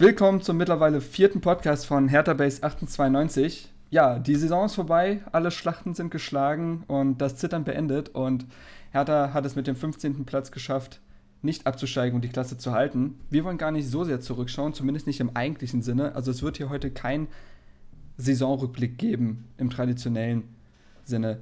Willkommen zum mittlerweile vierten Podcast von Hertha Base 1892. Ja, die Saison ist vorbei, alle Schlachten sind geschlagen und das Zittern beendet und Hertha hat es mit dem 15. Platz geschafft, nicht abzusteigen und die Klasse zu halten. Wir wollen gar nicht so sehr zurückschauen, zumindest nicht im eigentlichen Sinne. Also es wird hier heute kein Saisonrückblick geben im traditionellen Sinne.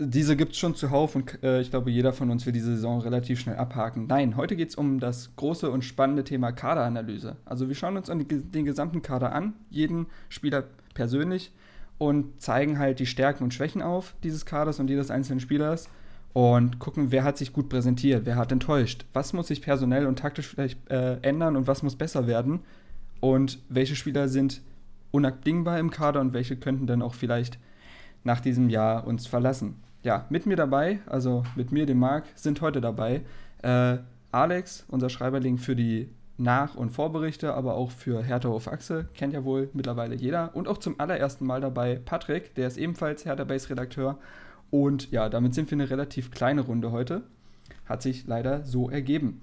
Diese gibt es schon zuhauf und äh, ich glaube, jeder von uns will diese Saison relativ schnell abhaken. Nein, heute geht es um das große und spannende Thema Kaderanalyse. Also wir schauen uns den, gesamten Kader an, jeden Spieler persönlich und zeigen halt die Stärken und Schwächen auf dieses Kaders und jedes einzelnen Spielers und gucken, wer hat sich gut präsentiert, wer hat enttäuscht, was muss sich personell und taktisch vielleicht äh, ändern und was muss besser werden und welche Spieler sind unabdingbar im Kader und welche könnten dann auch vielleicht nach diesem Jahr uns verlassen ja, mit mir dabei, also mit mir, dem Marc, sind heute dabei äh, Alex, unser Schreiberling für die Nach- und Vorberichte, aber auch für Hertha auf Achse, kennt ja wohl mittlerweile jeder. Und auch zum allerersten Mal dabei Patrick, der ist ebenfalls Hertha Base Redakteur. Und ja, damit sind wir eine relativ kleine Runde heute. Hat sich leider so ergeben.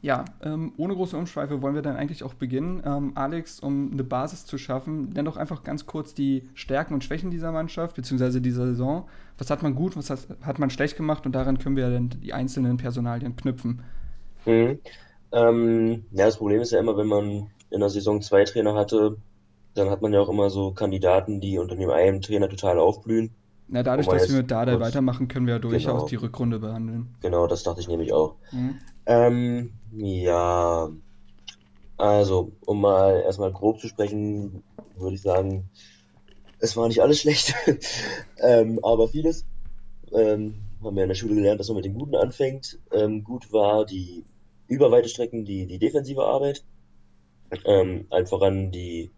Ja, ähm, ohne große Umschweife wollen wir dann eigentlich auch beginnen. Ähm, Alex, um eine Basis zu schaffen, nenn doch einfach ganz kurz die Stärken und Schwächen dieser Mannschaft, beziehungsweise dieser Saison. Was hat man gut, was hat, hat man schlecht gemacht und daran können wir dann die einzelnen Personalien knüpfen. Mhm. Ähm, ja, das Problem ist ja immer, wenn man in der Saison zwei Trainer hatte, dann hat man ja auch immer so Kandidaten, die unter dem einen Trainer total aufblühen. Na, dadurch, dass wir mit kurz, weitermachen, können wir ja durchaus die genau, Rückrunde behandeln. genau, das dachte ich nämlich auch. Mhm. Ähm, ja, also, um mal erstmal grob zu sprechen, würde ich sagen, es war nicht alles schlecht, ähm, aber vieles. Ähm, haben wir in der Schule gelernt, dass man mit dem Guten anfängt. Ähm, gut war die über weite Strecken die, die defensive Arbeit. Ähm, allen voran die,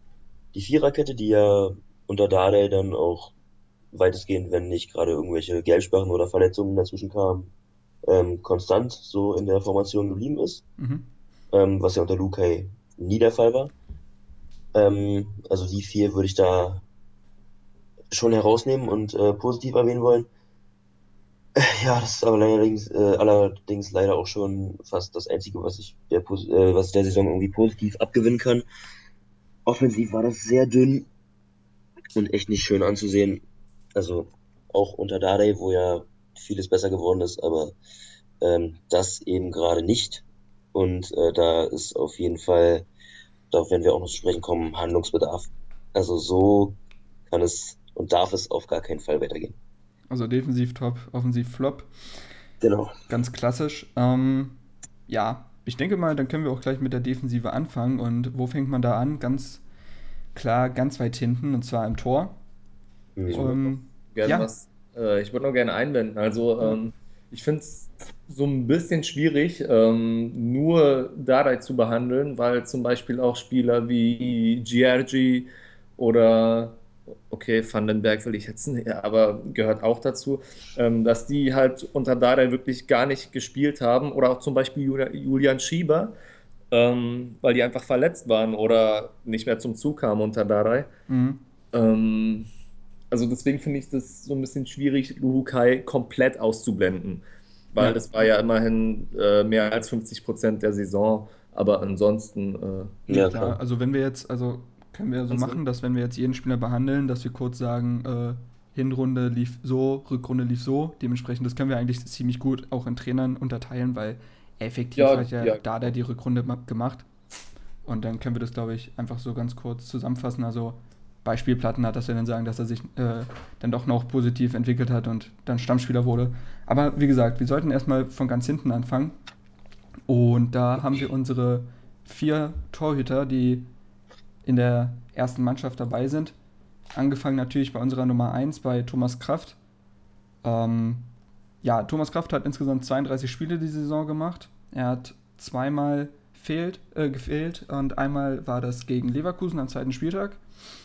die Viererkette, die ja unter Dardai dann auch weitestgehend, wenn nicht gerade irgendwelche Gelbsperren oder Verletzungen dazwischen kamen, ähm, konstant so in der Formation geblieben ist. Mhm. Ähm, was ja unter Lukai nie der Fall war. Ähm, also die vier würde ich da schon herausnehmen und äh, positiv erwähnen wollen. Ja, das ist aber allerdings, äh, allerdings leider auch schon fast das Einzige, was ich der, äh, was der Saison irgendwie positiv abgewinnen kann. Offensiv war das sehr dünn und echt nicht schön anzusehen. Also auch unter Dardai, wo ja vieles besser geworden ist, aber ähm, das eben gerade nicht. Und äh, da ist auf jeden Fall, darauf werden wir auch noch zu sprechen kommen, Handlungsbedarf. Also so kann es und darf es auf gar keinen Fall weitergehen. Also defensiv top, offensiv flop. Genau. Ganz klassisch. Ähm, ja, ich denke mal, dann können wir auch gleich mit der Defensive anfangen. Und wo fängt man da an? Ganz klar, ganz weit hinten, und zwar im Tor. Ich Mhm. noch Ähm, gerne ja, was, äh, ich würde noch gerne einwenden. Also, ähm, ich finde es so ein bisschen schwierig, ähm, nur Dardai zu behandeln, weil zum Beispiel auch Spieler wie Giergi oder, okay, Vandenberg will ich jetzt nicht, aber gehört auch dazu, ähm, dass die halt unter Dardai wirklich gar nicht gespielt haben oder auch zum Beispiel Julia- Julian Schieber, ähm, weil die einfach verletzt waren oder nicht mehr zum Zug kamen unter Dardai. Mhm. Ähm, also deswegen finde ich das so ein bisschen schwierig, Luhukai komplett auszublenden, weil Ja, das war ja immerhin äh, mehr als 50 Prozent der Saison, aber ansonsten, äh, Ja, klar. klar. Also wenn wir jetzt, also können wir so ansonsten machen, dass wenn wir jetzt jeden Spieler behandeln, dass wir kurz sagen, äh, Hinrunde lief so, Rückrunde lief so. Dementsprechend, das können wir eigentlich ziemlich gut auch in Trainern unterteilen, weil effektiv ja, hat ja ja, da der die Rückrunde ma- gemacht. Und dann können wir das, glaube ich, einfach so ganz kurz zusammenfassen. Also Beispielplatten hat, dass wir dann sagen, dass er sich äh, dann doch noch positiv entwickelt hat und dann Stammspieler wurde. Aber wie gesagt, wir sollten erstmal von ganz hinten anfangen. Und da haben wir unsere vier Torhüter, die in der ersten Mannschaft dabei sind. Angefangen natürlich bei unserer Nummer eins bei Thomas Kraft. Ähm, ja, Thomas Kraft hat insgesamt 32 Spiele die Saison gemacht. Er hat zweimal fehlt, äh, gefehlt und einmal war das gegen Leverkusen am zweiten Spieltag.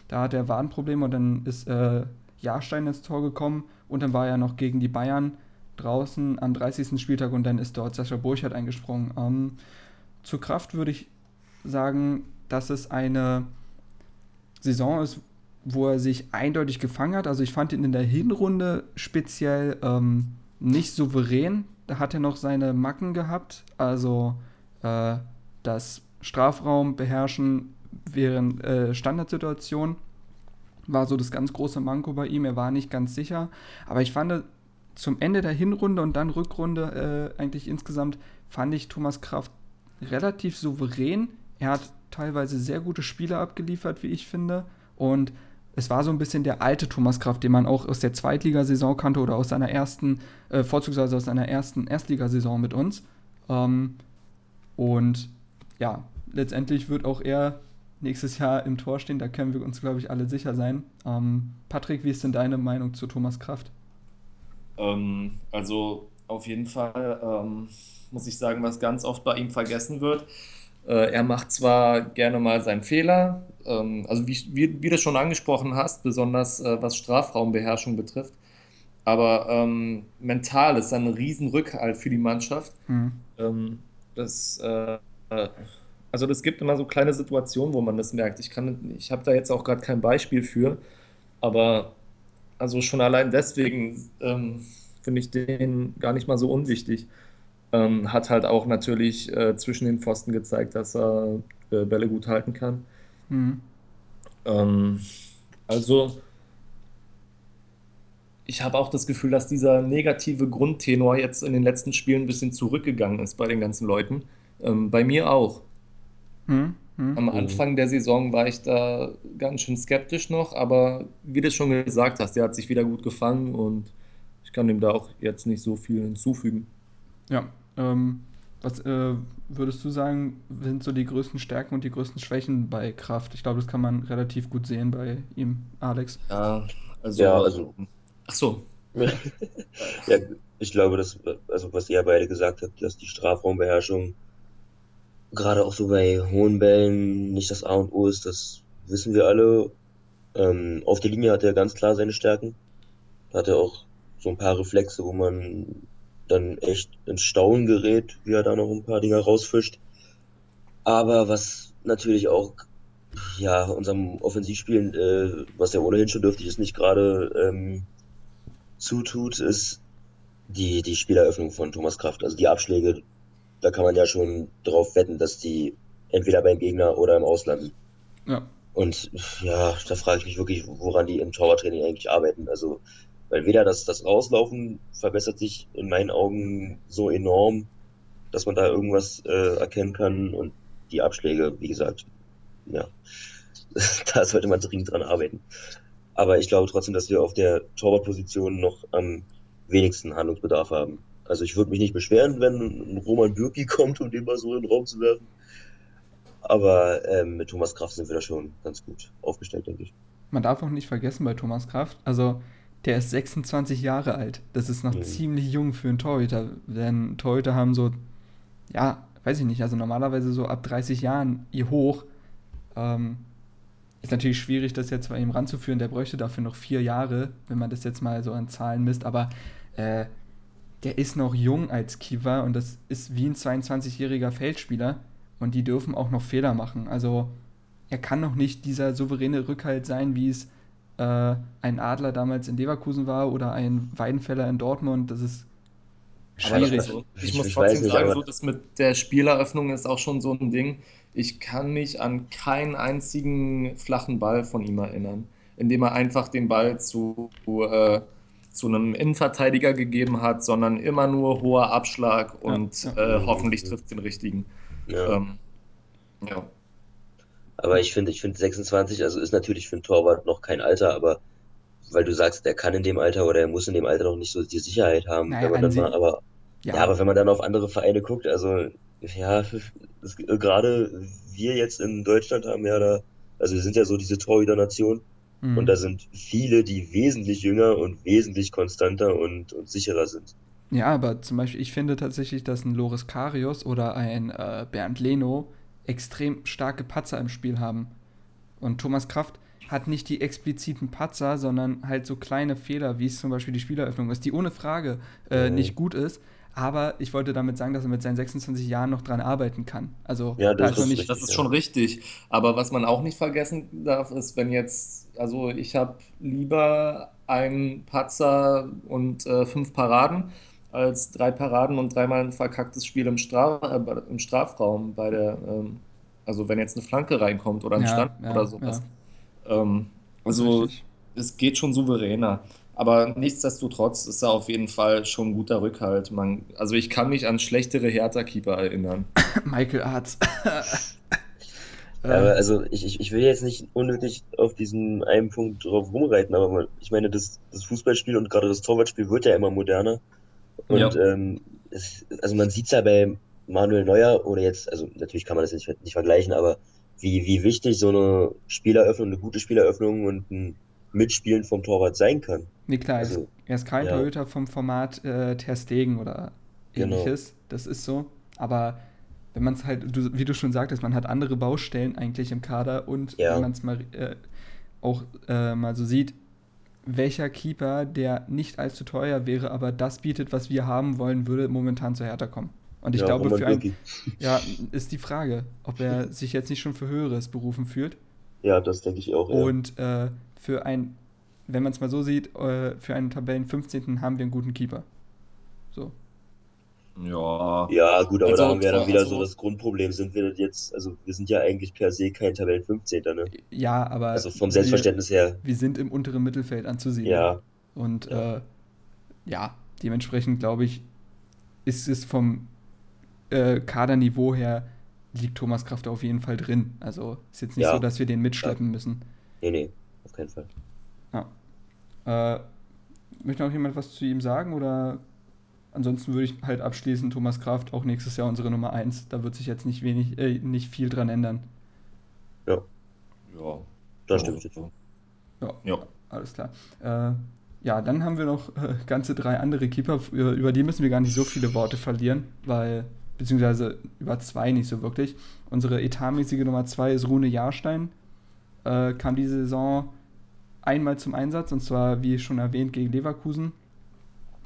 Da hat er Wadenprobleme und dann ist äh, Jahrstein ins Tor gekommen und dann war er noch gegen die Bayern draußen am 30. Spieltag und dann ist dort Sascha Burchardt eingesprungen. Ähm, zur Kraft würde ich sagen, dass es eine Saison ist, wo er sich eindeutig gefangen hat. Also ich fand ihn in der Hinrunde speziell ähm, nicht souverän. Da hat er noch seine Macken gehabt. Also äh, das Strafraum beherrschen während äh, Standardsituationen war so das ganz große Manko bei ihm. Er war nicht ganz sicher. Aber ich fand zum Ende der Hinrunde und dann Rückrunde äh, eigentlich insgesamt, fand ich Thomas Kraft relativ souverän. Er hat teilweise sehr gute Spiele abgeliefert, wie ich finde. Und es war so ein bisschen der alte Thomas Kraft, den man auch aus der Zweitligasaison kannte oder aus seiner ersten, äh, vorzugsweise aus seiner ersten Erstligasaison mit uns. Ähm, und ja, letztendlich wird auch er nächstes Jahr im Tor stehen. Da können wir uns, glaube ich, alle sicher sein. Ähm, Patrick, wie ist denn deine Meinung zu Thomas Kraft? Ähm, also auf jeden Fall ähm, muss ich sagen, was ganz oft bei ihm vergessen wird. Äh, er macht zwar gerne mal seinen Fehler, ähm, also wie, wie, wie, du schon angesprochen hast, besonders äh, was Strafraumbeherrschung betrifft, aber ähm, mental ist er ein Riesenrückhalt für die Mannschaft. Mhm. Ähm, das äh, also es gibt immer so kleine Situationen, wo man das merkt. Ich, ich habe da jetzt auch gerade kein Beispiel für, aber also schon allein deswegen ähm, finde ich den gar nicht mal so unwichtig. Ähm, hat halt auch natürlich äh, zwischen den Pfosten gezeigt, dass er äh, Bälle gut halten kann. Mhm. Ähm, also ich habe auch das Gefühl, dass dieser negative Grundtenor jetzt in den letzten Spielen ein bisschen zurückgegangen ist bei den ganzen Leuten. Ähm, bei mir auch. Hm, hm. Am Anfang der Saison war ich da ganz schön skeptisch noch, aber wie du schon gesagt hast, der hat sich wieder gut gefangen und ich kann ihm da auch jetzt nicht so viel hinzufügen. Ja, ähm, was äh, würdest du sagen, sind so die größten Stärken und die größten Schwächen bei Kraft? Ich glaube, das kann man relativ gut sehen bei ihm, Alex. Ja, also. Ja, also ach so. ja, ich glaube, dass, also was ihr beide gesagt habt, dass die Strafraumbeherrschung gerade auch so bei hohen Bällen nicht das A und O ist, das wissen wir alle. Ähm, auf der Linie hat er ganz klar seine Stärken. Da hat er auch so ein paar Reflexe, wo man dann echt ins Staunen gerät, wie er da noch ein paar Dinger rausfischt. Aber was natürlich auch ja unserem Offensivspielen, äh, was ja ohnehin schon dürftig ist, nicht gerade ähm, zutut, ist die, die Spieleröffnung von Thomas Kraft. Also die Abschläge, da kann man ja schon drauf wetten, dass die entweder beim Gegner oder im Ausland. Ja. Und ja, da frage ich mich wirklich, woran die im Torwarttraining eigentlich arbeiten. Also, weil weder das, das Rauslaufen verbessert sich in meinen Augen so enorm, dass man da irgendwas äh, erkennen kann und die Abschläge, wie gesagt, ja, da sollte man dringend dran arbeiten. Aber ich glaube trotzdem, dass wir auf der Torwartposition noch am wenigsten Handlungsbedarf haben. Also ich würde mich nicht beschweren, wenn ein Roman Bürki kommt, um den mal so in den Raum zu werfen. Aber ähm, mit Thomas Kraft sind wir da schon ganz gut aufgestellt, denke ich. Man darf auch nicht vergessen bei Thomas Kraft, also der ist 26 Jahre alt. Das ist noch mhm. ziemlich jung für einen Torhüter. Denn Torhüter haben so, ja, weiß ich nicht, also normalerweise so ab 30 Jahren ihr Hoch. Ähm, ist natürlich schwierig, das jetzt bei ihm ranzuführen. Der bräuchte dafür noch vier Jahre, wenn man das jetzt mal so an Zahlen misst. Aber äh, der ist noch jung als Kiva und das ist wie ein 22-jähriger Feldspieler und die dürfen auch noch Fehler machen. Also er kann noch nicht dieser souveräne Rückhalt sein, wie es äh, ein Adler damals in Leverkusen war oder ein Weidenfeller in Dortmund. Das ist schwierig. Also, ich, ich, muss trotzdem nicht, sagen, so das mit der Spieleröffnung ist auch schon so ein Ding. Ich kann mich an keinen einzigen flachen Ball von ihm erinnern, indem er einfach den Ball zu äh, zu einem Innenverteidiger gegeben hat, sondern immer nur hoher Abschlag und ja, ja. Äh, hoffentlich trifft den richtigen. Ja. Ähm, ja. Aber ich finde, ich finde 26, also ist natürlich für einen Torwart noch kein Alter, aber weil du sagst, der kann in dem Alter oder er muss in dem Alter noch nicht so die Sicherheit haben, naja, wenn man dann mal, aber ja. ja. aber wenn man dann auf andere Vereine guckt, also ja, gerade wir jetzt in Deutschland haben ja da, also wir sind ja so diese Torhüter-Nation Mhm. Und da sind viele, die wesentlich jünger und wesentlich konstanter und, und sicherer sind. Ja, aber zum Beispiel, ich finde tatsächlich, dass ein Loris Karius oder ein äh, Bernd Leno extrem starke Patzer im Spiel haben. Und Thomas Kraft hat nicht die expliziten Patzer, sondern halt so kleine Fehler, wie es zum Beispiel die Spieleröffnung ist, die ohne Frage äh, mhm. nicht gut ist. Aber ich wollte damit sagen, dass er mit seinen 26 Jahren noch dran arbeiten kann. Also ja, das, da ist, nicht, das ist schon richtig. Aber was man auch nicht vergessen darf, ist, wenn jetzt, also ich habe lieber einen Patzer und äh, fünf Paraden als drei Paraden und dreimal ein verkacktes Spiel im, Straf, äh, im Strafraum bei der, ähm, Also wenn jetzt eine Flanke reinkommt oder ein Ja, Stand ja, oder sowas. ja. Ähm, Ist also richtig. es geht schon souveräner. Aber nichtsdestotrotz ist er auf jeden Fall schon ein guter Rückhalt. Man, also ich kann mich an schlechtere Hertha-Keeper erinnern. Michael Arzt. Ja, aber also ich, ich, ich will jetzt nicht unnötig auf diesen einen Punkt drauf rumreiten, aber man, ich meine, das, das Fußballspiel und gerade das Torwartspiel wird ja immer moderner. Und Ja. ähm, es, also man sieht's ja bei Manuel Neuer oder jetzt, also natürlich kann man das nicht, nicht vergleichen, aber wie, wie wichtig so eine Spieleröffnung, eine gute Spieleröffnung und ein Mitspielen vom Torwart sein kann. nee, klar, er ist, Also, er ist kein ja, Torhüter vom Format äh, Ter Stegen oder genau. ähnliches. Das ist so. Aber wenn man es halt, du, wie du schon sagtest, man hat andere Baustellen eigentlich im Kader und wenn Ja, man es mal äh, auch äh, mal so sieht, welcher Keeper, der nicht allzu teuer wäre, aber das bietet, was wir haben wollen, würde momentan zu Hertha kommen. Und ich ja, glaube, für ein, Bürki. ja, ist die Frage, ob er sich jetzt nicht schon für Höheres berufen fühlt. Ja, das denke ich auch, ja. Und äh, für ein, wenn man es mal so sieht, äh, für einen Tabellen 15. haben wir einen guten Keeper. So. Ja. Ja, gut, aber da Also, haben wir ja dann wieder so also das Grundproblem. Sind wir jetzt, also wir sind ja eigentlich per se kein Tabellen 15. ne? Ja, aber Also vom wir, Selbstverständnis her, wir sind im unteren Mittelfeld anzusiedeln. ja, Und ja, äh, ja, dementsprechend glaube ich, ist es vom äh, Kaderniveau her, liegt Thomas Kraft auf jeden Fall drin. Also ist jetzt nicht so, ja, dass wir den mitschleppen müssen. Nee, nee, auf keinen Fall. Ja. Äh, möchte noch jemand was zu ihm sagen oder ansonsten würde ich halt abschließen, Thomas Kraft auch nächstes Jahr unsere Nummer 1. Da wird sich jetzt nicht wenig, äh, nicht viel dran ändern. Ja, ja. da ich dir zu. Ja, Ja. alles klar. Äh, ja, dann haben wir noch äh, ganze drei andere Keeper, über, über die müssen wir gar nicht so viele Worte verlieren, weil, beziehungsweise über zwei nicht so wirklich. Unsere etatmäßige Nummer zwei ist Rune Jahrstein. Äh, kam diese Saison einmal zum Einsatz, und zwar, wie schon erwähnt, gegen Leverkusen,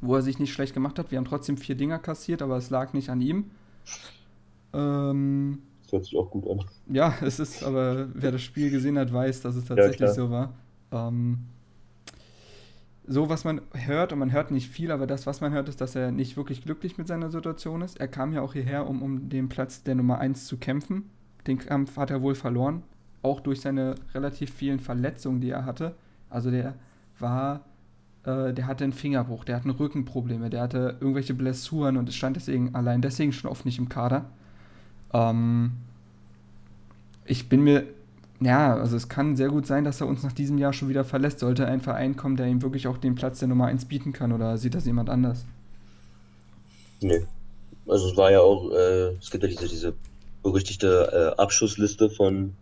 wo er sich nicht schlecht gemacht hat. Wir haben trotzdem vier Dinger kassiert, aber es lag nicht an ihm. Ähm, Das hört sich auch gut an. ja, es ist, aber wer das Spiel gesehen hat, weiß, dass es Ja, tatsächlich klar. so war. Ähm, so, was man hört, und man hört nicht viel, aber das, was man hört, ist, dass er nicht wirklich glücklich mit seiner Situation ist. Er kam ja auch hierher, um um den Platz der Nummer 1 zu kämpfen. Den Kampf hat er wohl verloren, auch durch seine relativ vielen Verletzungen, die er hatte. Also der war, äh, der hatte einen Fingerbruch, der hatte Rückenprobleme, der hatte irgendwelche Blessuren und es stand deswegen allein deswegen schon oft nicht im Kader. Ähm, ich bin mir, ja, also es kann sehr gut sein, dass er uns nach diesem Jahr schon wieder verlässt. Sollte ein Verein kommen, der ihm wirklich auch den Platz der Nummer 1 bieten kann oder sieht das jemand anders? Nee. Also es war ja auch, äh, es gibt ja diese, diese berüchtigte äh, Abschussliste von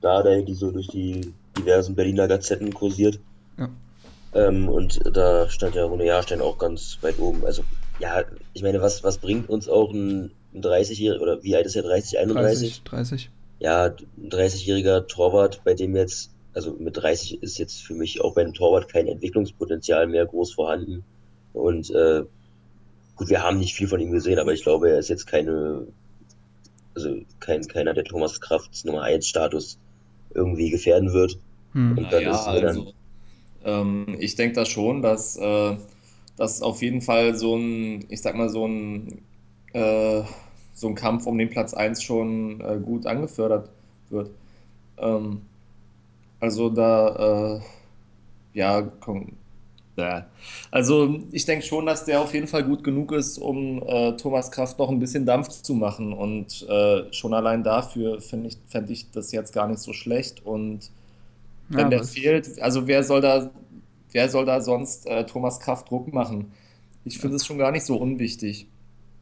Dardai, die so durch die diversen Berliner Gazetten kursiert. Ja, Ähm, und da stand ja Rune Jahrstein auch ganz weit oben. Also, ja, ich meine, was, was bringt uns auch ein, ein 30-Jähriger, oder wie alt ist er, 30, 31? 30, 30. Ja, ein 30-jähriger Torwart, bei dem jetzt, also mit 30 ist jetzt für mich auch bei einem Torwart kein Entwicklungspotenzial mehr groß vorhanden. Und äh, gut, wir haben nicht viel von ihm gesehen, aber ich glaube, er ist jetzt keine, also kein, keiner, der Thomas Krafts Nummer 1 Status irgendwie gefährden wird. Hm. Und dann ist mir dann, also ähm, ich denke da schon, dass äh, das auf jeden Fall so ein, ich sag mal, so ein, äh, so ein Kampf um den Platz eins schon äh, gut angefördert wird. Ähm, also da, äh, ja, komm, ja. Also ich denke schon, dass der auf jeden Fall gut genug ist, um äh, Thomas Kraft noch ein bisschen Dampf zu machen. Und äh, schon allein dafür finde ich, fände ich das jetzt gar nicht so schlecht. Und Ja, wenn der was? fehlt, also wer soll da, wer soll da sonst äh, Thomas Kraft Druck machen? Ich Ja. finde es schon gar nicht so unwichtig.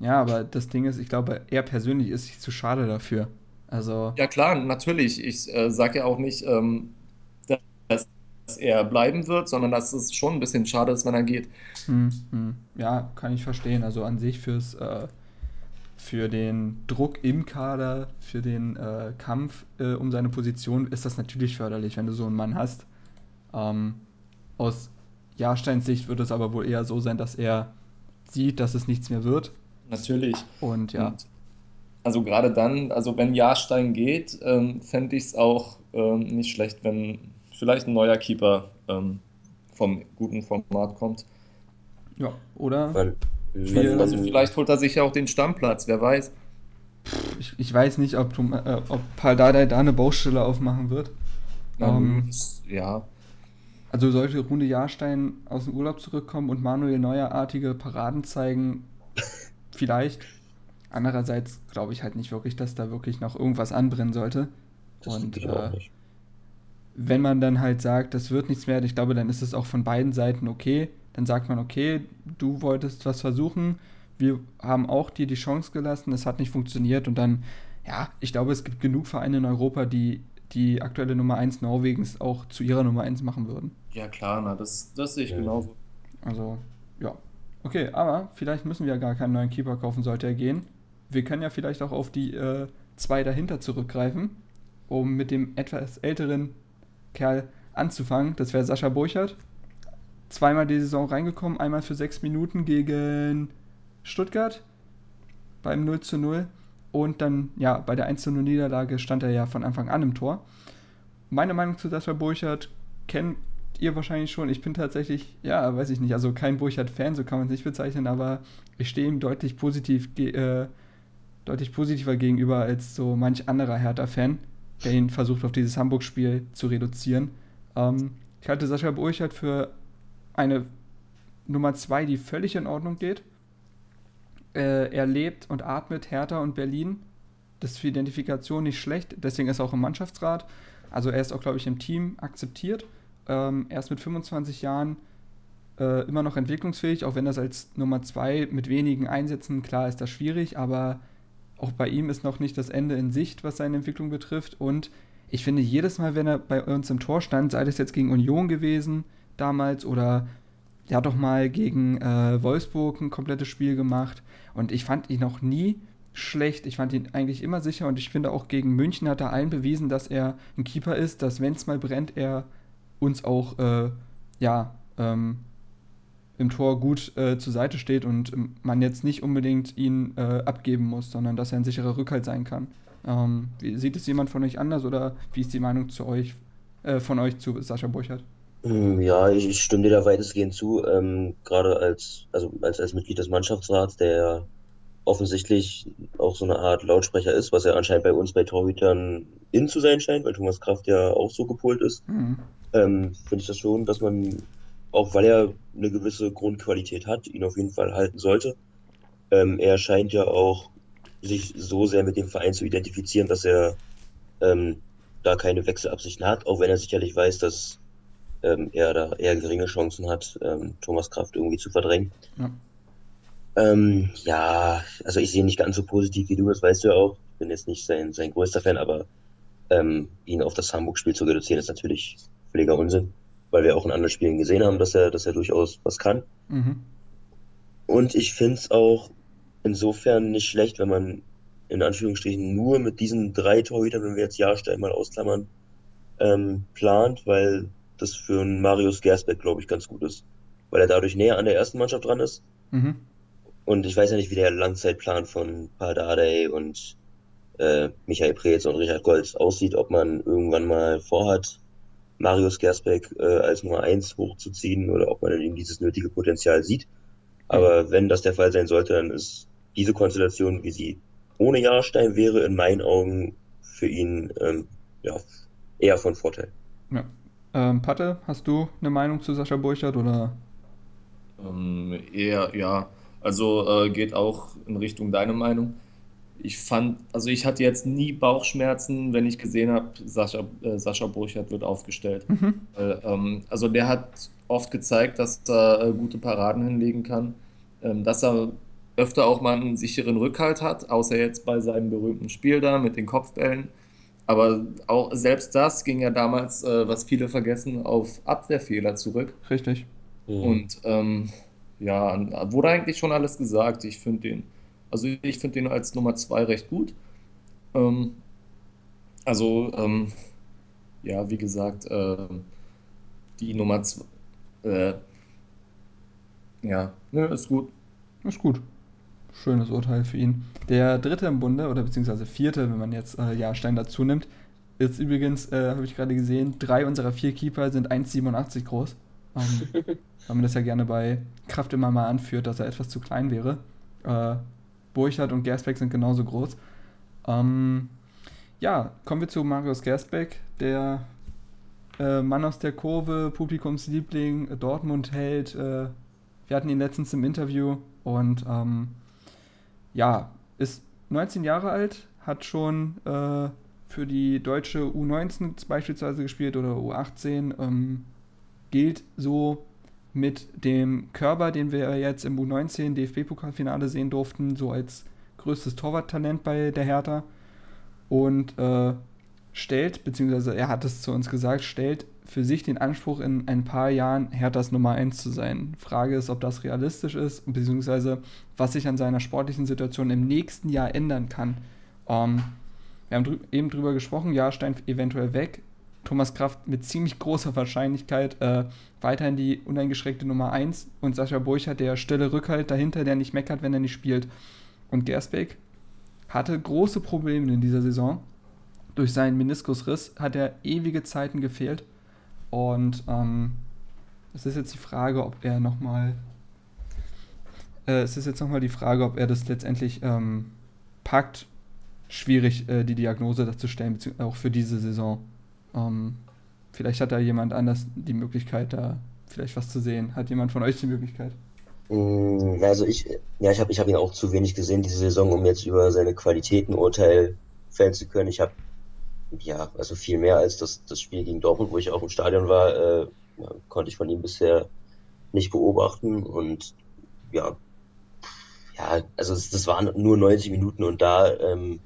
ja, aber das Ding ist, ich glaube, er persönlich ist sich zu schade dafür. Also, Ja klar, natürlich. Ich äh, sage ja auch nicht, ähm, dass er bleiben wird, sondern dass es schon ein bisschen schade ist, wenn er geht. hm, hm, ja, kann ich verstehen. Also an sich fürs, äh, für den Druck im Kader, für den äh, Kampf äh, um seine Position ist das natürlich förderlich, wenn du so einen Mann hast. Ähm, aus Jahrsteins Sicht wird es aber wohl eher so sein, dass er sieht, dass es nichts mehr wird. Natürlich. Und ja, Und also gerade dann, also wenn Jahrstein geht, ähm, fände ich es auch ähm, nicht schlecht, wenn vielleicht ein neuer Keeper ähm, vom guten Format kommt. ja. Oder man, wir, Also vielleicht holt er sich ja auch den Stammplatz, wer weiß. Ich, ich weiß nicht, ob, du, äh, ob Paldadei da eine Baustelle aufmachen wird. Ähm, ja, also sollte Rune Jahrstein aus dem Urlaub zurückkommen und Manuel Neuerartige Paraden zeigen, vielleicht. Andererseits glaube ich halt nicht wirklich, dass da wirklich noch irgendwas anbrennen sollte. Das Und ich auch äh, nicht. wenn man dann halt sagt, das wird nichts mehr, ich glaube, dann ist es auch von beiden Seiten okay. Dann sagt man, okay, du wolltest was versuchen, wir haben auch dir die Chance gelassen, es hat nicht funktioniert und dann, ja, ich glaube, es gibt genug Vereine in Europa, die die aktuelle Nummer eins Norwegens auch zu ihrer Nummer eins machen würden. ja klar, na, das, das sehe ich Mhm. genauso. Also, ja. Okay, aber vielleicht müssen wir ja gar keinen neuen Keeper kaufen, sollte er gehen. Wir können ja vielleicht auch auf die äh, zwei dahinter zurückgreifen, um mit dem etwas älteren Kerl anzufangen. Das wäre Sascha Burchardt. Zweimal die Saison reingekommen, einmal für sechs Minuten gegen Stuttgart beim 0 zu 0. Und dann, ja, bei der 1 zu 0 Niederlage stand er ja von Anfang an im Tor. Meine Meinung zu Sascha Burchardt kennt ihr wahrscheinlich schon. Ich bin tatsächlich, ja, weiß ich nicht, also kein Burchardt-Fan, so kann man es nicht bezeichnen, aber ich stehe ihm deutlich positiv, äh, deutlich positiver gegenüber als so manch anderer Hertha-Fan, der ihn versucht, auf dieses Hamburg-Spiel zu reduzieren. Ähm, ich halte Sascha Burchardt für eine Nummer zwei, die völlig in Ordnung geht. Äh, er lebt und atmet Hertha und Berlin. Das ist für Identifikation nicht schlecht, deswegen ist er auch im Mannschaftsrat. Also er ist auch, glaube ich, im Team akzeptiert. Ähm, er ist mit 25 Jahren äh, immer noch entwicklungsfähig, auch wenn das als Nummer zwei mit wenigen Einsätzen, klar ist das schwierig, aber auch bei ihm ist noch nicht das Ende in Sicht, was seine Entwicklung betrifft. Und ich finde, jedes Mal, wenn er bei uns im Tor stand, sei das jetzt gegen Union gewesen damals oder er hat doch mal gegen äh, Wolfsburg ein komplettes Spiel gemacht und ich fand ihn noch nie schlecht. Ich fand ihn eigentlich immer sicher und ich finde auch gegen München hat er allen bewiesen, dass er ein Keeper ist, dass wenn es mal brennt, er uns auch äh, ja ähm, im Tor gut äh, zur Seite steht und man jetzt nicht unbedingt ihn äh, abgeben muss, sondern dass er ein sicherer Rückhalt sein kann. Ähm, sieht es jemand von euch anders oder wie ist die Meinung zu euch, äh, von euch zu Sascha Burchardt? Mm, Ja, ich, ich stimme dir da weitestgehend zu. Ähm, gerade als, also als, als Mitglied des Mannschaftsrats, der offensichtlich auch so eine Art Lautsprecher ist, was ja anscheinend bei uns bei Torhütern in zu sein scheint, weil Thomas Kraft ja auch so gepolt ist, Mhm. ähm, finde ich das schon, dass man, auch weil er eine gewisse Grundqualität hat, ihn auf jeden Fall halten sollte. Ähm, er scheint ja auch sich so sehr mit dem Verein zu identifizieren, dass er ähm, da keine Wechselabsichten hat, auch wenn er sicherlich weiß, dass ähm, er da eher geringe Chancen hat, ähm, Thomas Kraft irgendwie zu verdrängen. Ja. Ähm, ja, also ich sehe ihn nicht ganz so positiv wie du, das weißt du ja auch. Ich bin jetzt nicht sein, sein größter Fan, aber ähm, ihn auf das Hamburg-Spiel zu reduzieren, ist natürlich völliger Unsinn, weil wir auch in anderen Spielen gesehen haben, dass er, dass er durchaus was kann. Mhm. Und ich finde es auch insofern nicht schlecht, wenn man in Anführungsstrichen nur mit diesen drei Torhütern, wenn wir jetzt Jahrstein mal ausklammern, ähm, plant, weil das für einen Marius Gersbeck, glaube ich, ganz gut ist. Weil er dadurch näher an der ersten Mannschaft dran ist. Mhm. Und ich weiß ja nicht, wie der Langzeitplan von Pardadei und äh, Michael Preetz und Richard Golz aussieht, ob man irgendwann mal vorhat, Marius Gersbeck äh, als Nummer eins hochzuziehen oder ob man in ihm dieses nötige Potenzial sieht. Aber wenn das der Fall sein sollte, dann ist diese Konstellation, wie sie ohne Jahrstein wäre, in meinen Augen für ihn ähm, ja, eher von Vorteil. Ja. Ähm, Patte, hast du eine Meinung zu Sascha Burchardt oder? Ähm, eher, ja, also äh, geht auch in Richtung deine Meinung. Ich fand, also ich hatte jetzt nie Bauchschmerzen, wenn ich gesehen habe, Sascha, äh, Sascha Burchardt wird aufgestellt. Mhm. Weil, ähm, also der hat oft gezeigt, dass er äh, gute Paraden hinlegen kann, ähm, dass er öfter auch mal einen sicheren Rückhalt hat, außer jetzt bei seinem berühmten Spiel da mit den Kopfbällen. Aber auch selbst das ging ja damals, äh, was viele vergessen, auf Abwehrfehler zurück. Richtig. Mhm. Und ähm, ja, wurde eigentlich schon alles gesagt. Ich finde den, also ich finde den als Nummer zwei recht gut. Ähm, also, ähm, ja, wie gesagt, ähm, die Nummer zwei, äh, ja, ne, ist gut. Ist gut. Schönes Urteil für ihn. Der dritte im Bunde, oder beziehungsweise vierte, wenn man jetzt äh, Jahrstein dazu nimmt, ist übrigens, äh, habe ich gerade gesehen, drei unserer vier Keeper sind 1,87 groß. Ähm, weil man das ja gerne bei Kraft immer mal anführt, dass er etwas zu klein wäre. Äh, Burchardt und Gersbeck sind genauso groß. Ähm, ja, kommen wir zu Marius Gersbeck, der äh, Mann aus der Kurve, Publikumsliebling, Dortmund hält. Äh, wir hatten ihn letztens im Interview und ähm, ja, ist 19 Jahre alt, hat schon äh, für die deutsche U19 beispielsweise gespielt oder U18, ähm, gilt so mit dem Körper, den wir jetzt im U19 DFB-Pokalfinale sehen durften, so als größtes Torwarttalent bei der Hertha. Und äh, stellt, beziehungsweise er hat es zu uns gesagt, stellt für sich den Anspruch, in ein paar Jahren Herthas Nummer 1 zu sein. Frage ist, ob das realistisch ist, beziehungsweise was sich an seiner sportlichen Situation im nächsten Jahr ändern kann. Ähm, wir haben drü eben drüber gesprochen, Jahrstein eventuell weg. Thomas Kraft mit ziemlich großer Wahrscheinlichkeit äh, weiterhin die uneingeschränkte Nummer 1 und Sascha Burchert der stille Rückhalt dahinter, der nicht meckert, wenn er nicht spielt. Und Gersbeck hatte große Probleme in dieser Saison. Durch seinen Meniskusriss hat er ewige Zeiten gefehlt. Und ähm, es ist jetzt die Frage, ob er nochmal. Äh, es ist jetzt nochmal die Frage, ob er das letztendlich ähm, packt. Schwierig, äh, die Diagnose dazu stellen, auch für diese Saison. Ähm, vielleicht hat da jemand anders die Möglichkeit, da vielleicht was zu sehen. Hat jemand von euch die Möglichkeit? Mm, Also ich, ja, ich habe ich hab ihn auch zu wenig gesehen diese Saison, um jetzt über seine Qualitäten Urteil fällen zu können. Ich habe ja, also viel mehr als das, das Spiel gegen Dortmund, wo ich auch im Stadion war, äh, ja, konnte ich von ihm bisher nicht beobachten. Und ja, ja, also es, das waren nur 90 Minuten und da ähm,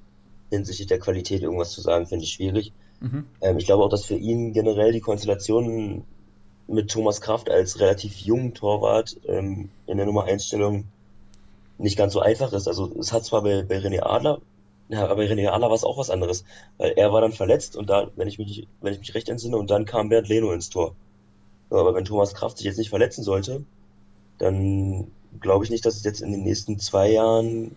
hinsichtlich der Qualität irgendwas zu sagen, finde ich schwierig. Mhm. Ähm, ich glaube auch, dass für ihn generell die Konstellation mit Thomas Kraft als relativ jungen Torwart ähm, in der Nummer 1 Stellung nicht ganz so einfach ist. Also es hat zwar bei, bei René Adler, ja, aber René Adler war es auch was anderes, weil er war dann verletzt und da, wenn ich mich, wenn ich mich recht entsinne, und dann kam Bernd Leno ins Tor. So, aber wenn Thomas Kraft sich jetzt nicht verletzen sollte, dann glaube ich nicht, dass es jetzt in den nächsten zwei Jahren,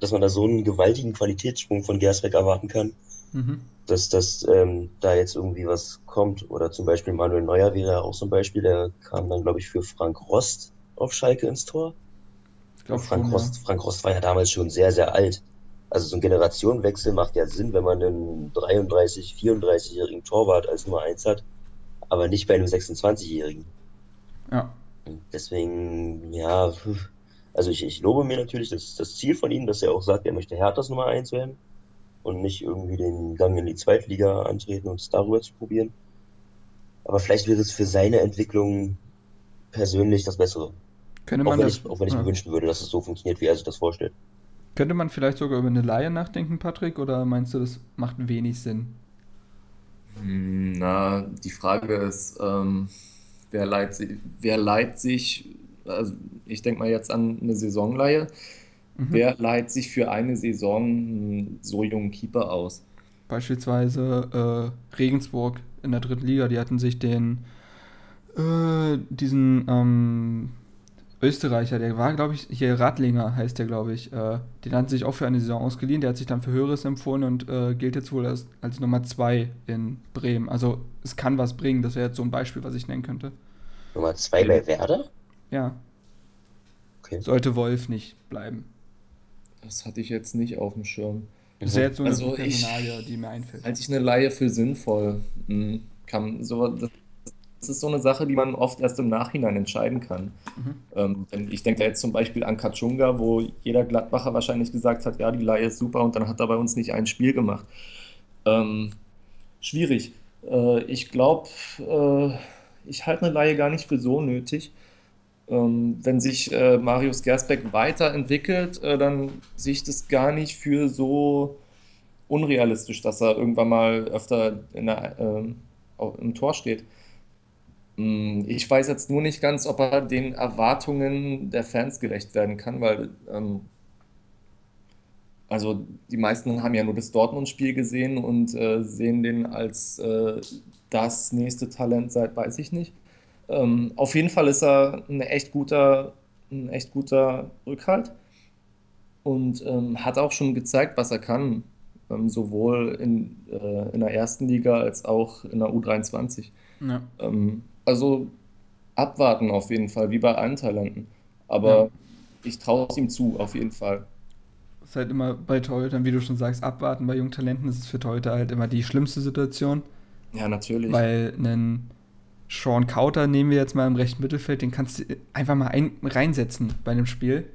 dass man da so einen gewaltigen Qualitätssprung von Gersbeck erwarten kann, Mhm. dass, dass ähm, da jetzt irgendwie was kommt. Oder zum Beispiel Manuel Neuer wäre ja auch so ein Beispiel, der kam dann, glaube ich, für Frank Rost auf Schalke ins Tor. Ich Und glaube Frank schon, ja. Rost, Frank Rost war ja damals schon sehr, sehr alt. Also so ein Generationenwechsel macht ja Sinn, wenn man einen 33, 34-jährigen Torwart als Nummer eins hat, aber nicht bei einem 26-jährigen. Ja. Deswegen, ja, also ich, ich lobe mir natürlich das, das Ziel von ihm, dass er auch sagt, er möchte Herthas Nummer eins werden und nicht irgendwie den Gang in die Zweitliga antreten und es darüber zu probieren. Aber vielleicht wäre es für seine Entwicklung persönlich das Bessere. Könnte Auch man, wenn das, ich, auch wenn ich ja. mir wünschen würde, dass es so funktioniert, wie er sich das vorstellt. Könnte man vielleicht sogar über eine Laie nachdenken, Patrick? Oder meinst du, das macht wenig Sinn? Hm, Na, die Frage ist, ähm, wer leiht, si- wer leiht sich, also ich denke mal jetzt an eine Saisonleihe, Mhm. wer leiht sich für eine Saison einen so jungen Keeper aus? Beispielsweise äh, Regensburg in der dritten Liga, die hatten sich den, äh, diesen ähm, Österreicher, der war, glaube ich, hier Radlinger heißt der, glaube ich, äh, den hatten sie sich auch für eine Saison ausgeliehen, der hat sich dann für Höheres empfohlen und äh, gilt jetzt wohl als, als Nummer 2 in Bremen. Also es kann was bringen, das wäre jetzt so ein Beispiel, was ich nennen könnte. Nummer zwei bei Werder? Ja, Okay. sollte Wolf nicht bleiben. Das hatte ich jetzt nicht auf dem Schirm. Das wäre jetzt so eine Also ich- Personalie, die mir einfällt. Halte ich eine Laie für sinnvoll. Hm, Kann, so, das ist so eine Sache, die man oft erst im Nachhinein entscheiden kann. Mhm. Ähm, ich denke da jetzt zum Beispiel an Kachunga, wo jeder Gladbacher wahrscheinlich gesagt hat, ja, die Laie ist super und dann hat er bei uns nicht ein Spiel gemacht. Ähm, schwierig. Äh, ich glaube, äh, ich halte eine Laie gar nicht für so nötig. Ähm, wenn sich äh, Marius Gersbeck weiterentwickelt, äh, dann sehe ich das gar nicht für so unrealistisch, dass er irgendwann mal öfter in der, ähm, im Tor steht. Mm, Ich weiß jetzt nur nicht ganz, ob er den Erwartungen der Fans gerecht werden kann, weil ähm, also die meisten haben ja nur das Dortmund-Spiel gesehen und äh, sehen den als äh, das nächste Talent seit weiß ich nicht. Ähm, auf jeden Fall ist er ein echt guter, ein echt guter Rückhalt und ähm, hat auch schon gezeigt, was er kann, ähm, sowohl in, äh, in der ersten Liga als auch in der U23. Ja. Also abwarten auf jeden Fall, wie bei allen Talenten. Aber Ja. ich traue es ihm zu, auf jeden Fall. ist halt immer bei Torhütern, wie du schon sagst, abwarten. Bei jungen Talenten ist es für Torhüter halt immer die schlimmste Situation. Ja, natürlich. Weil einen Sean Kauter nehmen wir jetzt mal im rechten Mittelfeld, den kannst du einfach mal ein, reinsetzen bei einem Spiel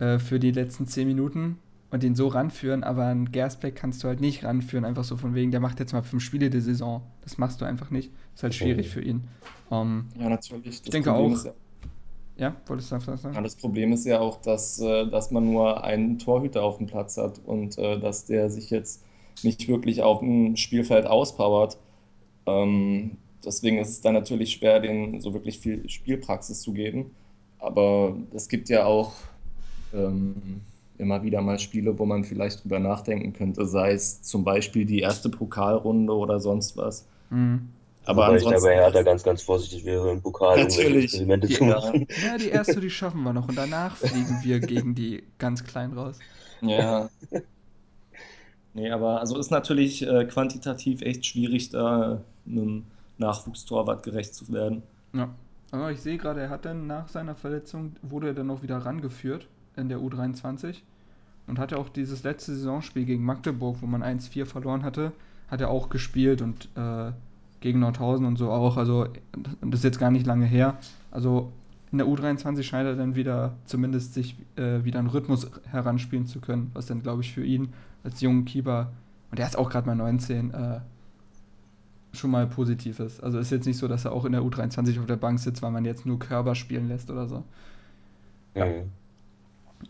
äh, für die letzten 10 Minuten und den so ranführen, aber einen Gersbeck kannst du halt nicht ranführen, einfach so von wegen, der macht jetzt mal fünf Spiele die Saison. Das machst du einfach nicht. Ist halt schwierig für ihn. Um, ja, natürlich. ich denke Problem auch. Ja, ja, wolltest du das sagen? Ja, das Problem ist ja auch, dass, äh, dass man nur einen Torhüter auf dem Platz hat und äh, dass der sich jetzt nicht wirklich auf dem Spielfeld auspowert. Ähm, deswegen ist es dann natürlich schwer, denen so wirklich viel Spielpraxis zu geben. Aber es gibt ja auch ähm, immer wieder mal Spiele, wo man vielleicht drüber nachdenken könnte, sei es zum Beispiel die erste Pokalrunde oder sonst was. Mhm. Aber Wobei ansonsten, ich dabei Hertha ganz, ganz vorsichtig wäre, im Pokal Natürlich. Experimente zu machen. ja, die erste, die schaffen wir noch. Und danach fliegen wir gegen die ganz kleinen raus. Ja. Nee, aber also ist natürlich äh, quantitativ echt schwierig, da einem Nachwuchstorwart gerecht zu werden. Ja. Aber ich sehe gerade, er hat dann nach seiner Verletzung, wurde er dann noch wieder rangeführt in der U23 und hatte auch dieses letzte Saisonspiel gegen Magdeburg, wo man 1-4 verloren hatte, hat er auch gespielt und äh, gegen Nordhausen und so auch. Also das ist jetzt gar nicht lange her. Also in der U23 scheint er dann wieder zumindest sich äh, wieder einen Rhythmus heranspielen zu können, was dann glaube ich für ihn als jungen Keeper und er ist auch gerade mal 19 äh, schon mal positiv ist. Also ist jetzt nicht so, dass er auch in der U23 auf der Bank sitzt, weil man jetzt nur Körper spielen lässt oder so. Ja. Mhm.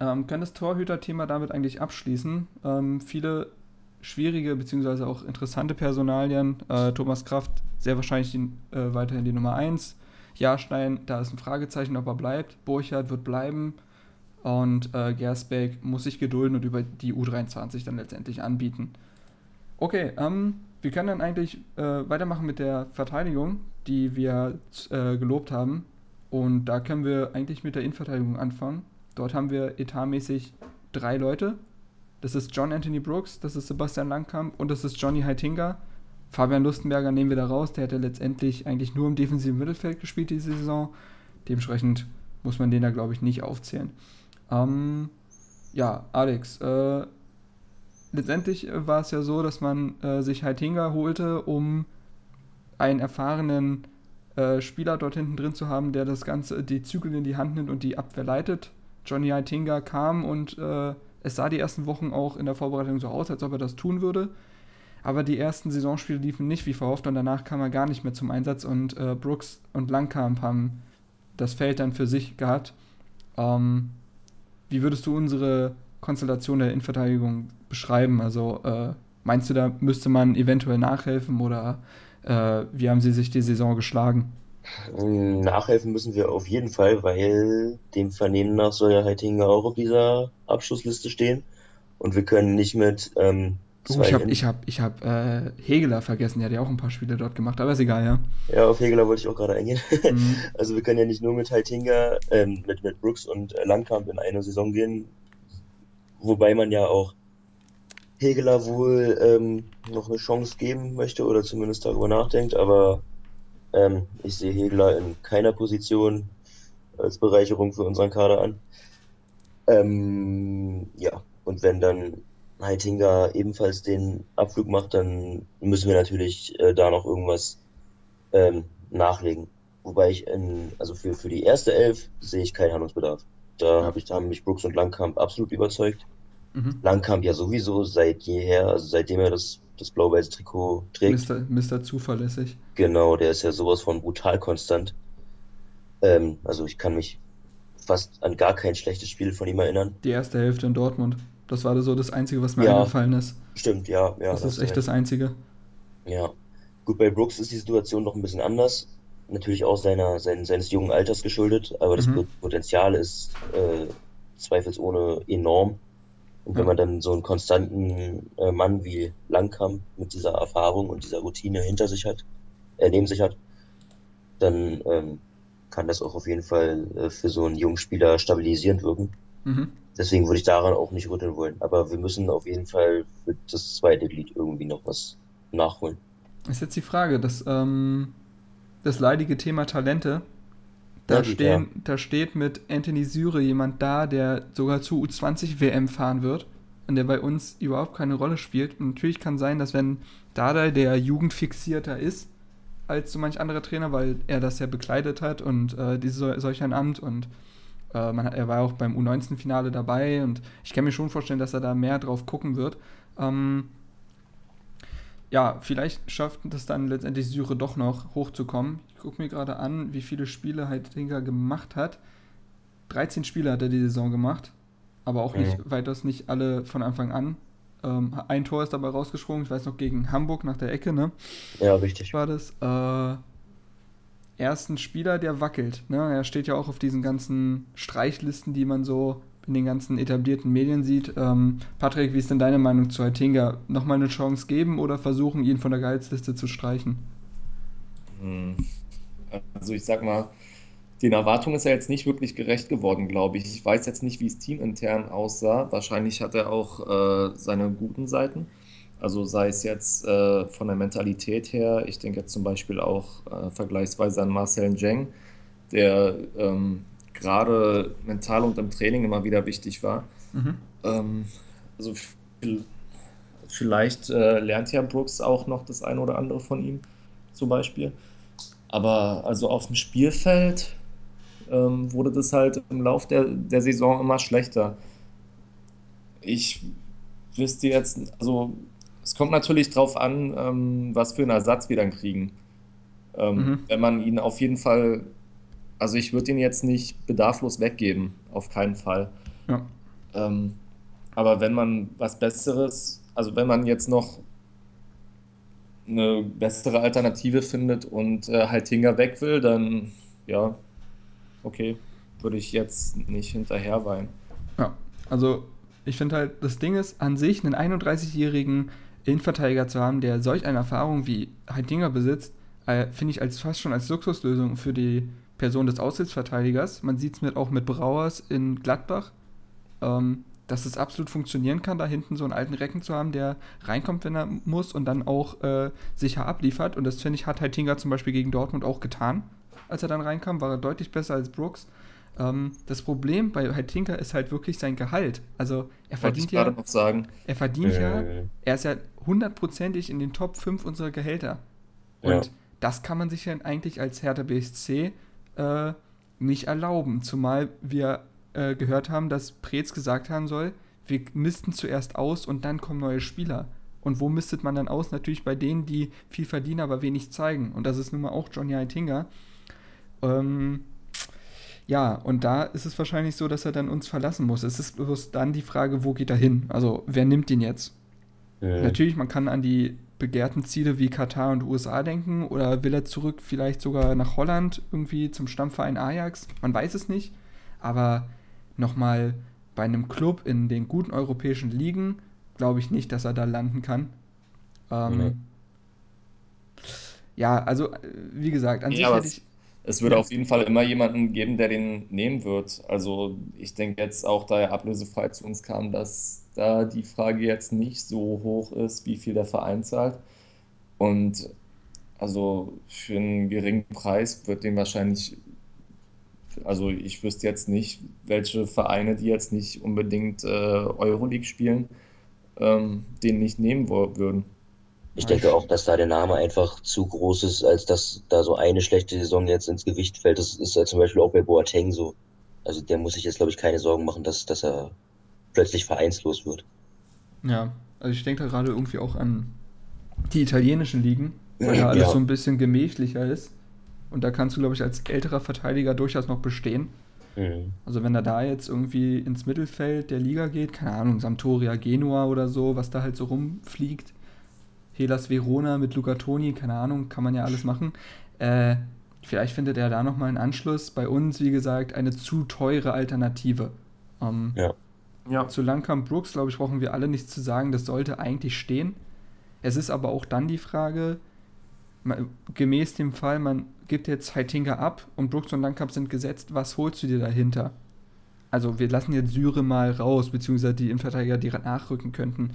Ähm, können das Torhüter-Thema damit eigentlich abschließen? Ähm, viele schwierige bzw. auch interessante Personalien. Äh, Thomas Kraft sehr wahrscheinlich die, äh, weiterhin die Nummer 1. Jahrstein, da ist ein Fragezeichen, ob er bleibt. Burchard wird bleiben. Und äh, Gersbeck muss sich gedulden und über die U23 dann letztendlich anbieten. Okay, ähm, wir können dann eigentlich äh, weitermachen mit der Verteidigung, die wir äh, gelobt haben. Und da können wir eigentlich mit der Innenverteidigung anfangen. Dort haben wir etatmäßig drei Leute. Das ist John Anthony Brooks, das ist Sebastian Langkamp und das ist Johnny Heitinga. Fabian Lustenberger nehmen wir da raus. Der ja letztendlich eigentlich nur im defensiven Mittelfeld gespielt diese Saison. Dementsprechend muss man den da, glaube ich, nicht aufzählen. Ähm, ja, Alex, äh, letztendlich war es ja so, dass man äh, sich Heitinga holte, um einen erfahrenen äh, Spieler dort hinten drin zu haben, der das Ganze, die Zügel in die Hand nimmt und die Abwehr leitet. Johnny Heitinga kam und äh, es sah die ersten Wochen auch in der Vorbereitung so aus, als ob er das tun würde. Aber die ersten Saisonspiele liefen nicht wie verhofft und danach kam er gar nicht mehr zum Einsatz und äh, Brooks und Langkamp haben das Feld dann für sich gehabt. Ähm, wie würdest du unsere Konstellation der Innenverteidigung beschreiben? Also äh, meinst du, da müsste man eventuell nachhelfen oder äh, wie haben sie sich die Saison geschlagen? Nachhelfen müssen wir auf jeden Fall, weil dem Vernehmen nach soll ja Heitinger auch auf dieser Abschlussliste stehen. Und wir können nicht mit ähm, Oh, ich habe ich hab, ich hab, äh, Hegeler vergessen, der hat ja auch ein paar Spiele dort gemacht, aber ist egal, ja. Ja, auf Hegeler wollte ich auch gerade eingehen. Mhm. Also wir können ja nicht nur mit Heitinger, ähm, mit, mit Brooks und äh, Langkamp in eine Saison gehen, wobei man ja auch Hegeler wohl ähm, noch eine Chance geben möchte oder zumindest darüber nachdenkt, aber ähm, ich sehe Hegeler in keiner Position als Bereicherung für unseren Kader an. Ähm, ja, und wenn dann Heitinga ebenfalls den Abflug macht, dann müssen wir natürlich äh, da noch irgendwas ähm, nachlegen. Wobei ich in, also für, für die erste Elf sehe ich keinen Handlungsbedarf. Da, ja. hab ich, da haben mich Brooks und Langkamp absolut überzeugt. Mhm. Langkamp ja sowieso seit jeher, also seitdem er das, das blau-weiße Trikot trägt. Mr. Mr. Zuverlässig. Genau, der ist ja sowas von brutal konstant. Ähm, also ich kann mich fast an gar kein schlechtes Spiel von ihm erinnern. Die erste Hälfte in Dortmund. Das war so das Einzige, was mir ja, eingefallen ist. Stimmt, ja. ja das ist echt recht. das Einzige. Ja. Gut, bei Brooks ist die Situation noch ein bisschen anders. Natürlich auch seiner, sein, seines jungen Alters geschuldet, aber das mhm. Potenzial ist äh, zweifelsohne enorm. Und wenn man dann so einen konstanten äh, Mann wie Langkamp mit dieser Erfahrung und dieser Routine hinter sich hat, äh, neben sich hat, dann ähm, kann das auch auf jeden Fall äh, für so einen jungen Spieler stabilisierend wirken. Mhm. Deswegen würde ich daran auch nicht rütteln wollen. Aber wir müssen auf jeden Fall für das zweite Glied irgendwie noch was nachholen. Ist jetzt die Frage, das, ähm, das leidige Thema Talente. Da, stehen, ja. da steht mit Anthony Syre jemand da, der sogar zu U20 WM fahren wird. und der bei uns überhaupt keine Rolle spielt. Und natürlich kann sein, dass wenn Dada der jugendfixierter ist als so manch anderer Trainer, weil er das ja bekleidet hat und äh, diese, solch ein Amt und äh, man, er war auch beim U19-Finale dabei und ich kann mir schon vorstellen, dass er da mehr drauf gucken wird. Ähm, ja, vielleicht schafft es dann letztendlich Syre doch noch hochzukommen. Ich gucke mir gerade an, wie viele Spiele Heidringer gemacht hat. 13 Spiele hat er die Saison gemacht, aber auch nicht, mhm. weitaus nicht alle von Anfang an. Ähm, ein Tor ist dabei rausgesprungen, ich weiß noch, gegen Hamburg nach der Ecke, ne? Ja, richtig. War das. Äh, ersten Spieler, der wackelt. Ne? Er steht ja auch auf diesen ganzen Streichlisten, die man so in den ganzen etablierten Medien sieht. Ähm, Patrick, wie ist denn deine Meinung zu Heitinga? Nochmal eine Chance geben oder versuchen, ihn von der Gehaltsliste zu streichen? Hm. Also ich sag mal, den Erwartungen ist er jetzt nicht wirklich gerecht geworden, glaube ich. Ich weiß jetzt nicht, wie es teamintern aussah. Wahrscheinlich hat er auch äh, seine guten Seiten. Also sei es jetzt äh, von der Mentalität her, ich denke jetzt zum Beispiel auch äh, vergleichsweise an Marcel Jeng, der ähm, gerade mental und im Training immer wieder wichtig war. Mhm. Ähm, also vielleicht äh, lernt ja Brooks auch noch das eine oder andere von ihm, zum Beispiel. Aber also auf dem Spielfeld ähm, wurde das halt im Lauf der, der Saison immer schlechter. Ich wüsste jetzt, also es kommt natürlich darauf an, ähm, was für einen Ersatz wir dann kriegen. Ähm, mhm. Wenn man ihn auf jeden Fall, also ich würde ihn jetzt nicht bedarflos weggeben, auf keinen Fall. Ja. Ähm, aber wenn man was Besseres, also wenn man jetzt noch eine bessere Alternative findet und äh, Haltinger weg will, dann ja, okay, würde ich jetzt nicht hinterher weinen. Ja, also ich finde halt, das Ding ist, an sich einen 31-jährigen Innenverteidiger zu haben, der solch eine Erfahrung wie Heidinger besitzt, äh, finde ich als fast schon als Luxuslösung für die Person des Aussichtsverteidigers. Man sieht es auch mit Brauers in Gladbach, ähm, dass es absolut funktionieren kann, da hinten so einen alten Recken zu haben, der reinkommt, wenn er muss und dann auch äh, sicher abliefert. Und das finde ich, hat Heitinga zum Beispiel gegen Dortmund auch getan. Als er dann reinkam, war er deutlich besser als Brooks. Ähm, das Problem bei Heitinga ist halt wirklich sein Gehalt. Also er verdient ja. Noch sagen. Er verdient äh. ja, er ist ja hundertprozentig in den Top 5 unserer Gehälter. Und ja. das kann man sich ja eigentlich als Hertha BSC äh, nicht erlauben. Zumal wir äh, gehört haben, dass Preetz gesagt haben soll, wir missten zuerst aus und dann kommen neue Spieler. Und wo mistet man dann aus? Natürlich bei denen, die viel verdienen, aber wenig zeigen. Und das ist nun mal auch Johnny Heitinga. Ähm, ja, und da ist es wahrscheinlich so, dass er dann uns verlassen muss. Es ist bloß dann die Frage, wo geht er hin? Also, wer nimmt ihn jetzt? Mhm. Natürlich, man kann an die begehrten Ziele wie Katar und USA denken oder will er zurück vielleicht sogar nach Holland irgendwie zum Stammverein Ajax? Man weiß es nicht, aber nochmal bei einem Club in den guten europäischen Ligen glaube ich nicht, dass er da landen kann. Ähm, nee. Ja, also wie gesagt, an ja, sich hätte ich es wird ja. auf jeden Fall immer jemanden geben, der den nehmen wird. Also ich denke jetzt auch, da er ablösefrei zu uns kam, dass da die Frage jetzt nicht so hoch ist, wie viel der Verein zahlt. Und also für einen geringen Preis wird den wahrscheinlich, also ich wüsste jetzt nicht, welche Vereine, die jetzt nicht unbedingt äh, Euroleague spielen, ähm, den nicht nehmen würden. Ich denke auch, dass da der Name einfach zu groß ist, als dass da so eine schlechte Saison jetzt ins Gewicht fällt. Das ist ja zum Beispiel auch bei Boateng so. Also der muss sich jetzt, glaube ich, keine Sorgen machen, dass, dass er plötzlich vereinslos wird. Ja, also ich denke da gerade irgendwie auch an die italienischen Ligen, weil da alles ja. so ein bisschen gemächlicher ist. Und da kannst du, glaube ich, als älterer Verteidiger durchaus noch bestehen. Mhm. Also wenn er da jetzt irgendwie ins Mittelfeld der Liga geht, keine Ahnung, Sampdoria, Genua oder so, was da halt so rumfliegt, Hellas Verona mit Luca Toni, keine Ahnung, kann man ja alles machen. Äh, vielleicht findet er da nochmal einen Anschluss. Bei uns, wie gesagt, eine zu teure Alternative. Ähm, ja. ja. Zu Langkamp Brooks, glaube ich, brauchen wir alle nichts zu sagen. Das sollte eigentlich stehen. Es ist aber auch dann die Frage, gemäß dem Fall, man gibt jetzt Heitinga ab und Brooks und Langkamp sind gesetzt, was holst du dir dahinter? Also wir lassen jetzt Syre mal raus, beziehungsweise die Innenverteidiger, die nachrücken könnten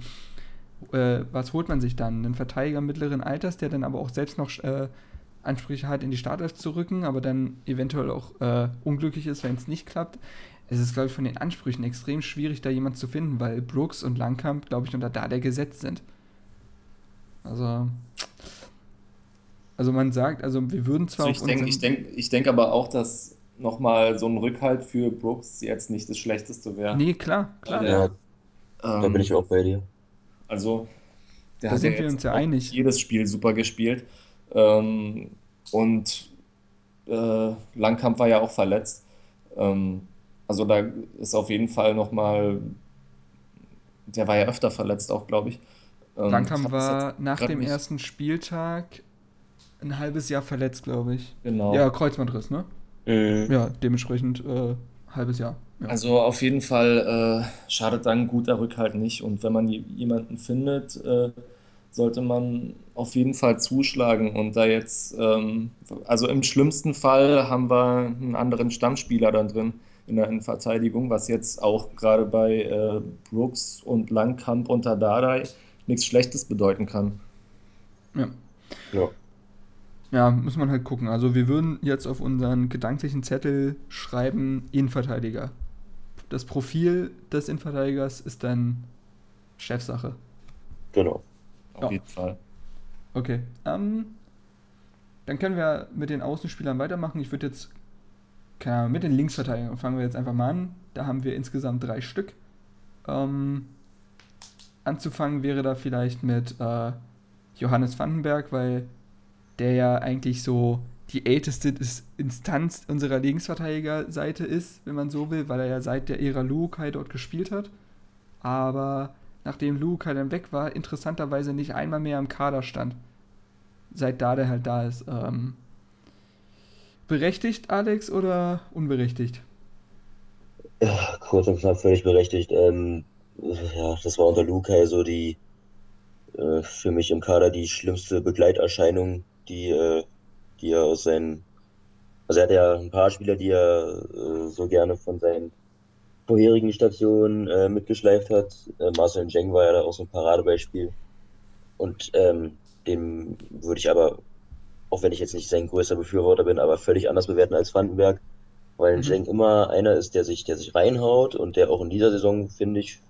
äh, was holt man sich dann? Einen Verteidiger mittleren Alters, der dann aber auch selbst noch äh, Ansprüche hat, in die Startelf zu rücken, aber dann eventuell auch äh, unglücklich ist, wenn es nicht klappt. es ist, glaube ich, von den Ansprüchen extrem schwierig, da jemand zu finden, weil Brooks und Langkamp, glaube ich, unter da der gesetzt sind. Also, also man sagt, also wir würden zwar Also ich denke ich denk, ich denk aber auch, dass nochmal so ein Rückhalt für Brooks jetzt nicht das Schlechteste wäre. Nee, klar, klar. Weil Ja, er, da ähm, bin ich auch bei dir. Also, der Da hat sind ja wir uns ja einig. jedes Spiel super gespielt. Ähm, und äh, Langkamp war ja auch verletzt. Ähm, also da ist auf jeden Fall nochmal, der war ja öfter verletzt auch, glaube ich. Ähm, Langkamp war nach dem nicht- ersten Spieltag ein halbes Jahr verletzt, glaube ich. Genau. Ja, Kreuzbandriss, ne? Mhm. Ja, dementsprechend äh, halbes Jahr. Ja. Also auf jeden Fall äh, schadet dann ein guter Rückhalt nicht. Und wenn man jemanden findet, äh, sollte man auf jeden Fall zuschlagen. Und da jetzt, ähm, also im schlimmsten Fall haben wir einen anderen Stammspieler dann drin in der Innenverteidigung, was jetzt auch gerade bei äh, Brooks und Langkamp unter Dardai nichts Schlechtes bedeuten kann. ja. Ja. Ja, muss man halt gucken. Also wir würden jetzt auf unseren gedanklichen Zettel schreiben Innenverteidiger. Das Profil des Innenverteidigers ist dann Chefsache. Genau. Auf Ja. jeden Fall. Okay. Ähm, dann können wir mit den Außenspielern weitermachen. Ich würde jetzt, keine Ahnung, mit den Linksverteidigern fangen wir jetzt einfach mal an. Da haben wir insgesamt drei Stück. Ähm, anzufangen wäre da vielleicht mit äh, Johannes Vandenberg, weil der ja eigentlich so die älteste Instanz unserer Linksverteidigerseite ist, wenn man so will, weil er ja seit der Ära Lukai dort gespielt hat. Aber nachdem Lukai dann weg war, interessanterweise nicht einmal mehr im Kader stand. Seit da der halt da ist. Ähm, berechtigt, Alex, oder unberechtigt? Ja, kurz und knapp völlig berechtigt. Ähm, ja, das war unter Lukai so die äh, für mich im Kader die schlimmste Begleiterscheinung, die, äh, die er aus seinen, also er hat ja ein paar Spieler, die er äh, so gerne von seinen vorherigen Stationen äh, mitgeschleift hat. Äh, Marcel Njeng war ja da auch so ein Paradebeispiel. Und ähm, dem würde ich aber, auch wenn ich jetzt nicht sein größter Befürworter bin, aber völlig anders bewerten als Vandenberg, weil Mhm. Njeng immer einer ist, der sich, der sich reinhaut und der auch in dieser Saison, finde ich,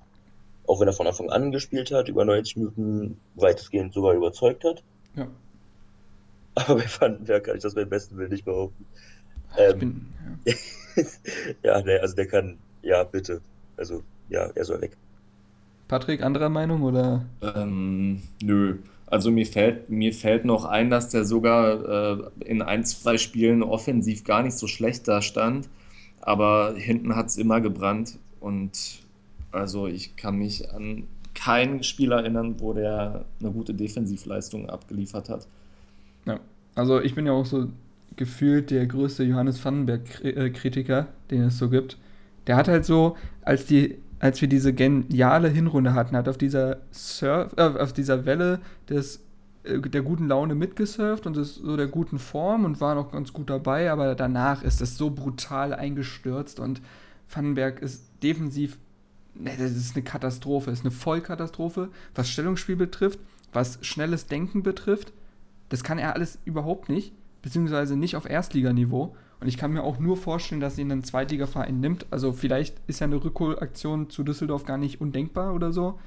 auch wenn er von Anfang an gespielt hat, über 90 Minuten weitestgehend sogar überzeugt hat. Ja. Aber bei Vandenberg kann ich das beim besten Willen nicht behaupten. Ich Ähm, bin, ja. ja, ne, also der kann, ja, bitte. Also, ja, er soll weg. Patrick, anderer Meinung oder? Ähm, nö. Also mir fällt, mir fällt noch ein, dass der sogar äh, in ein, zwei Spielen offensiv gar nicht so schlecht da stand. Aber hinten hat es immer gebrannt. Und also ich kann mich an kein Spiel erinnern, wo der eine gute Defensivleistung abgeliefert hat. Ja. Also ich bin ja auch so gefühlt der größte Johannes Vandenberg-Kritiker, den es so gibt. Der hat halt so, als die, als wir diese geniale Hinrunde hatten, hat auf dieser Surf, äh, auf dieser Welle des, äh, der guten Laune mitgesurft und ist so der guten Form und war noch ganz gut dabei, aber danach ist es so brutal eingestürzt und Vandenberg ist defensiv, ne, das ist eine Katastrophe, ist eine Vollkatastrophe, was Stellungsspiel betrifft, was schnelles Denken betrifft. Das kann er alles überhaupt nicht, beziehungsweise nicht auf Erstliganiveau. Und ich kann mir auch nur vorstellen, dass ihn ein Zweitligaverein nimmt. Also vielleicht ist ja eine Rückholaktion zu Düsseldorf gar nicht undenkbar oder so.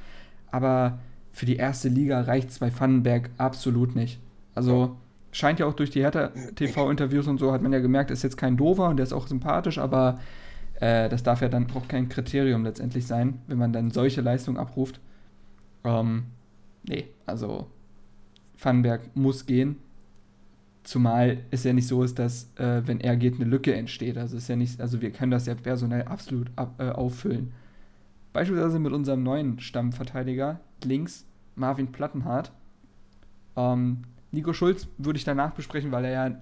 Aber für die erste Liga reicht es bei Vandenberg absolut nicht. Also scheint ja auch durch die Hertha-TV-Interviews und so, hat man ja gemerkt, ist jetzt kein Dover und der ist auch sympathisch, aber äh, das darf ja dann auch kein Kriterium letztendlich sein, wenn man dann solche Leistungen abruft. Ähm, nee, also Vandenberg muss gehen. Zumal es ja nicht so ist, dass, äh, wenn er geht, eine Lücke entsteht. Also ist ja nicht, also wir können das ja personell absolut ab, äh, auffüllen. Beispielsweise mit unserem neuen Stammverteidiger links, Marvin Plattenhardt. Ähm, Nico Schulz würde ich danach besprechen, weil er ja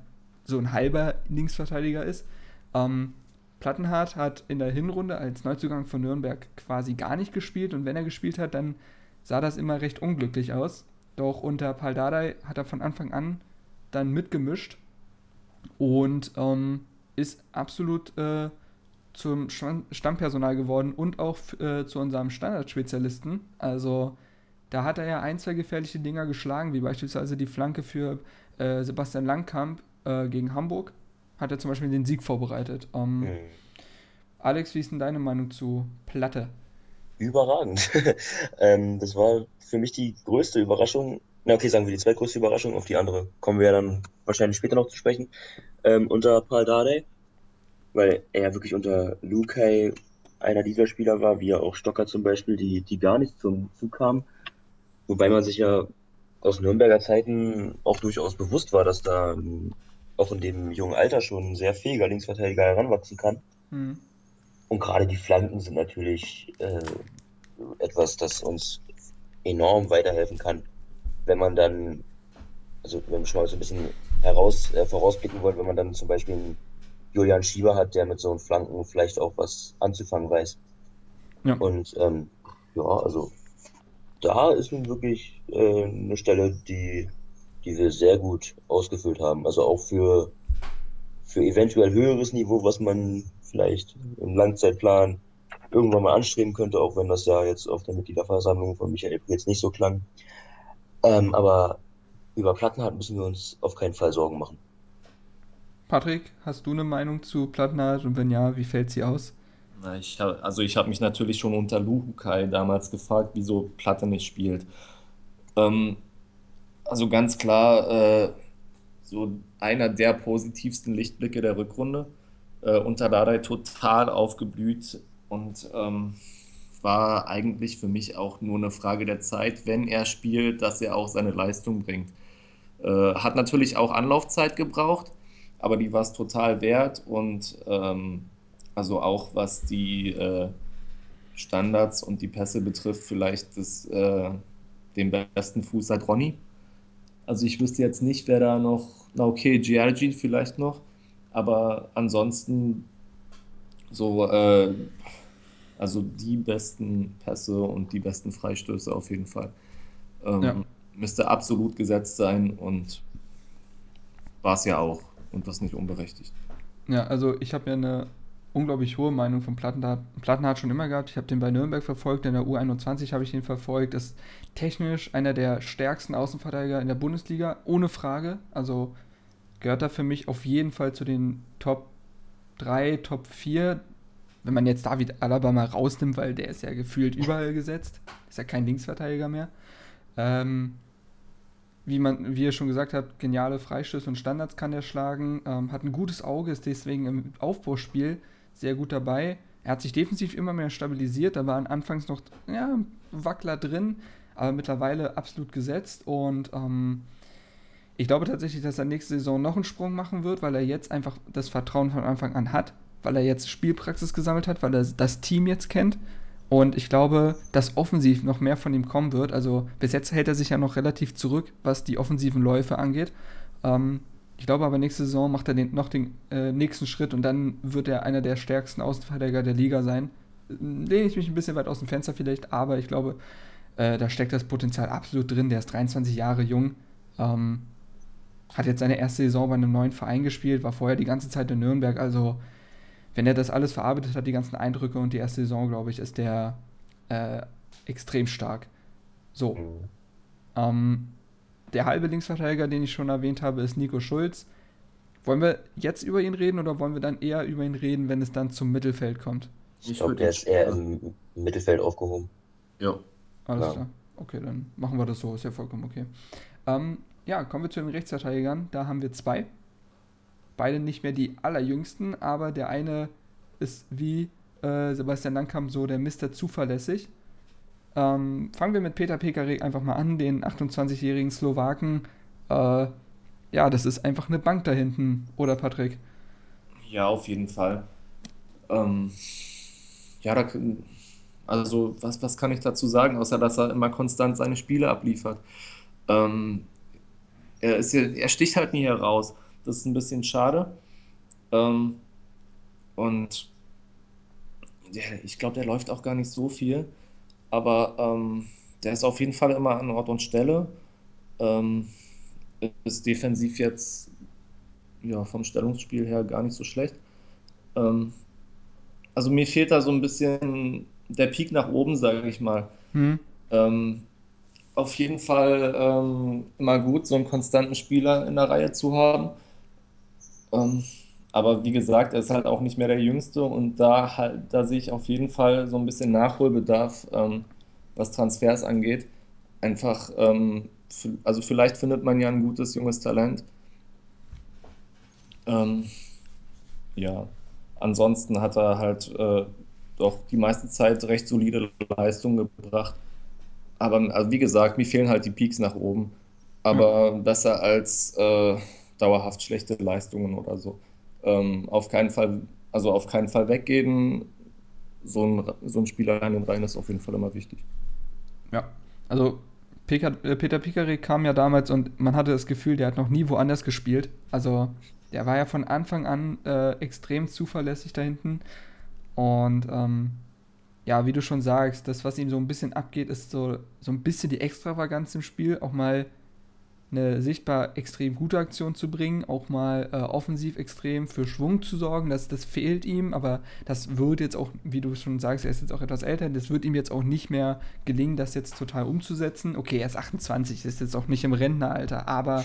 so ein halber Linksverteidiger ist. Ähm, Plattenhardt hat in der Hinrunde als Neuzugang von Nürnberg quasi gar nicht gespielt und wenn er gespielt hat, dann sah das immer recht unglücklich aus. Doch unter Paldadei hat er von Anfang an dann mitgemischt und ähm, ist absolut äh, zum Stammpersonal geworden und auch äh, zu unserem Standardspezialisten. Also da hat er ja ein, zwei gefährliche Dinger geschlagen, wie beispielsweise die Flanke für äh, Sebastian Langkamp äh, gegen Hamburg. Hat er zum Beispiel den Sieg vorbereitet. Ähm, Mhm. Alex, wie ist denn deine Meinung zu Platte? Überragend. ähm, das war für mich die größte Überraschung. Na, okay, sagen wir die zweitgrößte Überraschung. Auf die andere kommen wir ja dann wahrscheinlich später noch zu sprechen. Ähm, unter Paul Dardai, weil er wirklich unter Lukai einer dieser Spieler war, wie auch Stocker zum Beispiel, die, die gar nicht zum Zug kamen. Wobei man sich ja aus Nürnberger Zeiten auch durchaus bewusst war, dass da ähm, auch in dem jungen Alter schon ein sehr fähiger Linksverteidiger heranwachsen kann. Hm. Und gerade die Flanken sind natürlich äh, etwas, das uns enorm weiterhelfen kann, wenn man dann, also wenn wir schon mal so ein bisschen heraus, äh, vorausblicken wollen, wenn man dann zum Beispiel einen Julian Schieber hat, der mit so einem Flanken vielleicht auch was anzufangen weiß. Ja. Und ähm, ja, also da ist nun wirklich äh, eine Stelle, die, die wir sehr gut ausgefüllt haben. Also auch für, für eventuell höheres Niveau, was man vielleicht im Langzeitplan irgendwann mal anstreben könnte, auch wenn das ja jetzt auf der Mitgliederversammlung von Michael Preetz nicht so klang. Ähm, aber über Plattenhardt müssen wir uns auf keinen Fall Sorgen machen. Patrick, hast du eine Meinung zu Plattenhardt und wenn ja, wie fällt sie aus? Na, ich hab, also ich habe mich natürlich schon unter Luhukai damals gefragt, wieso Platte nicht spielt. Ähm, also ganz klar, äh, so einer der positivsten Lichtblicke der Rückrunde. Äh, unter Dardai total aufgeblüht und ähm, war eigentlich für mich auch nur eine Frage der Zeit, wenn er spielt, dass er auch seine Leistung bringt. Äh, hat natürlich auch Anlaufzeit gebraucht, aber die war es total wert und ähm, also auch was die äh, Standards und die Pässe betrifft, vielleicht das, äh, den besten Fuß seit Ronny. Also ich wüsste jetzt nicht, wer da noch, na okay, Giorgi vielleicht noch, aber ansonsten so, äh, also die besten Pässe und die besten Freistöße auf jeden Fall. Ähm, Ja. Müsste absolut gesetzt sein und war es ja auch und das nicht unberechtigt. Ja, also ich habe ja eine unglaublich hohe Meinung von Plattenhardt. Plattenhardt schon immer gehabt. Ich habe den bei Nürnberg verfolgt, in der U21 habe ich ihn verfolgt. Ist technisch einer der stärksten Außenverteidiger in der Bundesliga, ohne Frage. Also gehört er für mich auf jeden Fall zu den Top 3, Top 4. Wenn man jetzt David Alaba mal rausnimmt, weil der ist ja gefühlt überall gesetzt. Ist ja kein Linksverteidiger mehr. Ähm, wie, man, wie ihr schon gesagt habt, geniale Freistöße und Standards kann er schlagen. Ähm, hat ein gutes Auge, ist deswegen im Aufbauspiel sehr gut dabei. Er hat sich defensiv immer mehr stabilisiert. Da waren anfangs noch ja, Wackler drin, aber mittlerweile absolut gesetzt. Und ähm, ich glaube tatsächlich, dass er nächste Saison noch einen Sprung machen wird, weil er jetzt einfach das Vertrauen von Anfang an hat, weil er jetzt Spielpraxis gesammelt hat, weil er das Team jetzt kennt. Und ich glaube, dass offensiv noch mehr von ihm kommen wird. Also bis jetzt hält er sich ja noch relativ zurück, was die offensiven Läufe angeht. Ähm, ich glaube aber, nächste Saison macht er den, noch den äh, nächsten Schritt und dann wird er einer der stärksten Außenverteidiger der Liga sein. Lehne ich mich ein bisschen weit aus dem Fenster vielleicht, aber ich glaube, äh, da steckt das Potenzial absolut drin. Der ist 23 Jahre jung. Ähm, hat jetzt seine erste Saison bei einem neuen Verein gespielt, war vorher die ganze Zeit in Nürnberg. Also, wenn er das alles verarbeitet hat, die ganzen Eindrücke und die erste Saison, glaube ich, ist der äh, extrem stark. So. Mhm. Ähm, der halbe Linksverteidiger, den ich schon erwähnt habe, ist Nico Schulz. Wollen wir jetzt über ihn reden oder wollen wir dann eher über ihn reden, wenn es dann zum Mittelfeld kommt? Ich Ich glaube, der ist eher im Mittelfeld aufgehoben. Ja. Alles Ja. klar. Okay, dann machen wir das so. Ist ja vollkommen okay. Ähm, ja, kommen wir zu den Rechtsverteidigern. Da haben wir zwei. Beide nicht mehr die allerjüngsten, aber der eine ist wie äh, Sebastian Langkamp so der Mister zuverlässig. Ähm, fangen wir mit Peter Pekarek einfach mal an, den 28-jährigen Slowaken. Äh, ja, das ist einfach eine Bank da hinten, oder Patrick? Ja, auf jeden Fall. Ähm, ja, da, also was, was kann ich dazu sagen, außer dass er immer konstant seine Spiele abliefert. Ähm, er, ist ja, er sticht halt nie heraus. Das ist ein bisschen schade. Ähm, und der, ich glaube, der läuft auch gar nicht so viel. Aber ähm, der ist auf jeden Fall immer an Ort und Stelle. Ähm, ist defensiv jetzt ja, vom Stellungsspiel her gar nicht so schlecht. Ähm, also mir fehlt da so ein bisschen der Peak nach oben, sage ich mal. Hm? Ähm, auf jeden Fall ähm, immer gut, so einen konstanten Spieler in der Reihe zu haben. Ähm, aber wie gesagt, er ist halt auch nicht mehr der Jüngste und da halt, da sehe ich auf jeden Fall so ein bisschen Nachholbedarf, ähm, was Transfers angeht. Einfach, ähm, also vielleicht findet man ja ein gutes junges Talent. Ähm, ja, ansonsten hat er halt äh, doch die meiste Zeit recht solide Leistungen gebracht. Aber also wie gesagt, mir fehlen halt die Peaks nach oben. Aber besser als äh, dauerhaft schlechte Leistungen oder so. Ähm, auf keinen Fall, also auf keinen Fall weggeben. So ein, so ein Spieler in den Reihen ist auf jeden Fall immer wichtig. Ja, also äh, Peter Pickerick kam ja damals und man hatte das Gefühl, der hat noch nie woanders gespielt. Also der war ja von Anfang an äh, extrem zuverlässig da hinten. Und ähm, ja, wie du schon sagst, das, was ihm so ein bisschen abgeht, ist so, so ein bisschen die Extravaganz im Spiel. Auch mal eine sichtbar extrem gute Aktion zu bringen, auch mal äh, offensiv extrem für Schwung zu sorgen. Das, das fehlt ihm, aber das wird jetzt auch, wie du schon sagst, er ist jetzt auch etwas älter, das wird ihm jetzt auch nicht mehr gelingen, das jetzt total umzusetzen. Okay, er ist 28, ist jetzt auch nicht im Rentneralter, aber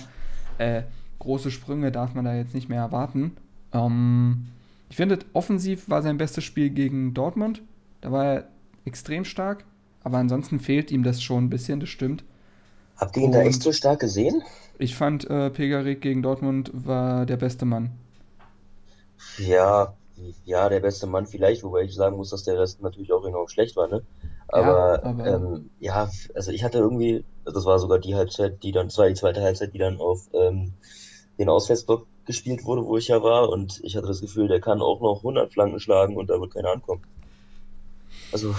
äh, große Sprünge darf man da jetzt nicht mehr erwarten. Ähm, ich finde, offensiv war sein bestes Spiel gegen Dortmund. Da war er extrem stark, aber ansonsten fehlt ihm das schon ein bisschen, das stimmt. Habt ihr ihn da echt so Und stark gesehen? ich fand, äh, Pegarik gegen Dortmund war der beste Mann. Ja, ja, der beste Mann vielleicht, wobei ich sagen muss, dass der Rest natürlich auch enorm schlecht war, ne? Ja, Aber aber ähm, ja, also ich hatte irgendwie, das war sogar die Halbzeit, die dann, das war die zweite Halbzeit, die dann auf ähm, den Auswärtsblock gespielt wurde, wo ich ja war, und ich hatte das Gefühl, der kann auch noch 100 Flanken schlagen und da wird keiner ankommen. Also,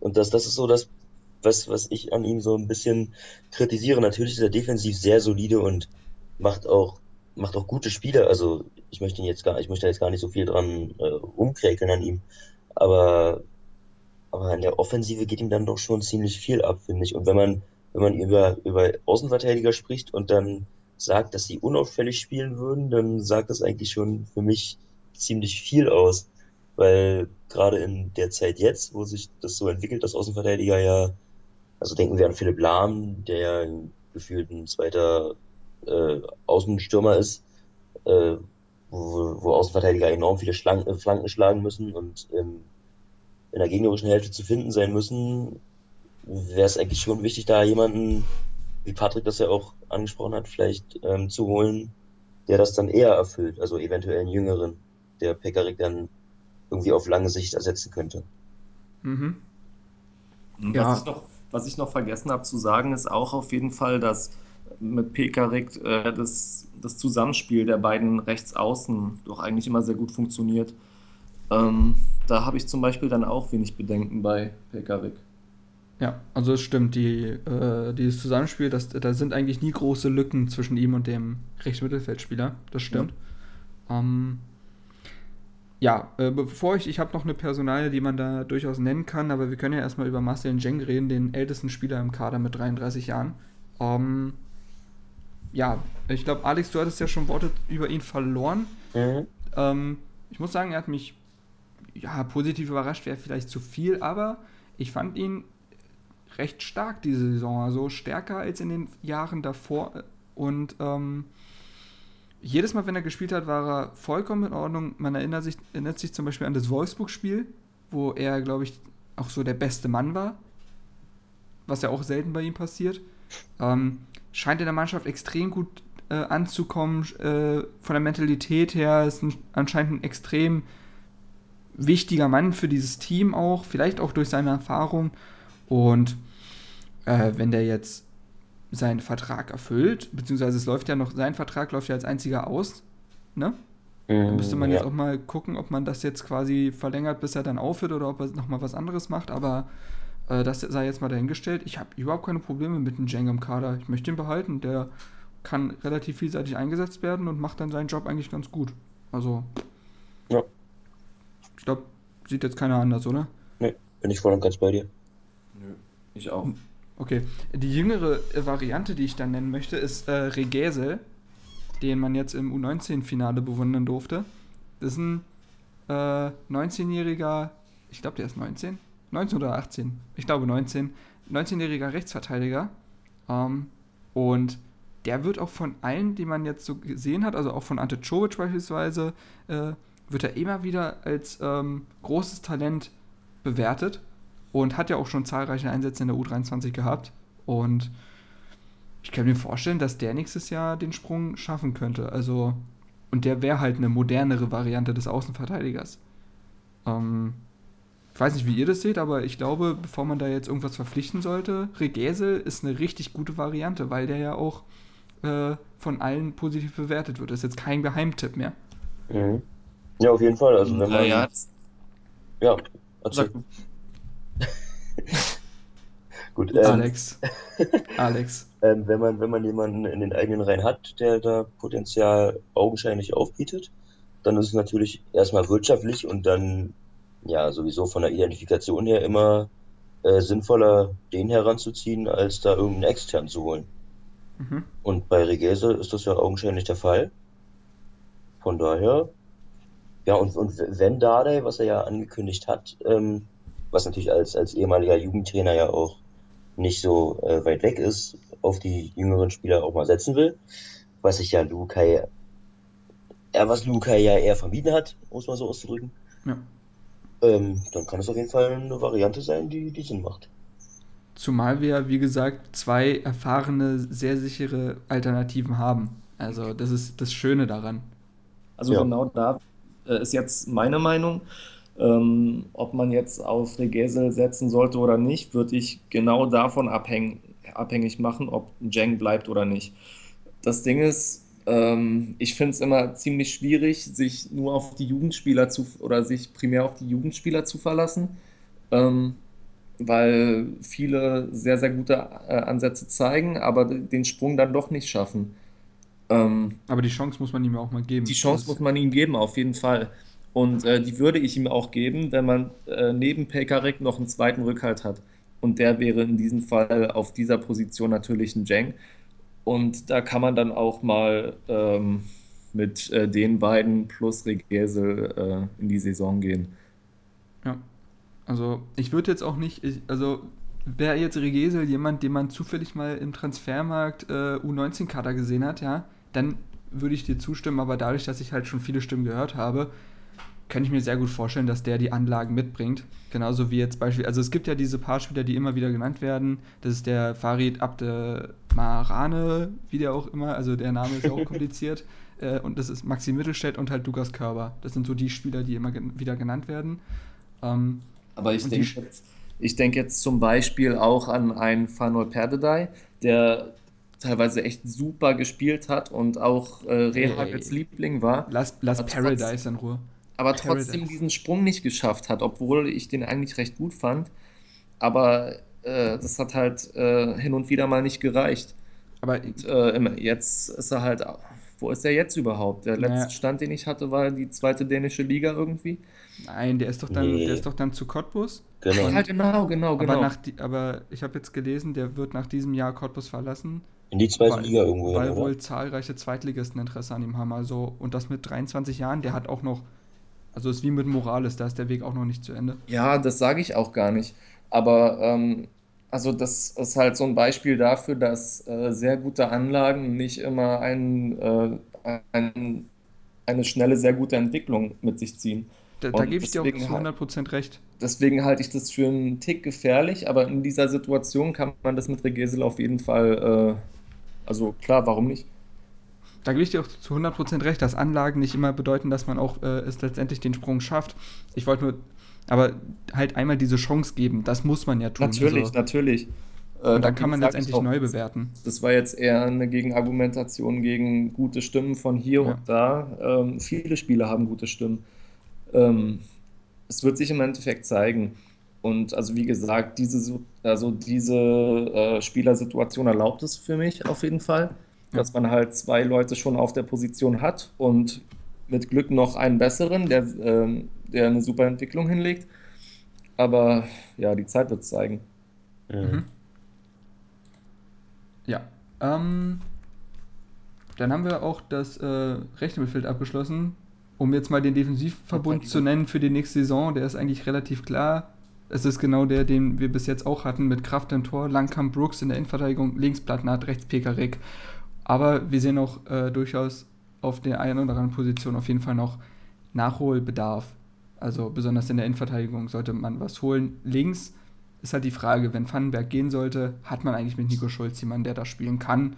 und das, das ist so das, was, was ich an ihm so ein bisschen kritisiere. Natürlich ist er defensiv sehr solide und macht auch, macht auch gute Spiele. Also, ich möchte ihn jetzt gar, ich möchte jetzt gar nicht so viel dran äh, rumkräkeln an ihm. Aber, aber in der Offensive geht ihm dann doch schon ziemlich viel ab, finde ich. Und wenn man, wenn man über, über Außenverteidiger spricht und dann sagt, dass sie unauffällig spielen würden, dann sagt das eigentlich schon für mich ziemlich viel aus. Weil gerade in der Zeit jetzt, wo sich das so entwickelt, dass Außenverteidiger ja, also denken wir an Philipp Lahm, der ja gefühlt ein zweiter äh, Außenstürmer ist, äh, wo, wo Außenverteidiger enorm viele Schlangen, äh, Flanken schlagen müssen und ähm, in der gegnerischen Hälfte zu finden sein müssen, wäre es eigentlich schon wichtig, da jemanden, wie Patrick das ja auch angesprochen hat, vielleicht ähm, zu holen, der das dann eher erfüllt, also eventuell einen jüngeren, der Pekarik dann irgendwie auf lange Sicht ersetzen könnte. mhm. Was ich ja, noch, was ich noch vergessen habe zu sagen, ist auch auf jeden Fall, dass mit Pekarik äh, das, das Zusammenspiel der beiden Rechtsaußen doch eigentlich immer sehr gut funktioniert. Ähm, da habe ich zum Beispiel dann auch wenig Bedenken bei Pekarik. ja, also es stimmt, die, äh, dieses Zusammenspiel, das, da sind eigentlich nie große Lücken zwischen ihm und dem Rechtsmittelfeldspieler, das Ja. stimmt. Ähm, ja, äh, bevor ich, ich habe noch eine Personalie, die man da durchaus nennen kann, aber wir können ja erstmal über Marcel Njeng reden, den ältesten Spieler im Kader mit 33 Jahren. Ähm, ja, ich glaube, Alex, du hattest ja schon Worte über ihn verloren. Mhm. Ähm, ich muss sagen, er hat mich ja, positiv überrascht, wäre vielleicht zu viel, aber ich fand ihn recht stark diese Saison, also stärker als in den Jahren davor. Und ähm, jedes Mal, wenn er gespielt hat, war er vollkommen in Ordnung. Man erinnert sich, erinnert sich zum Beispiel an das Wolfsburg-Spiel, wo er, glaube ich, auch so der beste Mann war, was ja auch selten bei ihm passiert. Ähm, scheint in der Mannschaft extrem gut äh, anzukommen, äh, von der Mentalität her ist ein, anscheinend ein extrem wichtiger Mann für dieses Team auch, vielleicht auch durch seine Erfahrung. Und äh, wenn der jetzt seinen Vertrag erfüllt, beziehungsweise es läuft ja noch, sein Vertrag läuft ja als einziger aus, ne? Da müsste Mhm, man jetzt ja. auch mal gucken, ob man das jetzt quasi verlängert, bis er dann aufhört oder ob er nochmal was anderes macht. Aber äh, das sei jetzt mal dahingestellt. Ich habe überhaupt keine Probleme mit dem Jeng im Kader. Ich möchte ihn behalten. Der kann relativ vielseitig eingesetzt werden und macht dann seinen Job eigentlich ganz gut. Also, Ja, ich glaube, sieht jetzt keiner anders, oder? ne, bin ich voll und ganz bei dir. Nö, ich auch. Okay. Die jüngere Variante, die ich dann nennen möchte, ist äh, Regäse, den man jetzt im U19-Finale bewundern durfte. Das ist ein äh, 19-jähriger, ich glaube, der ist 19, 19 oder 18, ich glaube 19, 19-jähriger Rechtsverteidiger. Ähm, und der wird auch von allen, die man jetzt so gesehen hat, also auch von Ante Czovic beispielsweise, äh, wird er immer wieder als ähm, großes Talent bewertet und hat ja auch schon zahlreiche Einsätze in der U23 gehabt. Und ich kann mir vorstellen, dass der nächstes Jahr den Sprung schaffen könnte. Also, und der wäre halt eine modernere Variante des Außenverteidigers. Ähm, ich weiß nicht, wie ihr das seht, aber ich glaube, bevor man da jetzt irgendwas verpflichten sollte, Regesel ist eine richtig gute Variante, weil der ja auch äh, von allen positiv bewertet wird. Das ist jetzt kein Geheimtipp mehr. Mhm. Ja, auf jeden Fall. Also wenn man. ja, Ja, erzähl. Gut, ähm, Alex. Alex. ähm, wenn man, wenn man jemanden in den eigenen Reihen hat, der da Potenzial augenscheinlich aufbietet, dann ist es natürlich erstmal wirtschaftlich und dann ja sowieso von der Identifikation her immer äh, sinnvoller, den heranzuziehen, als da irgendeinen extern zu holen. Mhm. Und bei Regese ist das ja augenscheinlich der Fall. Von daher, ja, und, und wenn Dardai, was er ja angekündigt hat, ähm, was natürlich als, als ehemaliger Jugendtrainer ja auch nicht so äh, weit weg ist, auf die jüngeren Spieler auch mal setzen will, was sich ja Lukai, ja, was Lukai ja eher vermieden hat, muss man so auszudrücken, Ja. ähm, dann kann es auf jeden Fall eine Variante sein, die, die Sinn macht. Zumal wir, wie gesagt, zwei erfahrene, sehr sichere Alternativen haben. Also, das ist das Schöne daran. Also Ja. genau da äh, ist jetzt meine Meinung. Ähm, ob man jetzt auf Regesel setzen sollte oder nicht, würde ich genau davon abhäng abhängig machen, ob Jeng bleibt oder nicht. Das Ding ist, ähm, ich finde es immer ziemlich schwierig, sich nur auf die Jugendspieler zu oder sich primär auf die Jugendspieler zu verlassen, ähm, weil viele sehr, sehr gute äh, Ansätze zeigen, aber den Sprung dann doch nicht schaffen. Ähm, Aber die Chance muss man ihm auch mal geben. die Chance muss man ihm geben, auf jeden Fall. Und äh, die würde ich ihm auch geben, wenn man äh, neben Pekarik noch einen zweiten Rückhalt hat. Und der wäre in diesem Fall auf dieser Position natürlich ein Jeng. Und da kann man dann auch mal ähm, mit äh, den beiden plus Regesel äh, in die Saison gehen. Ja. Also, ich würde jetzt auch nicht, ich, also wäre jetzt Regesel jemand, den man zufällig mal im Transfermarkt äh, U19-Kader gesehen hat, ja, dann würde ich dir zustimmen, aber dadurch, dass ich halt schon viele Stimmen gehört habe, kann ich mir sehr gut vorstellen, dass der die Anlagen mitbringt. Genauso wie jetzt Beispiel, also es gibt ja diese paar Spieler, die immer wieder genannt werden. Das ist der Farid Abdemarane, wie der auch immer, also der Name ist auch kompliziert. Äh, und das ist Maxi Mittelstädt und halt Lukas Körber. Das sind so die Spieler, die immer gen wieder genannt werden. Ähm, Aber ich denke jetzt, ich denk jetzt zum Beispiel auch an einen Fanol Perdedei, der teilweise echt super gespielt hat und auch äh, Rehagels Ey. Liebling war. lass lass Paradise in Ruhe. Aber trotzdem Paradise. diesen Sprung nicht geschafft hat, obwohl ich den eigentlich recht gut fand. Aber äh, das hat halt äh, hin und wieder mal nicht gereicht. Aber Und äh, jetzt ist er halt, wo ist er jetzt überhaupt? Der letzte Naja. Stand, den ich hatte, war die zweite dänische Liga irgendwie. nein, der ist doch dann, Nee. der ist doch dann zu Cottbus. Genau. Ja, genau, genau, Aber, genau. nach die, aber ich habe jetzt gelesen, der wird nach diesem Jahr Cottbus verlassen, In die zweite weil, Liga irgendwo hin, weil oder? wohl zahlreiche Zweitligisten Interesse an ihm haben. Also, und das mit 23 Jahren, der hat auch noch, also ist wie mit Morales, da ist der Weg auch noch nicht zu Ende. Ja, das sage ich auch gar nicht. Aber ähm, also das ist halt so ein Beispiel dafür, dass äh, sehr gute Anlagen nicht immer ein, äh, ein, eine schnelle, sehr gute Entwicklung mit sich ziehen. Da, da gebe ich dir auch zu halt- 100% recht. deswegen halte ich das für einen Tick gefährlich, aber in dieser Situation kann man das mit Regesel auf jeden Fall, äh, also klar, warum nicht? Da gebe ich dir auch zu 100% recht, dass Anlagen nicht immer bedeuten, dass man auch äh, es letztendlich den Sprung schafft. Ich wollte nur, aber halt einmal diese Chance geben, das muss man ja tun. Natürlich, also, natürlich. Äh, und dann kann man letztendlich auch, neu bewerten. Das war jetzt eher eine Gegenargumentation gegen gute Stimmen von hier Ja. und da. Ähm, viele Spieler haben gute Stimmen. Ähm, es wird sich im Endeffekt zeigen. Und also wie gesagt, diese, also diese äh, Spielersituation erlaubt es für mich auf jeden Fall. Dass man halt zwei Leute schon auf der Position hat und mit Glück noch einen besseren, der, ähm, der eine super Entwicklung hinlegt. Aber ja, die Zeit wird zeigen. Mhm. Ja. Ähm, dann haben wir auch das äh, rechte Mittelfeld abgeschlossen. Um jetzt mal den Defensivverbund zu nennen für die nächste Saison, der ist eigentlich relativ klar. Es ist genau der, den wir bis jetzt auch hatten, mit Kraft im Tor, Langkamp Brooks in der Innenverteidigung, links Plattenhardt, rechts Pekarik. Aber wir sehen auch äh, durchaus auf der einen oder anderen Position auf jeden Fall noch Nachholbedarf. Also besonders in der Innenverteidigung sollte man was holen. Links ist halt die Frage, wenn Vandenberg gehen sollte, hat man eigentlich mit Nico Schulz jemanden, der da spielen kann.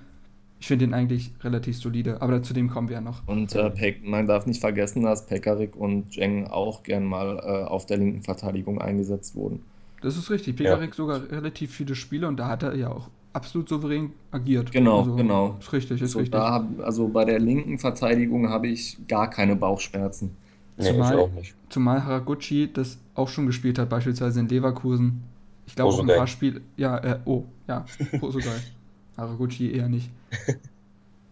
Ich finde ihn eigentlich relativ solide, aber zu dem kommen wir ja noch. Und äh, man darf nicht vergessen, dass Pekarik und Jeng auch gern mal äh, auf der linken Verteidigung eingesetzt wurden. Das ist richtig. Pekarik ja. sogar relativ viele Spiele und da hat er ja auch absolut souverän agiert. Genau, also, genau. Ist richtig, ist so, richtig. Hab, also bei der linken Verteidigung habe ich gar keine Bauchschmerzen. Nee, zumal, zumal Haraguchi das auch schon gespielt hat, beispielsweise in Leverkusen. Ich glaube auch ein paar Spiele. Ja, äh, oh, ja, Hosogai. Haraguchi eher nicht.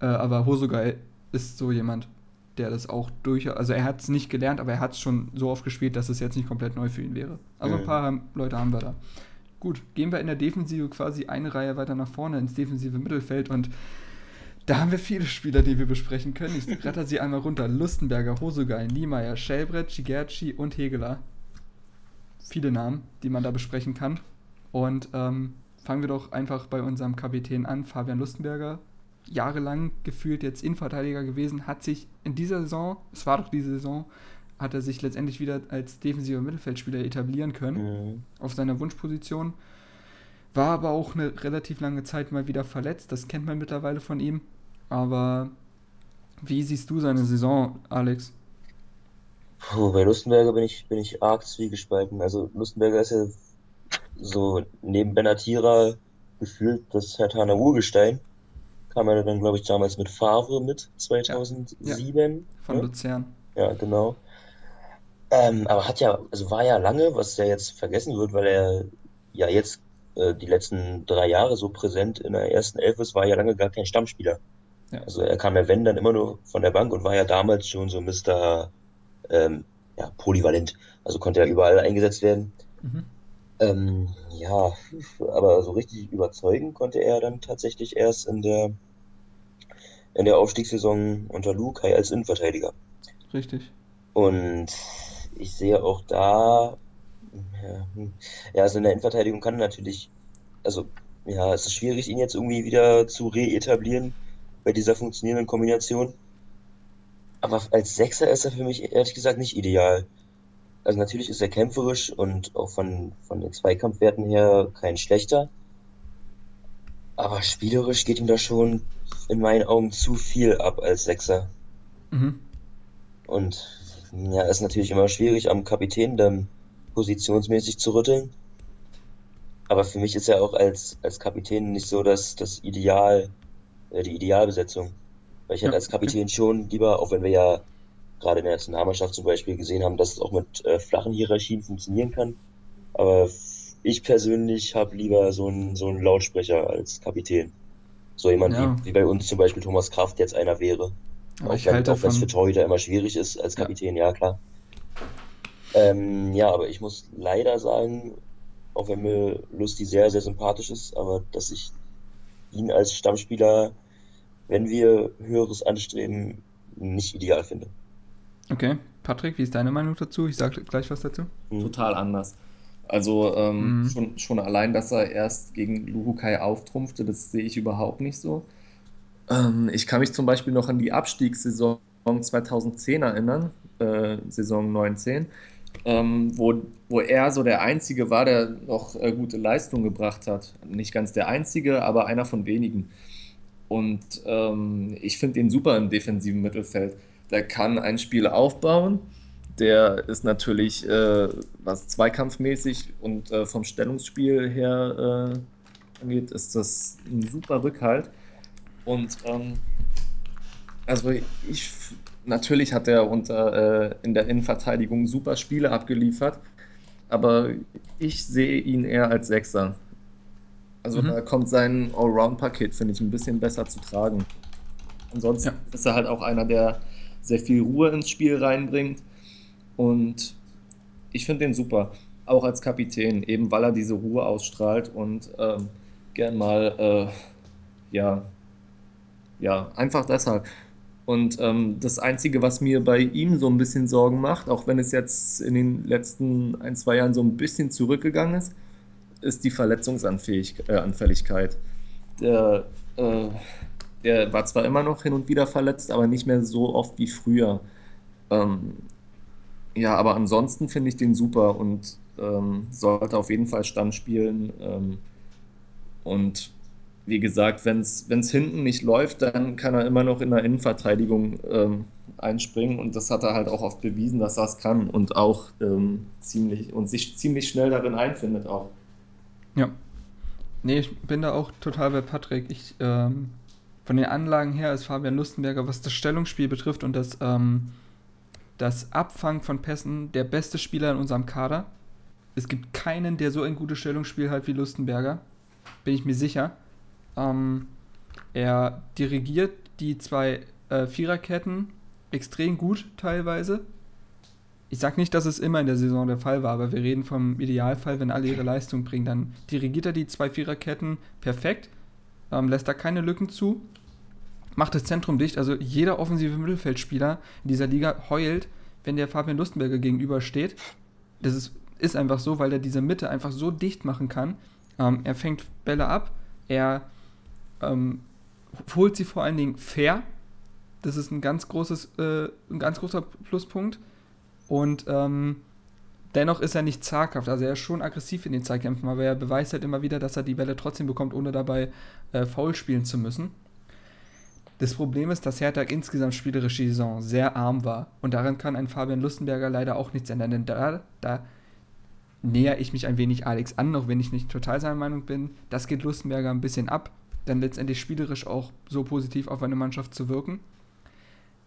äh, aber Hosogai ist so jemand, der das auch durch. Also er hat es nicht gelernt, aber er hat es schon so oft gespielt, dass es jetzt nicht komplett neu für ihn wäre. Also mhm. ein paar Leute haben wir da. Gut, gehen wir in der Defensive quasi eine Reihe weiter nach vorne ins defensive Mittelfeld und da haben wir viele Spieler, die wir besprechen können. Ich ratter sie einmal runter. Lustenberger, Hosogai, Niemeyer, Schelbrett, Shigerchi und Hegeler. Viele Namen, die man da besprechen kann. Und ähm, fangen wir doch einfach bei unserem Kapitän an, Fabian Lustenberger. Jahrelang gefühlt jetzt Innenverteidiger gewesen, hat sich in dieser Saison, es war doch diese Saison, hat er sich letztendlich wieder als defensiver Mittelfeldspieler etablieren können, mhm. auf seiner Wunschposition. War aber auch eine relativ lange Zeit mal wieder verletzt, das kennt man mittlerweile von ihm. Aber wie siehst du seine Saison, Alex? Puh, bei Lustenberger bin ich, bin ich arg zwiegespalten. Also Lustenberger ist ja so neben Benatira gefühlt das Hertaner Urgestein. Kam er dann, glaube ich, damals mit Favre mit, 2007. Ja, von ne? Luzern. Ja, genau. Ähm, aber hat ja, also war ja lange, was ja jetzt vergessen wird, weil er ja jetzt äh, die letzten drei Jahre so präsent in der ersten Elf ist, war ja lange gar kein Stammspieler. Ja. Also er kam ja, wenn, dann immer nur von der Bank und war ja damals schon so Mr. Ähm, ja, polyvalent. Also konnte er überall eingesetzt werden. Mhm. Ähm, ja, aber so richtig überzeugen konnte er dann tatsächlich erst in der, in der Aufstiegssaison unter Lukai als Innenverteidiger. Richtig. Und ich sehe auch da, ja, hm, ja, also in der Innenverteidigung kann natürlich, also ja, es ist schwierig, ihn jetzt irgendwie wieder zu reetablieren bei dieser funktionierenden Kombination. Aber als Sechser ist er für mich ehrlich gesagt nicht ideal. Also natürlich ist er kämpferisch und auch von, von den Zweikampfwerten her kein schlechter. Aber spielerisch geht ihm da schon in meinen Augen zu viel ab als Sechser. Mhm. Und ja, ist natürlich immer schwierig, am Kapitän dann positionsmäßig zu rütteln. Aber für mich ist er auch als, als Kapitän nicht so das, das Ideal, äh, die Idealbesetzung. Weil ich ja, hätte als Kapitän schon lieber, auch wenn wir ja gerade in der Nationalmannschaft zum Beispiel gesehen haben, dass es auch mit äh, flachen Hierarchien funktionieren kann. Aber ich persönlich habe lieber so einen, so einen Lautsprecher als Kapitän. So jemand ja. wie, wie bei uns zum Beispiel Thomas Kraft jetzt einer wäre. Aber auch ich wenn, halte auch wenn es für Torhüter immer schwierig ist als Kapitän, ja, ja klar. Ähm, ja, aber ich muss leider sagen, auch wenn mir Lusti sehr, sehr sympathisch ist, aber dass ich ihn als Stammspieler, wenn wir Höheres anstreben, nicht ideal finde. Okay, Patrick, wie ist deine Meinung dazu? Ich sage gleich was dazu. Mhm. Total anders. Also ähm, mhm. schon, schon allein, dass er erst gegen Luhukai auftrumpfte, das sehe ich überhaupt nicht so. Ähm, ich kann mich zum Beispiel noch an die Abstiegssaison 2010 erinnern, äh, Saison 19, ähm, wo, wo er so der Einzige war, der noch äh, gute Leistung gebracht hat. Nicht ganz der Einzige, aber einer von wenigen. Und ähm, ich finde ihn super im defensiven Mittelfeld. Der kann ein Spiel aufbauen. Der ist natürlich, äh, was zweikampfmäßig und äh, vom Stellungsspiel her äh, angeht, ist das ein super Rückhalt. Und ähm, also ich, natürlich hat er unter, äh, in der Innenverteidigung super Spiele abgeliefert, aber ich sehe ihn eher als Sechser. Also mhm. da kommt sein Allround-Paket, finde ich, ein bisschen besser zu tragen. Ansonsten ja. ist er halt auch einer, der sehr viel Ruhe ins Spiel reinbringt. Und ich finde den super, auch als Kapitän, eben weil er diese Ruhe ausstrahlt und ähm, gern mal, äh, ja, ja, einfach deshalb. Und ähm, das Einzige, was mir bei ihm so ein bisschen Sorgen macht, auch wenn es jetzt in den letzten ein, zwei Jahren so ein bisschen zurückgegangen ist, ist die Verletzungsanfälligkeit. Äh, Der, äh, der war zwar immer noch hin und wieder verletzt, aber nicht mehr so oft wie früher. Ähm, ja, aber ansonsten finde ich den super und ähm, sollte auf jeden Fall Stamm spielen. Ähm, und wie gesagt, wenn es hinten nicht läuft, dann kann er immer noch in der Innenverteidigung ähm, einspringen und das hat er halt auch oft bewiesen, dass er es kann und auch ähm, ziemlich und sich ziemlich schnell darin einfindet auch. Ja. Nee, ich bin da auch total bei Patrick. Ich, ähm, von den Anlagen her ist Fabian Lustenberger, was das Stellungsspiel betrifft und das, ähm, das Abfangen von Pässen, der beste Spieler in unserem Kader. Es gibt keinen, der so ein gutes Stellungsspiel hat wie Lustenberger. Bin ich mir sicher. Ähm, er dirigiert die zwei äh, Viererketten extrem gut teilweise. Ich sage nicht, dass es immer in der Saison der Fall war, aber wir reden vom Idealfall, wenn alle ihre Leistung bringen. Dann dirigiert er die zwei Viererketten perfekt, ähm, lässt da keine Lücken zu, macht das Zentrum dicht. Also jeder offensive Mittelfeldspieler in dieser Liga heult, wenn der Fabian Lustenberger gegenübersteht. Das ist, ist einfach so, weil er diese Mitte einfach so dicht machen kann. Ähm, er fängt Bälle ab, er ähm, holt sie vor allen Dingen fair. Das ist ein ganz, großes, äh, ein ganz großer Pluspunkt. Und ähm, dennoch ist er nicht zaghaft. Also er ist schon aggressiv in den Zweikämpfen, aber er beweist halt immer wieder, dass er die Bälle trotzdem bekommt, ohne dabei äh, faul spielen zu müssen. Das Problem ist, dass Hertha insgesamt spielerisch die Saison sehr arm war. Und daran kann ein Fabian Lustenberger leider auch nichts ändern. Denn da, da näher ich mich ein wenig Alex an, auch wenn ich nicht total seiner Meinung bin. Das geht Lustenberger ein bisschen ab, dann letztendlich spielerisch auch so positiv auf eine Mannschaft zu wirken.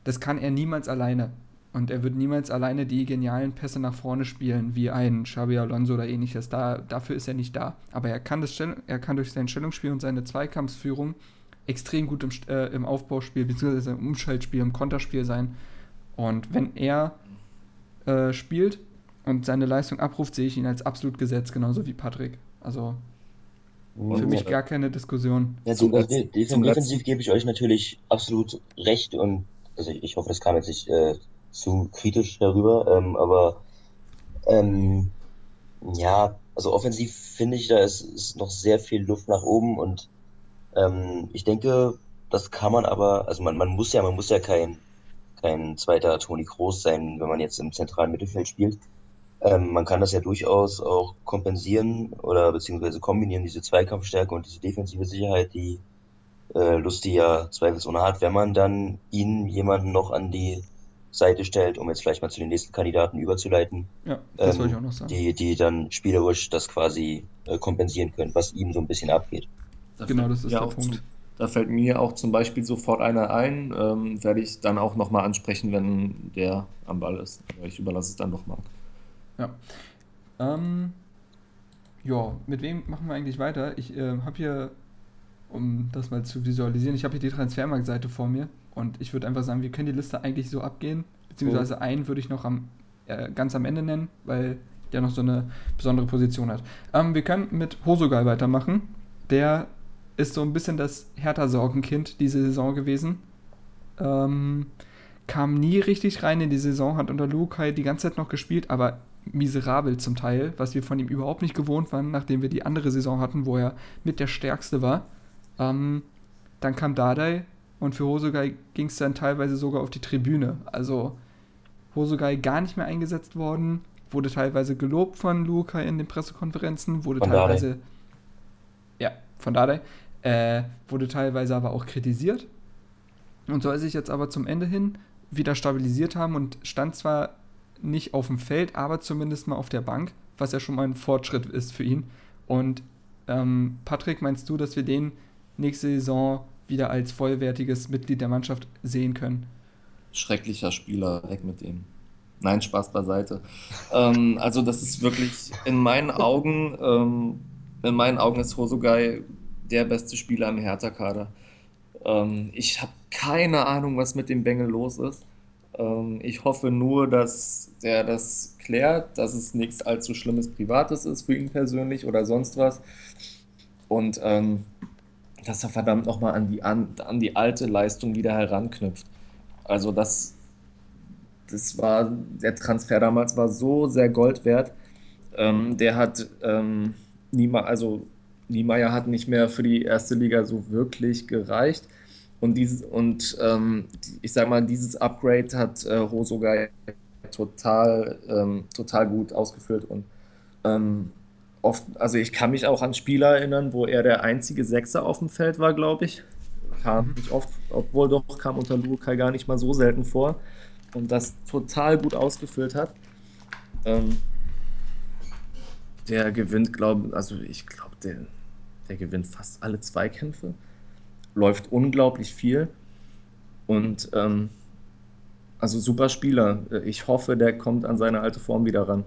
Das kann er niemals alleine. Und er wird niemals alleine die genialen Pässe nach vorne spielen, wie ein Xabi Alonso oder ähnliches. Da, dafür ist er nicht da. Aber er kann, das, er kann durch sein Stellungsspiel und seine Zweikampfsführung extrem gut im, äh, im Aufbauspiel, beziehungsweise im Umschaltspiel, im Konterspiel sein. Und wenn er äh, spielt und seine Leistung abruft, sehe ich ihn als absolut gesetzt, genauso wie Patrick. Also und für mich gar keine Diskussion. Ja, zum, also defensiv, defensiv gebe ich euch natürlich absolut recht und also ich hoffe, das kam jetzt nicht äh, zu kritisch darüber, ähm, aber ähm, ja, also offensiv finde ich, da ist, ist noch sehr viel Luft nach oben und ähm, ich denke, das kann man aber, also man, man muss ja, man muss ja kein, kein zweiter Toni Kroos sein, wenn man jetzt im zentralen Mittelfeld spielt. Ähm, man kann das ja durchaus auch kompensieren oder beziehungsweise kombinieren, diese Zweikampfstärke und diese defensive Sicherheit, die äh, Lusti ja zweifelsohne hat, wenn man dann ihn jemanden noch an die Seite stellt, um jetzt vielleicht mal zu den nächsten Kandidaten überzuleiten. Ja, das ähm, wollte ich auch noch sagen. Die, die dann spielerisch das quasi äh, kompensieren können, was ihm so ein bisschen abgeht. Da genau, das ist der Punkt. Zu, da fällt mir auch zum Beispiel sofort einer ein, ähm, werde ich dann auch nochmal ansprechen, wenn der am Ball ist. Ich überlasse es dann doch mal. Ja. Ähm, ja, mit wem machen wir eigentlich weiter? Ich äh, habe hier, um das mal zu visualisieren, ich habe hier die Transfermarktseite vor mir und ich würde einfach sagen, wir können die Liste eigentlich so abgehen, beziehungsweise mhm. einen würde ich noch am, äh, ganz am Ende nennen, weil der noch so eine besondere Position hat. Ähm, wir können mit Hosogal weitermachen. Der ist so ein bisschen das Hertha-Sorgenkind diese Saison gewesen. Ähm, kam nie richtig rein in die Saison, hat unter Lukai die ganze Zeit noch gespielt, aber miserabel zum Teil, was wir von ihm überhaupt nicht gewohnt waren, nachdem wir die andere Saison hatten, wo er mit der Stärkste war. Ähm, dann kam Dardai und für Hosogai ging es dann teilweise sogar auf die Tribüne. Also Hosogai gar nicht mehr eingesetzt worden, wurde teilweise gelobt von Lukai in den Pressekonferenzen, wurde von teilweise. Dardai. Ja, von Dardai. Äh, wurde teilweise aber auch kritisiert und soll sich jetzt aber zum Ende hin wieder stabilisiert haben und stand zwar nicht auf dem Feld, aber zumindest mal auf der Bank, was ja schon mal ein Fortschritt ist für ihn. Und ähm, Patrick, meinst du, dass wir den nächste Saison wieder als vollwertiges Mitglied der Mannschaft sehen können? Schrecklicher Spieler, weg mit ihm. Nein, Spaß beiseite. ähm, also das ist wirklich in meinen Augen, ähm, in meinen Augen ist Hosogai der beste Spieler im Hertha-Kader. Ähm, ich habe keine Ahnung, was mit dem Bengel los ist. Ähm, ich hoffe nur, dass der das klärt, dass es nichts allzu Schlimmes Privates ist für ihn persönlich oder sonst was. Und ähm, dass er verdammt nochmal an die, an, an die alte Leistung wieder heranknüpft. Also das, das war, der Transfer damals war so sehr Gold wert. Ähm, der hat ähm, Niema, also Niemeyer hat nicht mehr für die erste Liga so wirklich gereicht. Und, dieses, und ähm, ich sag mal, dieses Upgrade hat äh, Hosogai total, ähm, total gut ausgeführt und ähm, oft, also ich kann mich auch an Spieler erinnern, wo er der einzige Sechser auf dem Feld war, glaube ich. Kam mhm. nicht oft, obwohl doch kam unter Lukai gar nicht mal so selten vor und das total gut ausgeführt hat. Ähm, der gewinnt, glaube also ich glaube, der, der gewinnt fast alle Zweikämpfe, läuft unglaublich viel und ähm, also super Spieler. Ich hoffe, der kommt an seine alte Form wieder ran.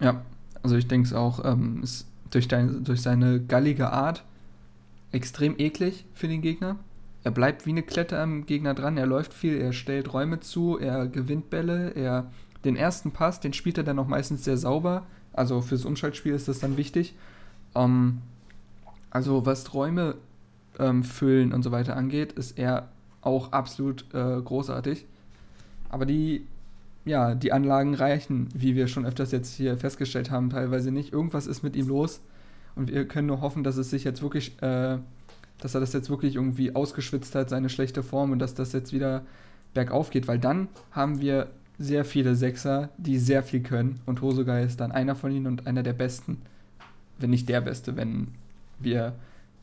Ja, also ich denke es auch, ähm, ist durch, dein, durch seine gallige Art extrem eklig für den Gegner. Er bleibt wie eine Klette am Gegner dran, er läuft viel, er stellt Räume zu, er gewinnt Bälle, er den ersten Pass, den spielt er dann auch meistens sehr sauber. Also fürs Umschaltspiel ist das dann wichtig. Ähm, also was Räume ähm, füllen und so weiter angeht, ist er auch absolut äh, großartig. Aber die ja, die Anlagen reichen, wie wir schon öfters jetzt hier festgestellt haben, teilweise nicht. Irgendwas ist mit ihm los und wir können nur hoffen, dass es sich jetzt wirklich, äh, dass er das jetzt wirklich irgendwie ausgeschwitzt hat, seine schlechte Form und dass das jetzt wieder bergauf geht, weil dann haben wir sehr viele Sechser, die sehr viel können und Hosogai ist dann einer von ihnen und einer der besten, wenn nicht der beste, wenn wir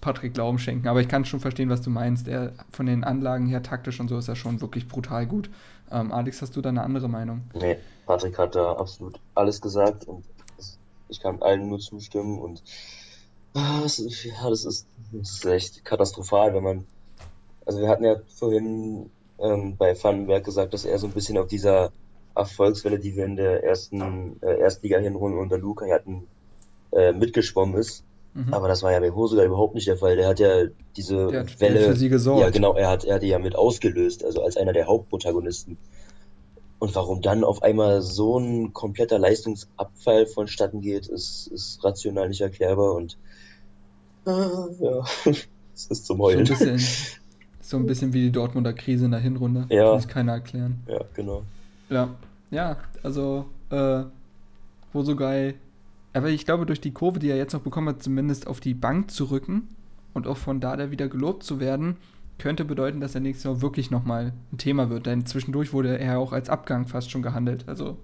Patrick Glauben schenken. Aber ich kann schon verstehen, was du meinst. Er von den Anlagen her taktisch und so ist er schon wirklich brutal gut. Ähm, Alex, hast du da eine andere Meinung? Nee, Patrick hat da absolut alles gesagt und ich kann allen nur zustimmen und ah, das ja, das ist, das ist echt katastrophal, wenn man, also wir hatten ja vorhin ähm, bei Vandenberg gesagt, dass er so ein bisschen auf dieser Erfolgswelle, die wir in der ersten äh, Erstliga-Hinrunde unter Luca hatten, äh, mitgeschwommen ist. Mhm. Aber das war ja bei Hose überhaupt nicht der Fall. Der hat ja diese der hat, Welle. Für sie gesorgt. Ja, genau, er hat, er hat die ja mit ausgelöst, also als einer der Hauptprotagonisten. Und warum dann auf einmal so ein kompletter Leistungsabfall vonstatten geht, ist, ist rational nicht erklärbar und äh, ja, es ist zum Heulen. So ein, bisschen, so ein bisschen wie die Dortmunder Krise in der Hinrunde. Ja. Kann sich keiner erklären. Ja, genau. Ja, ja, also äh, Hosogai aber ich glaube, durch die Kurve, die er jetzt noch bekommen hat, zumindest auf die Bank zu rücken und auch von da wieder gelobt zu werden, könnte bedeuten, dass er nächstes Jahr wirklich nochmal ein Thema wird. Denn zwischendurch wurde er auch als Abgang fast schon gehandelt. Also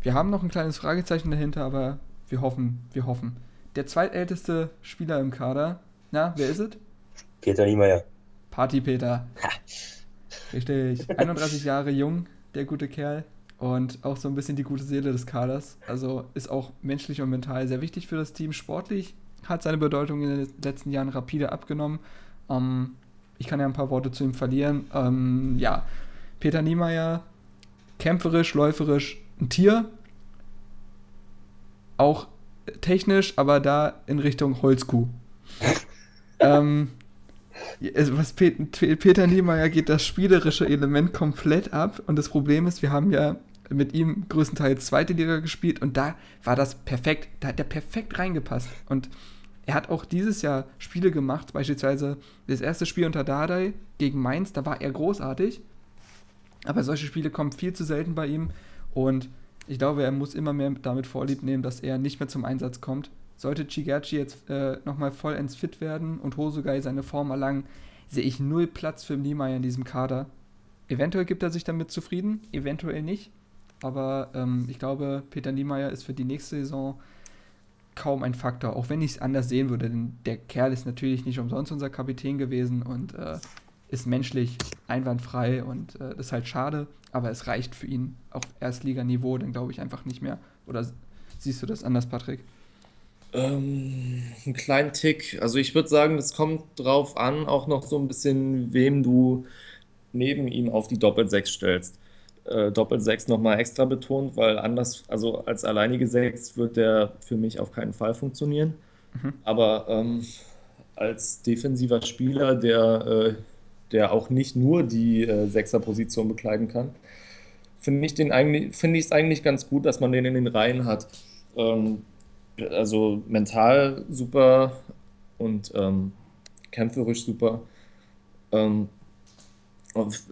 wir haben noch ein kleines Fragezeichen dahinter, aber wir hoffen, wir hoffen. Der zweitälteste Spieler im Kader, na, wer ist es? Peter Niemeyer. Party Peter. Richtig. 31 Jahre jung, der gute Kerl und auch so ein bisschen die gute Seele des Kaders. Also ist auch menschlich und mental sehr wichtig für das Team. Sportlich hat seine Bedeutung in den letzten Jahren rapide abgenommen. Ähm, ich kann ja ein paar Worte zu ihm verlieren. Ähm, ja, Peter Niemeyer, kämpferisch, läuferisch, ein Tier. Auch technisch, aber da in Richtung Holzkuh. ähm, was Peter Niemeyer geht das spielerische Element komplett ab und das Problem ist, wir haben ja mit ihm größtenteils zweite Liga gespielt und da war das perfekt, da hat er perfekt reingepasst und er hat auch dieses Jahr Spiele gemacht, beispielsweise das erste Spiel unter Dardai gegen Mainz, da war er großartig, aber solche Spiele kommen viel zu selten bei ihm und ich glaube, er muss immer mehr damit vorlieb nehmen, dass er nicht mehr zum Einsatz kommt sollte Chigachi jetzt äh, nochmal vollends fit werden und Hosogai seine Form erlangen, sehe ich null Platz für Niemeyer in diesem Kader. Eventuell gibt er sich damit zufrieden, eventuell nicht. Aber ähm, ich glaube, Peter Niemeyer ist für die nächste Saison kaum ein Faktor, auch wenn ich es anders sehen würde. Denn der Kerl ist natürlich nicht umsonst unser Kapitän gewesen und äh, ist menschlich einwandfrei und äh, ist halt schade, aber es reicht für ihn auf Erstliganiveau dann glaube ich einfach nicht mehr. Oder siehst du das anders, Patrick? Ähm, einen kleinen Tick. Also ich würde sagen, das kommt drauf an, auch noch so ein bisschen, wem du neben ihm auf die Doppel-6 stellst. Äh, Doppel-6 nochmal extra betont, weil anders, also als alleinige 6 wird der für mich auf keinen Fall funktionieren. Mhm. Aber ähm, als defensiver Spieler, der, äh, der auch nicht nur die äh, Sechser-Position bekleiden kann, finde ich es eigentlich ganz gut, dass man den in den Reihen hat. Ähm, also mental super und ähm, kämpferisch super. Ähm,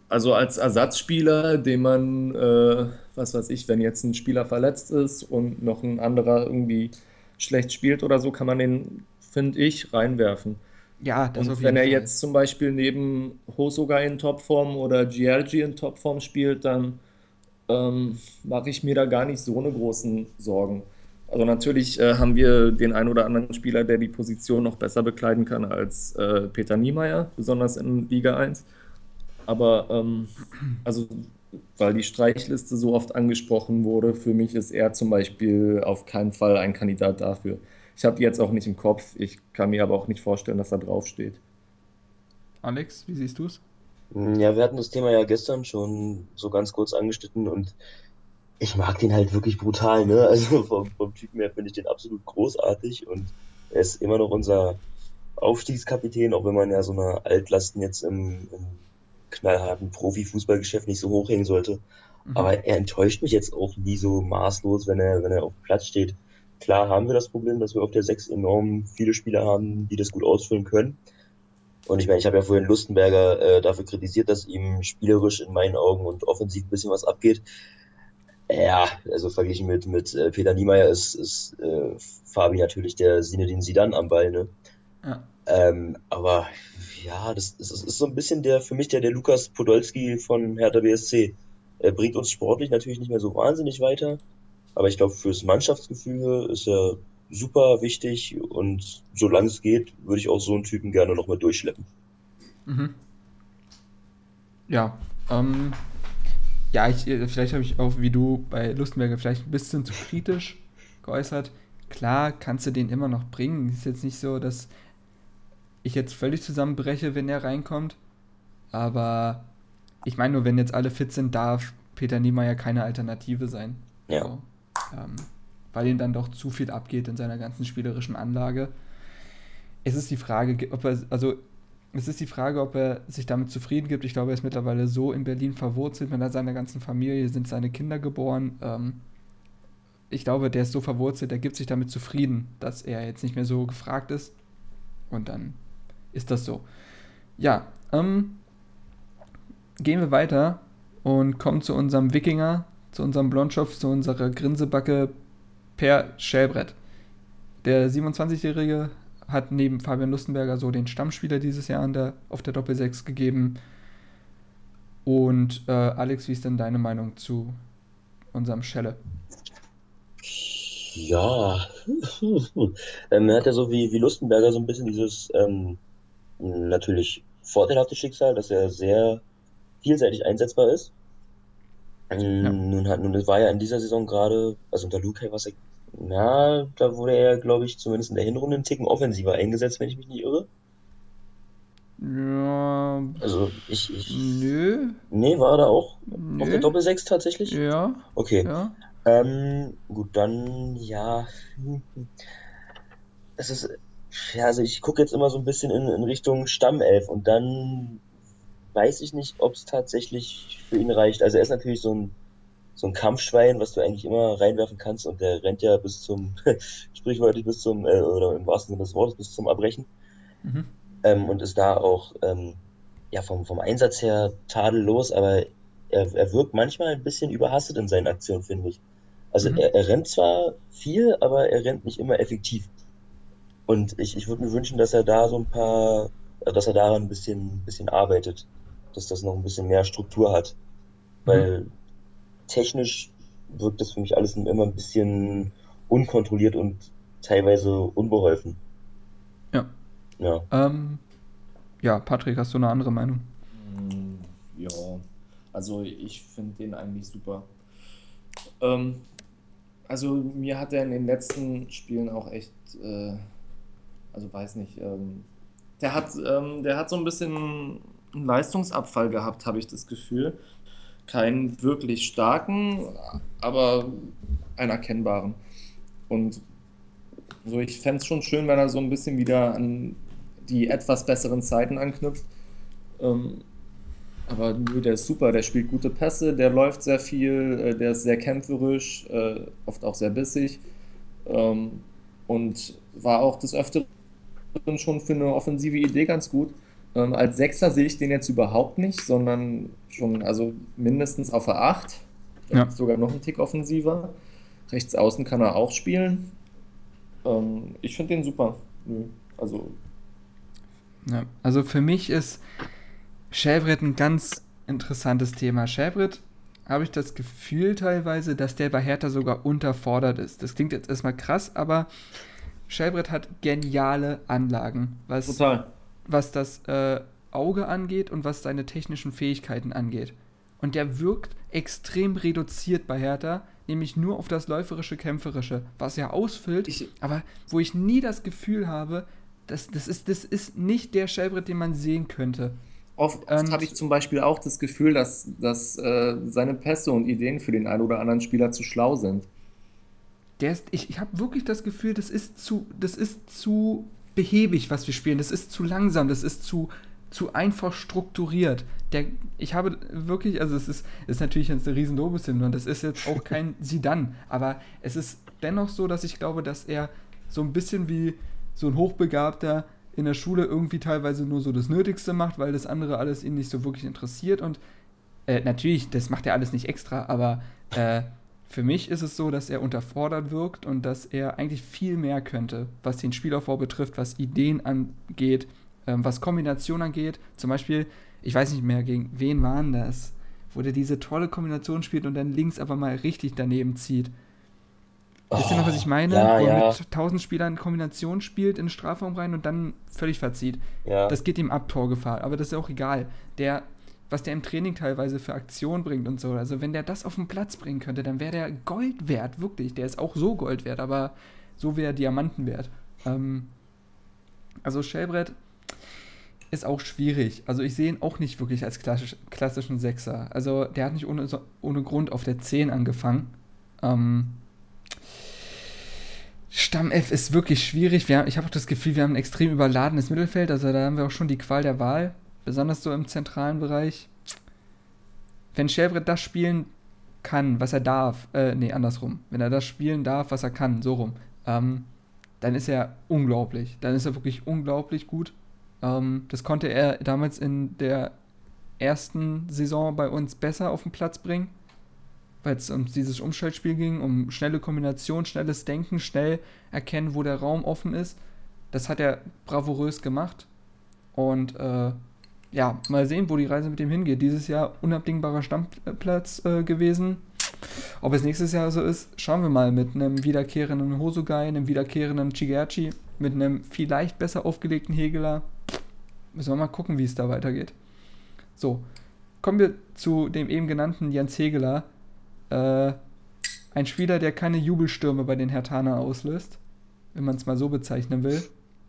also als Ersatzspieler, den man, äh, was weiß ich, wenn jetzt ein Spieler verletzt ist und noch ein anderer irgendwie schlecht spielt oder so, kann man den, finde ich, reinwerfen. Ja, das Und wenn er Fall. jetzt zum Beispiel neben Hosoga in Topform oder Giorgi in Topform spielt, dann ähm, mache ich mir da gar nicht so eine großen Sorgen. Also natürlich äh, haben wir den einen oder anderen Spieler, der die Position noch besser bekleiden kann als äh, Peter Niemeyer, besonders in Liga 1. Aber ähm, also, weil die Streichliste so oft angesprochen wurde, für mich ist er zum Beispiel auf keinen Fall ein Kandidat dafür. Ich habe die jetzt auch nicht im Kopf, ich kann mir aber auch nicht vorstellen, dass er draufsteht. Alex, wie siehst du es? Hm, Ja, wir hatten das Thema ja gestern schon so ganz kurz angeschnitten und ich mag den halt wirklich brutal, ne? Also vom, vom Typen her finde ich den absolut großartig und er ist immer noch unser Aufstiegskapitän, auch wenn man ja so eine Altlasten jetzt im, im knallharten Profifußballgeschäft nicht so hochhängen sollte. Mhm. Aber er enttäuscht mich jetzt auch nie so maßlos, wenn er, wenn er auf dem Platz steht. Klar haben wir das Problem, dass wir auf der Sechs enorm viele Spieler haben, die das gut ausfüllen können. Und ich meine, ich habe ja vorhin Lustenberger äh, dafür kritisiert, dass ihm spielerisch in meinen Augen und offensiv ein bisschen was abgeht. Ja, also verglichen mit, mit äh, Peter Niemeyer ist, ist äh, Fabi natürlich der Zinedine Zidane am Ball, ne? Ja. Ähm, aber ja, das, das ist so ein bisschen der, für mich der, der Lukas Podolski von Hertha BSC. Er bringt uns sportlich natürlich nicht mehr so wahnsinnig weiter, aber ich glaube, fürs Mannschaftsgefüge ist er super wichtig und solange es geht, würde ich auch so einen Typen gerne noch mal durchschleppen. Mhm. Ja. Ähm, ja, ich, vielleicht habe ich auch wie du bei Lustenberger vielleicht ein bisschen zu kritisch geäußert. Klar kannst du den immer noch bringen. Ist jetzt nicht so, dass ich jetzt völlig zusammenbreche, wenn er reinkommt. Aber ich meine nur, wenn jetzt alle fit sind, darf Peter Niemeyer keine Alternative sein. Ja, So. Ähm, weil ihm dann doch zu viel abgeht in seiner ganzen spielerischen Anlage. Es ist die Frage, ob er, also es ist die Frage, ob er sich damit zufrieden gibt. Ich glaube, er ist mittlerweile so in Berlin verwurzelt mit seiner ganzen Familie, sind seine Kinder geboren. Ähm, ich glaube, der ist so verwurzelt, der gibt sich damit zufrieden, dass er jetzt nicht mehr so gefragt ist. Und dann ist das so. Ja, ähm, gehen wir weiter und kommen zu unserem Wikinger, zu unserem Blondschopf, zu unserer Grinsebacke Per Schellbrett. Der 27-Jährige hat neben Fabian Lustenberger so den Stammspieler dieses Jahr der, auf der Doppel-6 gegeben. Und äh, Alex, wie ist denn deine Meinung zu unserem Schelle? ja. ähm, er hat ja so wie, wie Lustenberger so ein bisschen dieses ähm, natürlich vorteilhafte Schicksal, dass er sehr vielseitig einsetzbar ist. Ja. Ähm, Nun hat, nun war ja in dieser Saison gerade, also unter Lukai war es ja, na, da wurde er, glaube ich, zumindest in der Hinrunde einen Ticken offensiver eingesetzt, wenn ich mich nicht irre. Ja, Also ich, ich, nö, nee, war er da auch auf der nö, Doppelsechs tatsächlich? ja, Okay. ja. Ähm, gut, dann, ja, es ist, ja, also ich gucke jetzt immer so ein bisschen in, in Richtung Stammelf und dann weiß ich nicht, ob es tatsächlich für ihn reicht. Also er ist natürlich so ein so ein Kampfschwein, was du eigentlich immer reinwerfen kannst und der rennt ja bis zum, sprichwörtlich bis zum, äh, oder im wahrsten Sinne des Wortes, bis zum Erbrechen Mhm. ähm, und ist da auch ähm, ja vom, vom Einsatz her tadellos, aber er, er wirkt manchmal ein bisschen überhastet in seinen Aktionen, finde ich. Also Mhm. er, er rennt zwar viel, aber er rennt nicht immer effektiv. Und ich, ich würde mir wünschen, dass er da so ein paar, äh, dass er daran ein bisschen, bisschen arbeitet, dass das noch ein bisschen mehr Struktur hat. Mhm. Weil technisch wirkt das für mich alles immer ein bisschen unkontrolliert und teilweise unbeholfen. Ja. Ja. Ähm, ja, Patrick, hast du eine andere Meinung? Mm, Ja, also ich finde den eigentlich super. Ähm, also mir hat er in den letzten Spielen auch echt, äh, also weiß nicht, ähm, der hat, ähm, der hat so ein bisschen einen Leistungsabfall gehabt, habe ich das Gefühl. Keinen wirklich starken, aber einen erkennbaren. Und so, ich fände es schon schön, wenn er so ein bisschen wieder an die etwas besseren Zeiten anknüpft. Ähm, aber nö, der ist super, der spielt gute Pässe, der läuft sehr viel, äh, der ist sehr kämpferisch, äh, oft auch sehr bissig ähm, und war auch des Öfteren schon für eine offensive Idee ganz gut. Ähm, als Sechser sehe ich den jetzt überhaupt nicht, sondern schon also mindestens auf der 8, Ja. sogar noch einen Tick offensiver. Rechts außen kann er auch spielen. Ähm, ich finde den super. Also Ja, also für mich ist Shelbrett ein ganz interessantes Thema. Shelbrett habe ich das Gefühl teilweise, dass der bei Hertha sogar unterfordert ist. Das klingt jetzt erstmal krass, aber Shelbrett hat geniale Anlagen, was, Total. was das äh, Auge angeht und was seine technischen Fähigkeiten angeht. Und der wirkt extrem reduziert bei Hertha, nämlich nur auf das läuferische, kämpferische, was er ausfüllt, Ich- aber wo ich nie das Gefühl habe, dass das ist, das ist nicht der Shelbrett, den man sehen könnte. Oft, oft habe ich zum Beispiel auch das Gefühl, dass, dass äh, seine Pässe und Ideen für den einen oder anderen Spieler zu schlau sind. Der ist, ich ich habe wirklich das Gefühl, das ist zu, das ist zu behäbig, was wir spielen. Das ist zu langsam, das ist zu, zu einfach strukturiert. Der, ich habe wirklich, also es ist, ist natürlich jetzt eine riesen Lobeshymne und das ist jetzt auch kein Sidan, aber es ist dennoch so, dass ich glaube, dass er so ein bisschen wie so ein Hochbegabter in der Schule irgendwie teilweise nur so das Nötigste macht, weil das andere alles ihn nicht so wirklich interessiert und äh, natürlich, das macht er alles nicht extra, aber äh, für mich ist es so, dass er unterfordert wirkt und dass er eigentlich viel mehr könnte, was den Spielaufbau betrifft, was Ideen angeht, ähm, was Kombination angeht. Zum Beispiel, ich weiß nicht mehr, gegen wen waren das, wo der diese tolle Kombination spielt und dann links aber mal richtig daneben zieht. Wisst ihr noch, was ich meine? Ja, Wo er ja, mit 1000 Spielern Kombination spielt in den Strafraum rein und dann völlig verzieht. ja. Das geht ihm ab Torgefahr, aber das ist auch egal. Der, was der im Training teilweise für Aktionen bringt und so, also wenn der das auf den Platz bringen könnte, dann wäre der Gold wert, wirklich. Der ist auch so Gold wert, aber so wäre Diamanten wert. Ähm, also Shellbrett ist auch schwierig. Also ich sehe ihn auch nicht wirklich als klassisch, klassischen Sechser. Also der hat nicht ohne, ohne Grund auf der 10 angefangen. Ähm, Stammelf ist wirklich schwierig. Haben, ich habe auch das Gefühl, wir haben ein extrem überladenes Mittelfeld. Also da haben wir auch schon die Qual der Wahl. Besonders so im zentralen Bereich. Wenn Shelbrett das spielen kann, was er darf, äh, nee, andersrum. Wenn er das spielen darf, was er kann, so rum, ähm, dann ist er unglaublich. Dann ist er wirklich unglaublich gut. Ähm, das konnte er damals in der ersten Saison bei uns besser auf den Platz bringen, weil es um dieses Umschaltspiel ging, um schnelle Kombination, schnelles Denken, schnell erkennen, wo der Raum offen ist. Das hat er bravourös gemacht. Und äh, ja, mal sehen, wo die Reise mit ihm hingeht. Dieses Jahr unabdingbarer Stammplatz äh, gewesen. Ob es nächstes Jahr so ist, schauen wir mal mit einem wiederkehrenden Hosogai, einem wiederkehrenden Chigerchi, mit einem vielleicht besser aufgelegten Hegeler. Müssen wir mal gucken, wie es da weitergeht. So, kommen wir zu dem eben genannten Jens Hegeler. Äh, ein Spieler, der keine Jubelstürme bei den Hertaner auslöst, wenn man es mal so bezeichnen will.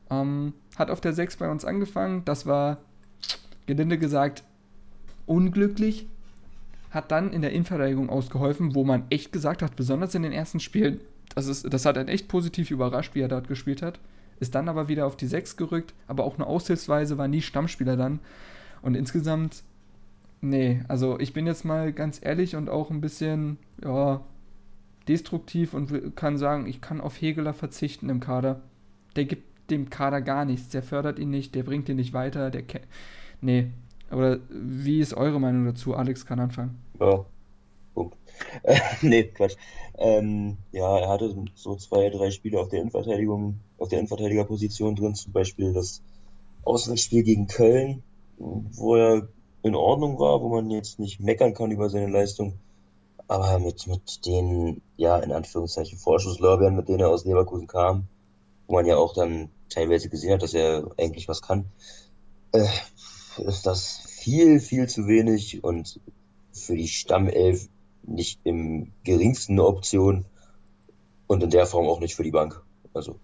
Ähm, hat auf der 6 bei uns angefangen. Das war, gelinde gesagt, unglücklich. Hat dann in der Innenverteidigung ausgeholfen, wo man echt gesagt hat, besonders in den ersten Spielen, das, ist, das hat einen echt positiv überrascht, wie er dort gespielt hat. Ist dann aber wieder auf die 6 gerückt, aber auch nur aushilfsweise, war nie Stammspieler dann. Und insgesamt, nee, also ich bin jetzt mal ganz ehrlich und auch ein bisschen, ja, destruktiv und kann sagen, ich kann auf Hegeler verzichten im Kader. Der gibt dem Kader gar nichts, der fördert ihn nicht, der bringt ihn nicht weiter, der Nee. Oder wie ist eure Meinung dazu? Alex kann anfangen. Ja, Punkt. Äh, nee, Quatsch. Ähm, ja, er hatte so zwei, drei Spiele auf der Innenverteidigung, auf der Innenverteidigerposition drin, zum Beispiel das Auswärtsspiel gegen Köln, wo er in Ordnung war, wo man jetzt nicht meckern kann über seine Leistung. Aber mit, mit den, ja, in Anführungszeichen Vorschusslorbeeren, mit denen er aus Leverkusen kam, wo man ja auch dann teilweise gesehen hat, dass er eigentlich was kann, äh, ist das viel, viel zu wenig und für die Stammelf nicht im geringsten eine Option und in der Form auch nicht für die Bank. Also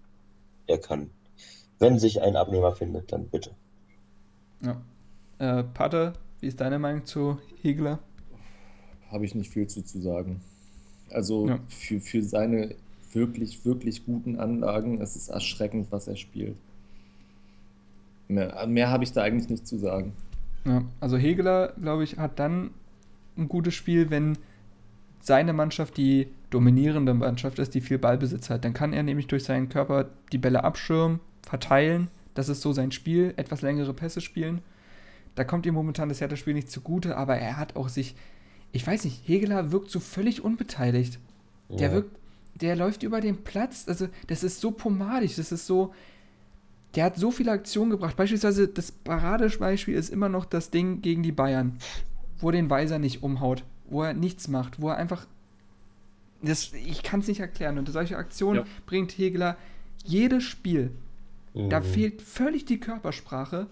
er kann, wenn sich ein Abnehmer findet, dann bitte. Ja. Äh, Pater, wie ist deine Meinung zu Hegler? Habe ich nicht viel zu, zu sagen. Also Ja. für, für seine wirklich, wirklich guten Anlagen es ist erschreckend, was er spielt. Mehr, mehr habe ich da eigentlich nicht zu sagen. Ja, also Hegeler, glaube ich, hat dann ein gutes Spiel, wenn seine Mannschaft die dominierende Mannschaft ist, die viel Ballbesitz hat. Dann kann er nämlich durch seinen Körper die Bälle abschirmen, verteilen. Das ist so sein Spiel, etwas längere Pässe spielen. Da kommt ihm momentan das Hertha-Spiel nicht zugute, aber er hat auch sich, ich weiß nicht, Hegeler wirkt so völlig unbeteiligt. Der Ja. wirkt, der läuft über den Platz, also das ist so pomadig, das ist so, der hat so viele Aktionen gebracht. Beispielsweise das Paradebeispiel ist immer noch das Ding gegen die Bayern, wo er den Weiser nicht umhaut, wo er nichts macht, wo er einfach. Das, ich kann es nicht erklären. Und solche Aktionen Ja. bringt Hegler jedes Spiel. Da Mhm. fehlt völlig die Körpersprache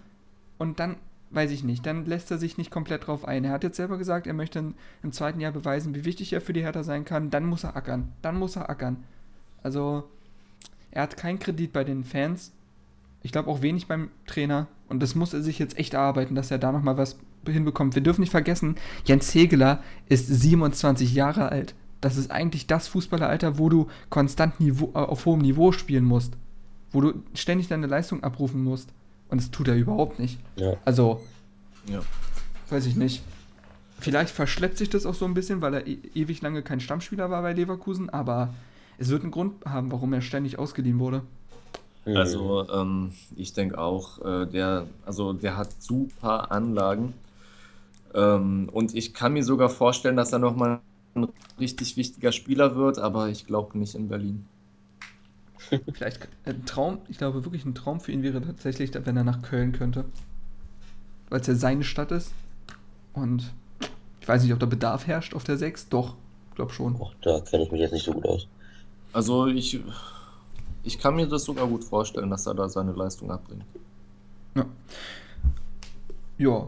und dann, weiß ich nicht, dann lässt er sich nicht komplett drauf ein. Er hat jetzt selber gesagt, er möchte in- im zweiten Jahr beweisen, wie wichtig er für die Hertha sein kann. Dann muss er ackern. Dann muss er ackern. Also, er hat keinen Kredit bei den Fans. Ich glaube auch wenig beim Trainer. Und das muss er sich jetzt echt erarbeiten, dass er da nochmal was hinbekommt. Wir dürfen nicht vergessen, Jens Hegeler ist 27 Jahre alt. Das ist eigentlich das Fußballeralter, wo du konstant Niveau, äh, auf hohem Niveau spielen musst. Wo du ständig deine Leistung abrufen musst. Und das tut er überhaupt nicht. Ja. Also, Ja. weiß ich nicht. Vielleicht verschleppt sich das auch so ein bisschen, weil er e ewig lange kein Stammspieler war bei Leverkusen, aber es wird einen Grund haben, warum er ständig ausgeliehen wurde. Mhm. Also ähm, ich denke auch, äh, der, also der hat super Anlagen. Ähm, und ich kann mir sogar vorstellen, dass er nochmal ein richtig wichtiger Spieler wird, aber ich glaube nicht in Berlin. Vielleicht ein Traum, ich glaube wirklich ein Traum für ihn wäre tatsächlich, wenn er nach Köln könnte. Weil es ja seine Stadt ist. Und ich weiß nicht, ob da Bedarf herrscht auf der 6. Doch, glaube schon. Och, da kenne ich mich jetzt nicht so gut aus. Also ich, ich kann mir das sogar gut vorstellen, dass er da seine Leistung abbringt. Ja. Ja.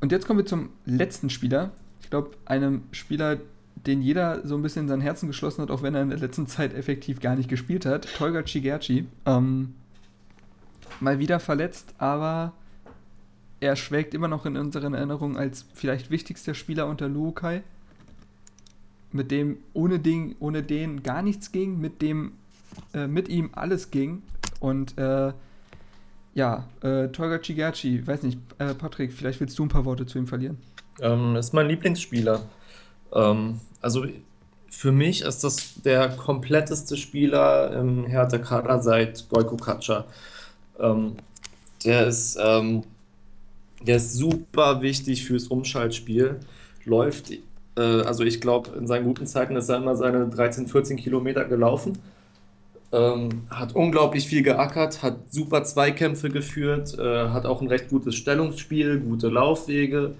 Und jetzt kommen wir zum letzten Spieler. Ich glaube, einem Spieler, den jeder so ein bisschen in sein Herzen geschlossen hat, auch wenn er in der letzten Zeit effektiv gar nicht gespielt hat. Tolga Cigerci. Ähm, mal wieder verletzt, aber er schwelgt immer noch in unseren Erinnerungen als vielleicht wichtigster Spieler unter Lukai. Mit dem ohne den, ohne den gar nichts ging, mit dem äh, mit ihm alles ging. Und äh, ja, äh, Tolga Cigerci, weiß nicht, äh, Patrick, vielleicht willst du ein paar Worte zu ihm verlieren. Ähm, ist mein Lieblingsspieler. Ähm, also für mich ist das der kompletteste Spieler im Hertha-Kader seit Gojko Katscha. Ähm, der ist, ähm, der ist super wichtig fürs Umschaltspiel. Läuft, äh, also ich glaube, in seinen guten Zeiten ist er immer seine 13, 14 Kilometer gelaufen. Ähm, hat unglaublich viel geackert, hat super Zweikämpfe geführt, äh, hat auch ein recht gutes Stellungsspiel, gute Laufwege.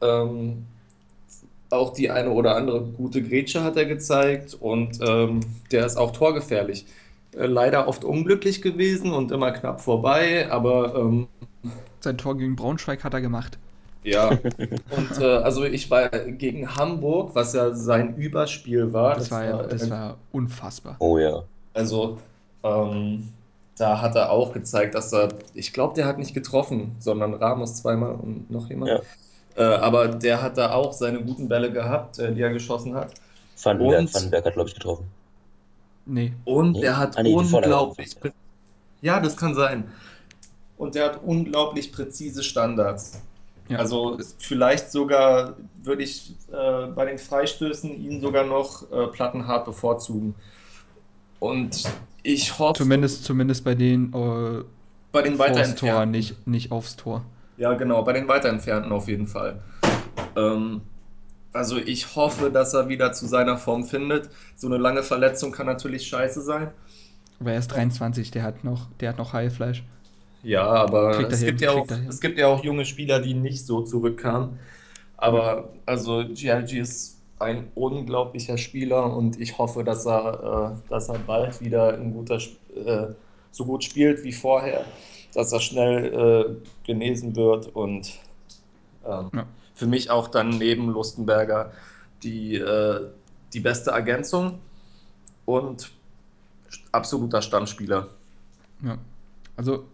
Ähm, auch die eine oder andere gute Grätsche hat er gezeigt und ähm, der ist auch torgefährlich. Äh, leider oft unglücklich gewesen und immer knapp vorbei, aber ähm, Sein Tor gegen Braunschweig hat er gemacht. ja. Und äh, also ich war gegen Hamburg, was ja sein Überspiel war. Das, war, ja, das war unfassbar. Oh ja. Also, ähm, da hat er auch gezeigt, dass er, ich glaube, der hat nicht getroffen, sondern Ramos zweimal und noch jemand. Ja. Äh, aber der hat da auch seine guten Bälle gehabt, äh, die er geschossen hat. Vandenberg, Und- Vandenberg hat, glaube ich, getroffen. Nee. Und Nee? der hat Ah, nee, unglaublich. Ja, das kann sein. Und der hat unglaublich präzise Standards. Ja. Also vielleicht sogar würde ich äh, bei den Freistößen ihn sogar noch äh, plattenhart bevorzugen. Und ich hoffe, zumindest, zumindest bei den äh, bei den weiter Tor, nicht, nicht aufs Tor. Ja, genau, bei den weiter entfernten auf jeden Fall. Ähm, also ich hoffe, dass er wieder zu seiner Form findet. So eine lange Verletzung kann natürlich scheiße sein. Aber er ist 23, der hat noch, der hat noch Heilfleisch. Ja, aber er es hin, gibt, ja auch, es gibt ja auch junge Spieler, die nicht so zurückkamen. Aber also GLG ist ein unglaublicher Spieler und ich hoffe, dass er, äh, dass er bald wieder ein guter, äh, so gut spielt wie vorher, dass er schnell äh, genesen wird und ähm, Ja. für mich auch dann neben Lustenberger die, äh, die beste Ergänzung und absoluter Stammspieler. Ja. Also,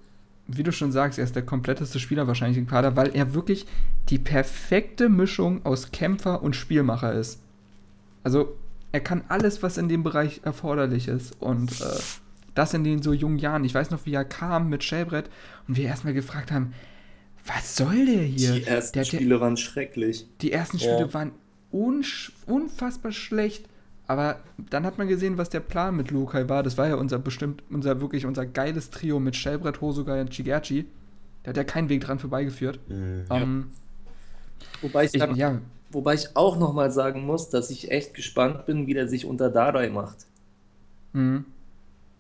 wie du schon sagst, er ist der kompletteste Spieler wahrscheinlich im Kader, weil er wirklich die perfekte Mischung aus Kämpfer und Spielmacher ist. Also, er kann alles, was in dem Bereich erforderlich ist. Und äh, das in den so jungen Jahren. Ich weiß noch, wie er kam mit Schellbrett und wir erstmal gefragt haben, was soll der hier? Die ersten der, der, Spiele waren schrecklich. die ersten Ja. Spiele waren unsch unfassbar schlecht. Aber dann hat man gesehen, was der Plan mit Lukai war. Das war ja unser bestimmt, unser wirklich unser geiles Trio mit Shelbrett, Hosogai und Chigerchi. Da hat ja keinen Weg dran vorbeigeführt. Mhm. Ähm, Wobei ich, ich, ja, wobei ich auch nochmal sagen muss, dass ich echt gespannt bin, wie der sich unter Dardai macht. mhm.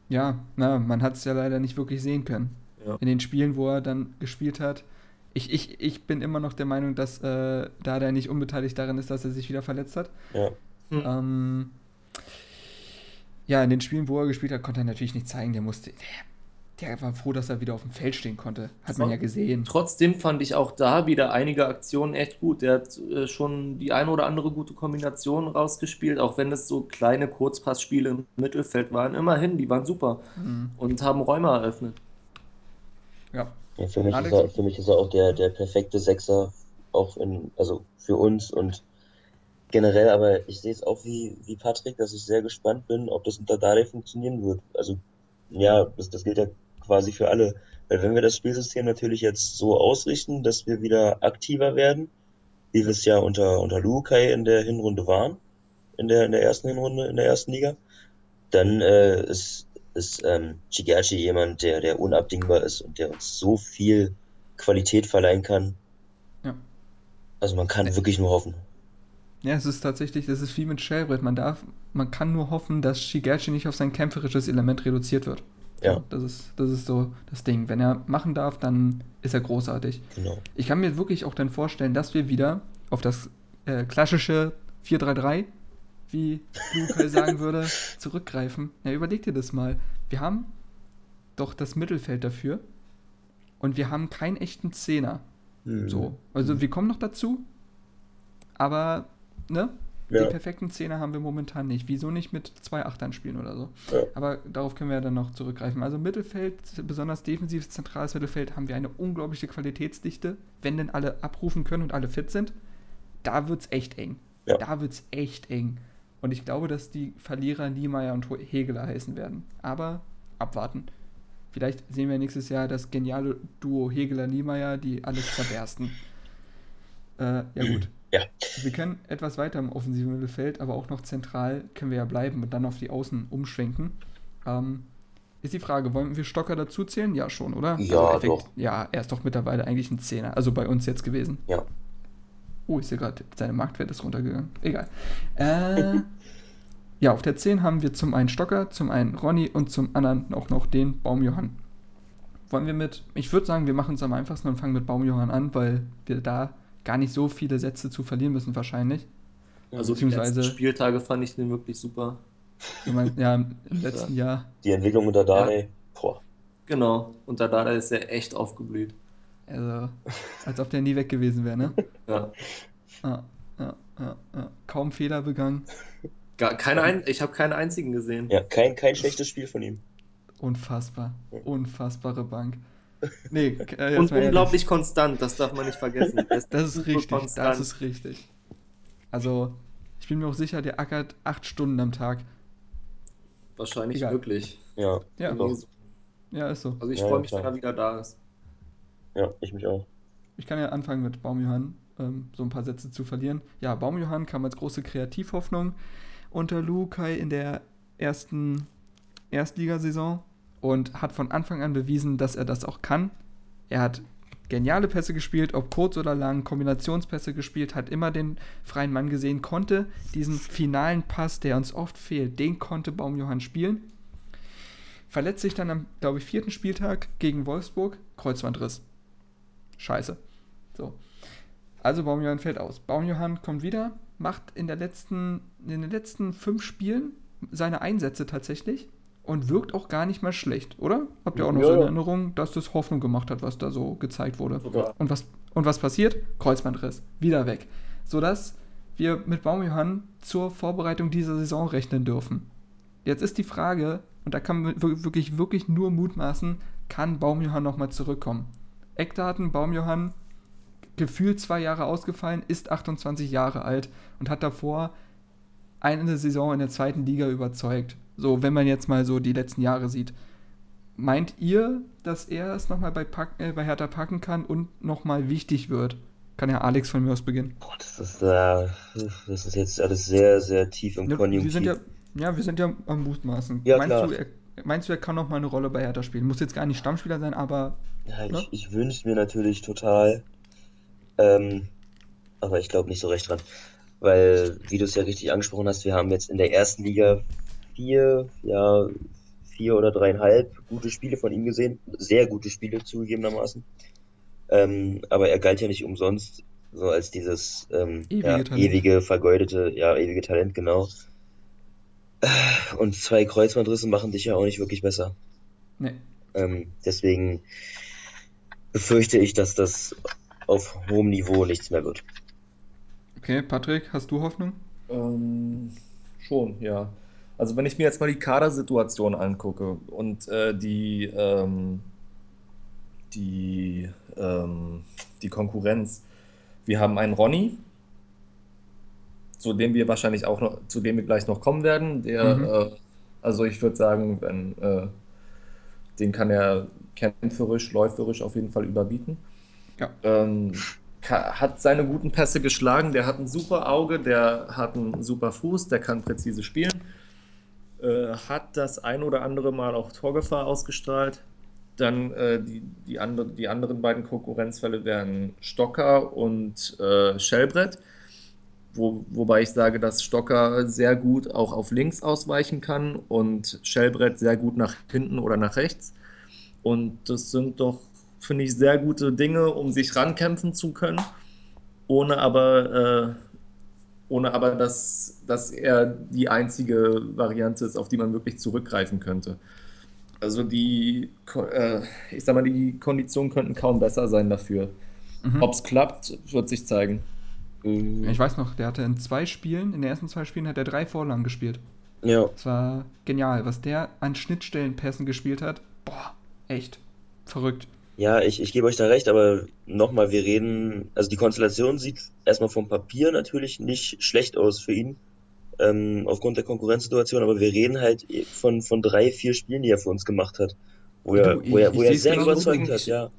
ja, na, man hat es ja leider nicht wirklich sehen können. ja. in den Spielen, wo er dann gespielt hat. Ich, ich, ich bin immer noch der Meinung, dass äh, da der nicht unbeteiligt daran ist, dass er sich wieder verletzt hat. Ja. Hm. Ähm, ja, in den Spielen, wo er gespielt hat, konnte er natürlich nicht zeigen. Der musste. Der, der war froh, dass er wieder auf dem Feld stehen konnte. Hat man ja gesehen. Trotzdem fand ich auch da wieder einige Aktionen echt gut. Der hat äh, schon die eine oder andere gute Kombination rausgespielt, auch wenn es so kleine Kurzpassspiele im Mittelfeld waren. Immerhin, die waren super mhm. und haben Räume eröffnet. Ja. ja für, mich ist er, für mich ist er auch der, der perfekte Sechser, auch in, also für uns und generell, aber ich sehe es auch wie, wie Patrick, dass ich sehr gespannt bin, ob das unter Dade funktionieren wird. Also, ja, das, das gilt ja quasi für alle. Weil wenn wir das Spielsystem natürlich jetzt so ausrichten, dass wir wieder aktiver werden, wie wir es ja unter, unter Lukai in der Hinrunde waren, in der, in der ersten Hinrunde, in der ersten Liga, dann äh, ist, ist ähm, Chigachi jemand, der, der unabdingbar ist und der uns so viel Qualität verleihen kann. Ja. Also man kann nee. wirklich nur hoffen. Ja, es ist tatsächlich, das ist wie mit Shellbrett. Man darf, man kann nur hoffen, dass Shigechi nicht auf sein kämpferisches Element reduziert wird. Ja. Das ist, das ist so das Ding. Wenn er machen darf, dann ist er großartig. Genau. Ich kann mir wirklich auch dann vorstellen, dass wir wieder auf das äh, klassische 4-3-3, wie Lukai sagen würde, zurückgreifen. Ja, überleg dir das mal. Wir haben doch das Mittelfeld dafür und wir haben keinen echten Zehner. Mhm. So. Also wir kommen noch dazu, aber ne? Ja. Die perfekten Zehner haben wir momentan nicht. Wieso nicht mit zwei Achtern spielen oder so? Ja. Aber darauf können wir ja dann noch zurückgreifen. Also Mittelfeld, besonders defensives, zentrales Mittelfeld, haben wir eine unglaubliche Qualitätsdichte. Wenn denn alle abrufen können und alle fit sind, da wird es echt eng. Ja. Da wird es echt eng. Und ich glaube, dass die Verlierer Niemeyer und Hegeler heißen werden. Aber abwarten. Vielleicht sehen wir nächstes Jahr das geniale Duo Hegeler-Niemeyer, die alles zerbersten. Äh, ja gut. Ja. Wir können etwas weiter im offensiven Mittelfeld, aber auch noch zentral können wir ja bleiben und dann auf die Außen umschwenken. Ähm, ist die Frage, wollen wir Stocker dazu zählen? Ja, schon, oder? Ja, also effekt, doch. Ja, er ist doch mittlerweile eigentlich ein Zehner. Also bei uns jetzt gewesen. Ja. Oh, ich sehe gerade, seine Marktwert ist runtergegangen. Egal. Äh, ja, auf der 10 haben wir zum einen Stocker, zum einen Ronny und zum anderen auch noch den Baumjohann. Wollen wir mit, ich würde sagen, wir machen es am einfachsten und fangen mit Baumjohann an, weil wir da gar nicht so viele Sätze zu verlieren müssen, wahrscheinlich. Also die letzten Spieltage fand ich den wirklich super. Meinst, ja, im letzten ja. Jahr. Die Entwicklung unter Dade, ja. Genau, unter Dade ist er echt aufgeblüht. Also, als ob der nie weg gewesen wäre, ne? ja. Ja, ja, ja, ja. Kaum Fehler begangen. Gar, keine ein, ich habe keinen einzigen gesehen. Ja, kein, kein schlechtes Spiel von ihm. Unfassbar. Unfassbare Bank. Nee, äh, Und unglaublich ehrlich. konstant, das darf man nicht vergessen. Das, das ist richtig, konstant. das ist richtig. Also, ich bin mir auch sicher, der ackert acht Stunden am Tag. Wahrscheinlich Egal. wirklich. Ja, ja. Doch. ja ist so. Also ich ja, freue mich, wenn er wieder da ist. Ja, ich mich auch. Ich kann ja anfangen mit Baumjohann, ähm, so ein paar Sätze zu verlieren. Ja, Baumjohann kam als große Kreativhoffnung unter Lukai in der ersten Erstligasaison und hat von Anfang an bewiesen, dass er das auch kann. Er hat geniale Pässe gespielt, ob kurz oder lang, Kombinationspässe gespielt, hat immer den freien Mann gesehen, konnte diesen finalen Pass, der uns oft fehlt, den konnte Baumjohann spielen. Verletzt sich dann am, glaube ich, vierten Spieltag gegen Wolfsburg, Kreuzbandriss. Scheiße. So. Also Baumjohann fällt aus. Baumjohann kommt wieder, macht in, der letzten, in den letzten fünf Spielen seine Einsätze tatsächlich und wirkt auch gar nicht mal schlecht, oder? Habt ihr auch noch ja, so in Erinnerung, dass das Hoffnung gemacht hat, was da so gezeigt wurde? Ja. Und, was, und was passiert? Kreuzbandriss. Wieder weg. Sodass wir mit Baumjohann zur Vorbereitung dieser Saison rechnen dürfen. Jetzt ist die Frage, und da kann man wirklich, wirklich nur mutmaßen, kann Baumjohann nochmal zurückkommen? Eckdaten, Baumjohann, gefühlt zwei Jahre ausgefallen, ist 28 Jahre alt und hat davor eine Saison in der zweiten Liga überzeugt. So, wenn man jetzt mal so die letzten Jahre sieht. Meint ihr, dass er es nochmal bei, Pack, äh, bei Hertha packen kann und nochmal wichtig wird? Kann ja Alex von mir aus beginnen. Boah, das ist, äh, das ist jetzt alles sehr, sehr tief im ja, Konjunktiv. Wir sind ja, ja, wir sind ja am Mutmaßen. Ja, meinst, klar. Du, er, meinst du, er kann nochmal eine Rolle bei Hertha spielen? Muss jetzt gar nicht Stammspieler sein, aber. Ja, ich, ich wünsche mir natürlich total. Ähm, aber ich glaube nicht so recht dran. Weil, wie du es ja richtig angesprochen hast, wir haben jetzt in der ersten Liga vier, ja, vier oder dreieinhalb gute Spiele von ihm gesehen. Sehr gute Spiele zugegebenermaßen. Ähm, aber er galt ja nicht umsonst so als dieses ähm, Ewige ja, Talent. ewige, vergeudete, ja, ewige Talent, genau. Und zwei Kreuzbandrisse machen dich ja auch nicht wirklich besser. Nee. Ähm, deswegen befürchte ich, dass das auf hohem Niveau nichts mehr wird. Okay, Patrick, hast du Hoffnung? Ähm, schon, ja. Also wenn ich mir jetzt mal die Kadersituation angucke und äh, die, ähm, die, ähm, die Konkurrenz. Wir haben einen Ronny, zu dem wir wahrscheinlich auch noch, zu dem wir gleich noch kommen werden. Der, Mhm. äh, also ich würde sagen, wenn, äh, den kann er kämpferisch, läuferisch auf jeden Fall überbieten. Ja. Ähm, hat seine guten Pässe geschlagen, der hat ein super Auge, der hat einen super Fuß, der kann präzise spielen, äh, hat das ein oder andere Mal auch Torgefahr ausgestrahlt. Dann äh, die, die, andere, die anderen beiden Konkurrenzfälle wären Stocker und äh, Schellbrett. Wo, wobei ich sage, dass Stocker sehr gut auch auf links ausweichen kann und Schellbrett sehr gut nach hinten oder nach rechts. Und das sind doch, finde ich, sehr gute Dinge, um sich rankämpfen zu können, ohne aber, äh, ohne aber dass, dass er die einzige Variante ist, auf die man wirklich zurückgreifen könnte. Also die, äh, ich sag mal, die Konditionen könnten kaum besser sein dafür. Mhm. Ob es klappt, wird sich zeigen. Mhm. Ich weiß noch, der hatte in zwei Spielen, in den ersten zwei Spielen hat er drei Vorlagen gespielt. Ja, Das war genial, was der an Schnittstellenpässen gespielt hat. Boah, echt verrückt. Ja, ich, ich gebe euch da recht, aber nochmal, wir reden, also die Konstellation sieht erstmal vom Papier natürlich nicht schlecht aus für ihn, ähm, aufgrund der Konkurrenzsituation, aber wir reden halt von, von drei, vier Spielen, die er für uns gemacht hat, wo er, Du, wo er, ich- wo ich er sehr genauso. überzeugt Ich- hat, ja.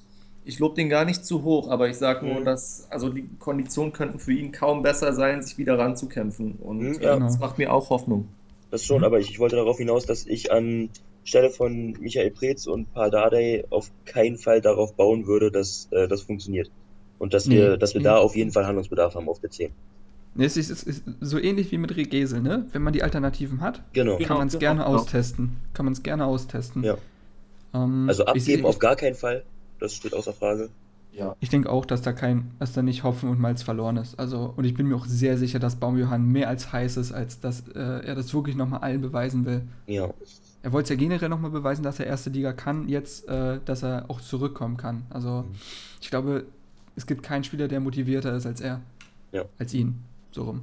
Ich lobe den gar nicht zu hoch, aber ich sage nur, Mhm. dass also die Konditionen könnten für ihn kaum besser sein, sich wieder ranzukämpfen. Und Mhm, äh, ja. das Genau. macht mir auch Hoffnung. Das schon, Mhm. aber ich, ich wollte darauf hinaus, dass ich an Stelle von Michael Preetz und Pardadei auf keinen Fall darauf bauen würde, dass äh, das funktioniert. Und dass Nee. wir, dass wir Nee. da auf jeden Fall Handlungsbedarf haben auf der 10. Nee, Es ist, es ist so ähnlich wie mit Regesel, ne? Wenn man die Alternativen hat, Genau. Genau, kann man es genau, gerne genau. austesten. Kann man es gerne austesten. Ja. Ähm, Also ich, abgeben ich, auf gar keinen Fall. Das steht außer Frage. Ja. ich denke auch, dass da kein, dass da nicht Hopfen und Malz verloren ist. Also, und ich bin mir auch sehr sicher, dass Baumjohann mehr als heiß ist, als dass äh, er das wirklich nochmal allen beweisen will. Ja. Er wollte es ja generell nochmal beweisen, dass er erste Liga kann, jetzt, äh, dass er auch zurückkommen kann. Also, Mhm. ich glaube, es gibt keinen Spieler, der motivierter ist als er. Ja. Als ihn. So rum.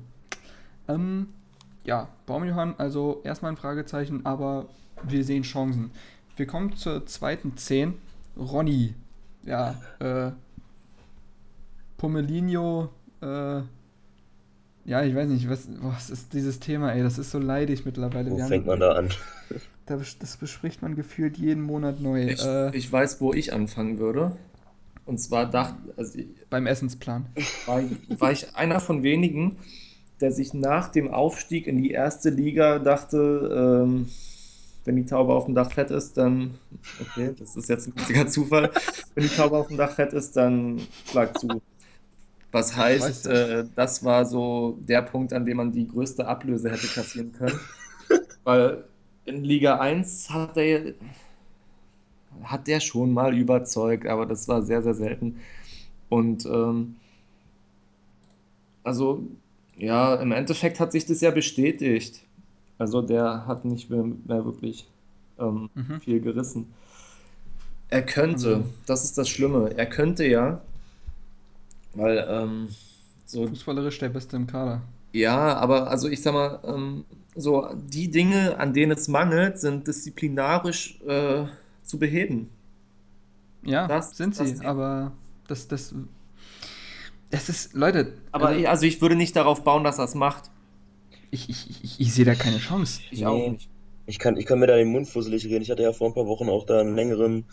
Ähm, ja, Baumjohann, also erstmal ein Fragezeichen, aber wir sehen Chancen. Wir kommen zur zweiten 10. Ronny. Ja, äh, Pomelinho, äh, ja, ich weiß nicht, was, was ist dieses Thema, ey, das ist so leidig mittlerweile. Wo Wir fängt haben, man da an? Das bespricht man gefühlt jeden Monat neu. Ich, äh, ich weiß, wo ich anfangen würde. Und zwar dachte, also beim Essensplan. war, ich- war ich einer von wenigen, der sich nach dem Aufstieg in die erste Liga dachte, ähm, wenn die Taube auf dem Dach fett ist, dann, okay, das ist jetzt ein witziger Zufall, wenn die Taube auf dem Dach fett ist, dann schlag zu. Was heißt, äh, das war so der Punkt, an dem man die größte Ablöse hätte kassieren können. Weil in Liga 1 hat der, hat der schon mal überzeugt, aber das war sehr, sehr selten. Und ähm, also, ja, im Endeffekt hat sich das ja bestätigt. Also der hat nicht mehr, mehr wirklich ähm, Mhm. viel gerissen. Er könnte, Also- das ist das Schlimme, er könnte ja, weil ähm, so Fußballerisch der Beste im Kader. Ja, aber also ich sag mal, ähm, so die Dinge, an denen es mangelt, sind disziplinarisch äh, zu beheben. Ja, Das- sind das- sie, aber das, das, das ist, Leute, Aber also, also ich würde nicht darauf bauen, dass er es macht. ich, ich, ich, ich sehe da keine Chance. Ich Nee. auch nicht. Ich kann, ich kann mir da den Mund fusselig reden. Ich hatte ja vor ein paar Wochen auch da einen längeren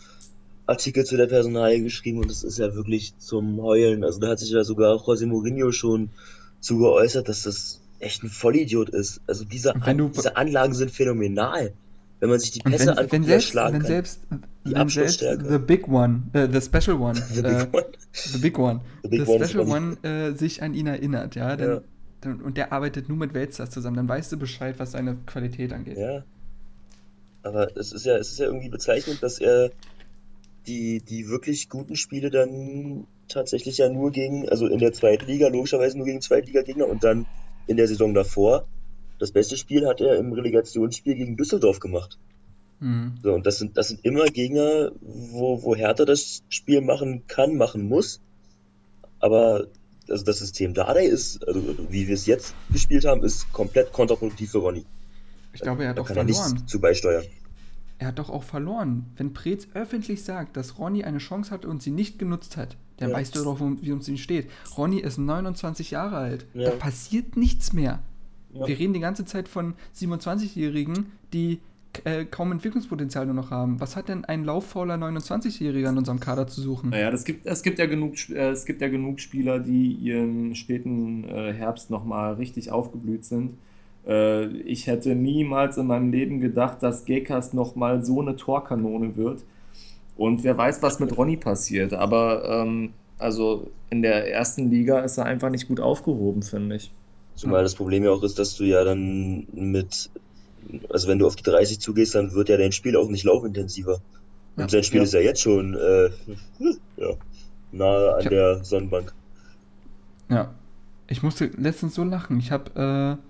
Artikel zu der Personalie geschrieben und das ist ja wirklich zum Heulen. Also da hat sich ja sogar José Mourinho schon zu geäußert, dass das echt ein Vollidiot ist. Also diese, An diese Anlagen sind phänomenal. Wenn man sich die Pässe wenn, anguckt, wenn selbst, schlagen wenn kann. selbst, Die wenn selbst the big one, äh, the special one, The äh, Big One. the big one, The Big the One special one äh, sich an ihn erinnert, ja, dann, Ja. dann, und der arbeitet nur mit Weltstars zusammen, dann weißt du Bescheid, was seine Qualität angeht. Ja. Aber es ist ja, es ist ja irgendwie bezeichnend, dass er die, die wirklich guten Spiele dann tatsächlich ja nur gegen, also in der zweiten Liga logischerweise nur gegen Zweitligagegner und dann in der Saison davor. Das beste Spiel hat er im Relegationsspiel gegen Düsseldorf gemacht. Mhm. So, und das sind, das sind immer Gegner, wo, wo Hertha das Spiel machen kann, machen muss. Aber also das System Dardai ist, also wie wir es jetzt gespielt haben, ist komplett kontraproduktiv für Ronny. Ich glaube, er hat Da auch kann er verloren. nichts zu beisteuern. Er hat doch auch verloren. Wenn Preetz öffentlich sagt, dass Ronny eine Chance hatte und sie nicht genutzt hat, dann Ja. weißt du doch, wie uns ihm steht. Ronny ist 29 Jahre alt. Ja. Da passiert nichts mehr. Ja. Wir reden die ganze Zeit von 27-Jährigen, die äh, kaum Entwicklungspotenzial nur noch haben. Was hat denn ein lauffauler 29-Jähriger in unserem Kader zu suchen? Naja, das gibt, es, gibt ja genug, äh, es gibt ja genug Spieler, die ihren späten äh, Herbst nochmal richtig aufgeblüht sind. Äh, ich hätte niemals in meinem Leben gedacht, dass Gekas nochmal so eine Torkanone wird. Und wer weiß, was mit Ronny passiert. Aber ähm, also in der ersten Liga ist er einfach nicht gut aufgehoben, finde ich. Zumal das Problem ja auch ist, dass du ja dann mit, also wenn du auf die 30 zugehst, dann wird ja dein Spiel auch nicht laufintensiver. Und Ja. sein Spiel Ja. ist ja jetzt schon äh, ja, nahe an hab- der Sonnenbank. Ja. Ich musste letztens so lachen. Ich habe, äh,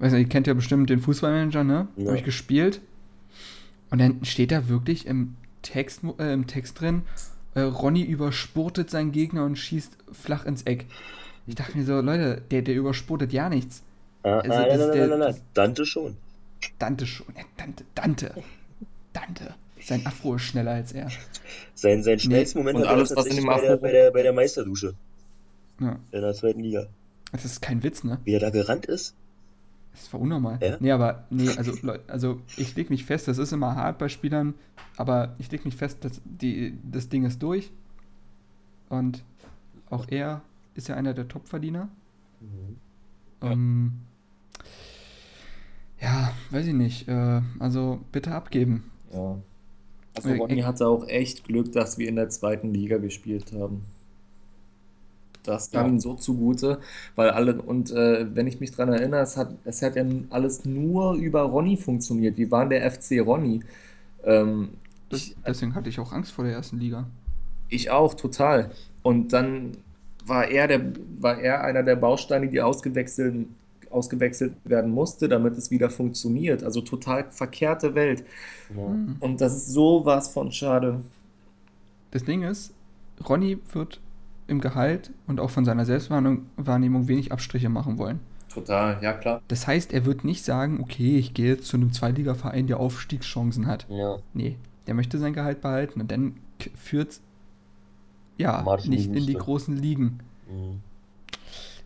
weiß nicht, ihr kennt ja bestimmt den Fußballmanager, ne? Ja. Habe ich gespielt. Und dann steht da wirklich im Text, äh, im Text drin, äh, Ronny überspurtet seinen Gegner und schießt flach ins Eck. Ich dachte mir so, Leute, der, der überspurtet ja nichts. Ah, Also, nein, das nein, der- nein, nein, nein. Dante schon. Dante schon. Ja, Dante, Dante. Dante. Sein Afro ist schneller als er. Sein, sein schnellsten Moment Und hat alles, was in dem bei der, Afro bei, der, bei der Meisterdusche Ja. in der zweiten Liga. Das ist kein Witz, ne? Wie er da gerannt ist. Das war unnormal. Ja? Nee, aber, nee, also, also ich leg mich fest, das ist immer hart bei Spielern, aber ich leg mich fest, dass die, das Ding ist durch. Und auch er ist ja einer der Top-Verdiener. Ja. Ähm, ja, weiß ich nicht. Äh, also bitte abgeben. Ja. Also Ronny äh, hatte auch echt Glück, dass wir in der zweiten Liga gespielt haben. Das kam Ja. ihm so zugute, weil alle, und äh, wenn ich mich dran erinnere, es hat, es hat ja alles nur über Ronny funktioniert. Wir waren der FC Ronny. Ähm, Das, ich, deswegen hatte ich auch Angst vor der ersten Liga. ich auch, total. Und dann war er, der, war er einer der Bausteine, die ausgewechselt, ausgewechselt werden musste, damit es wieder funktioniert. Also total verkehrte Welt. Ja. Hm. Und das ist sowas von schade. Das Ding ist, Ronny wird im Gehalt und auch von seiner Selbstwahrnehmung Wahrnehmung wenig Abstriche machen wollen. Total, ja klar. Das heißt, er wird nicht sagen, okay, ich gehe jetzt zu einem Zweitligaverein, der Aufstiegschancen hat. ja. Nee, der möchte sein Gehalt behalten und dann k- führt's ja Automatisch in die nicht in die großen Ligen. Mhm.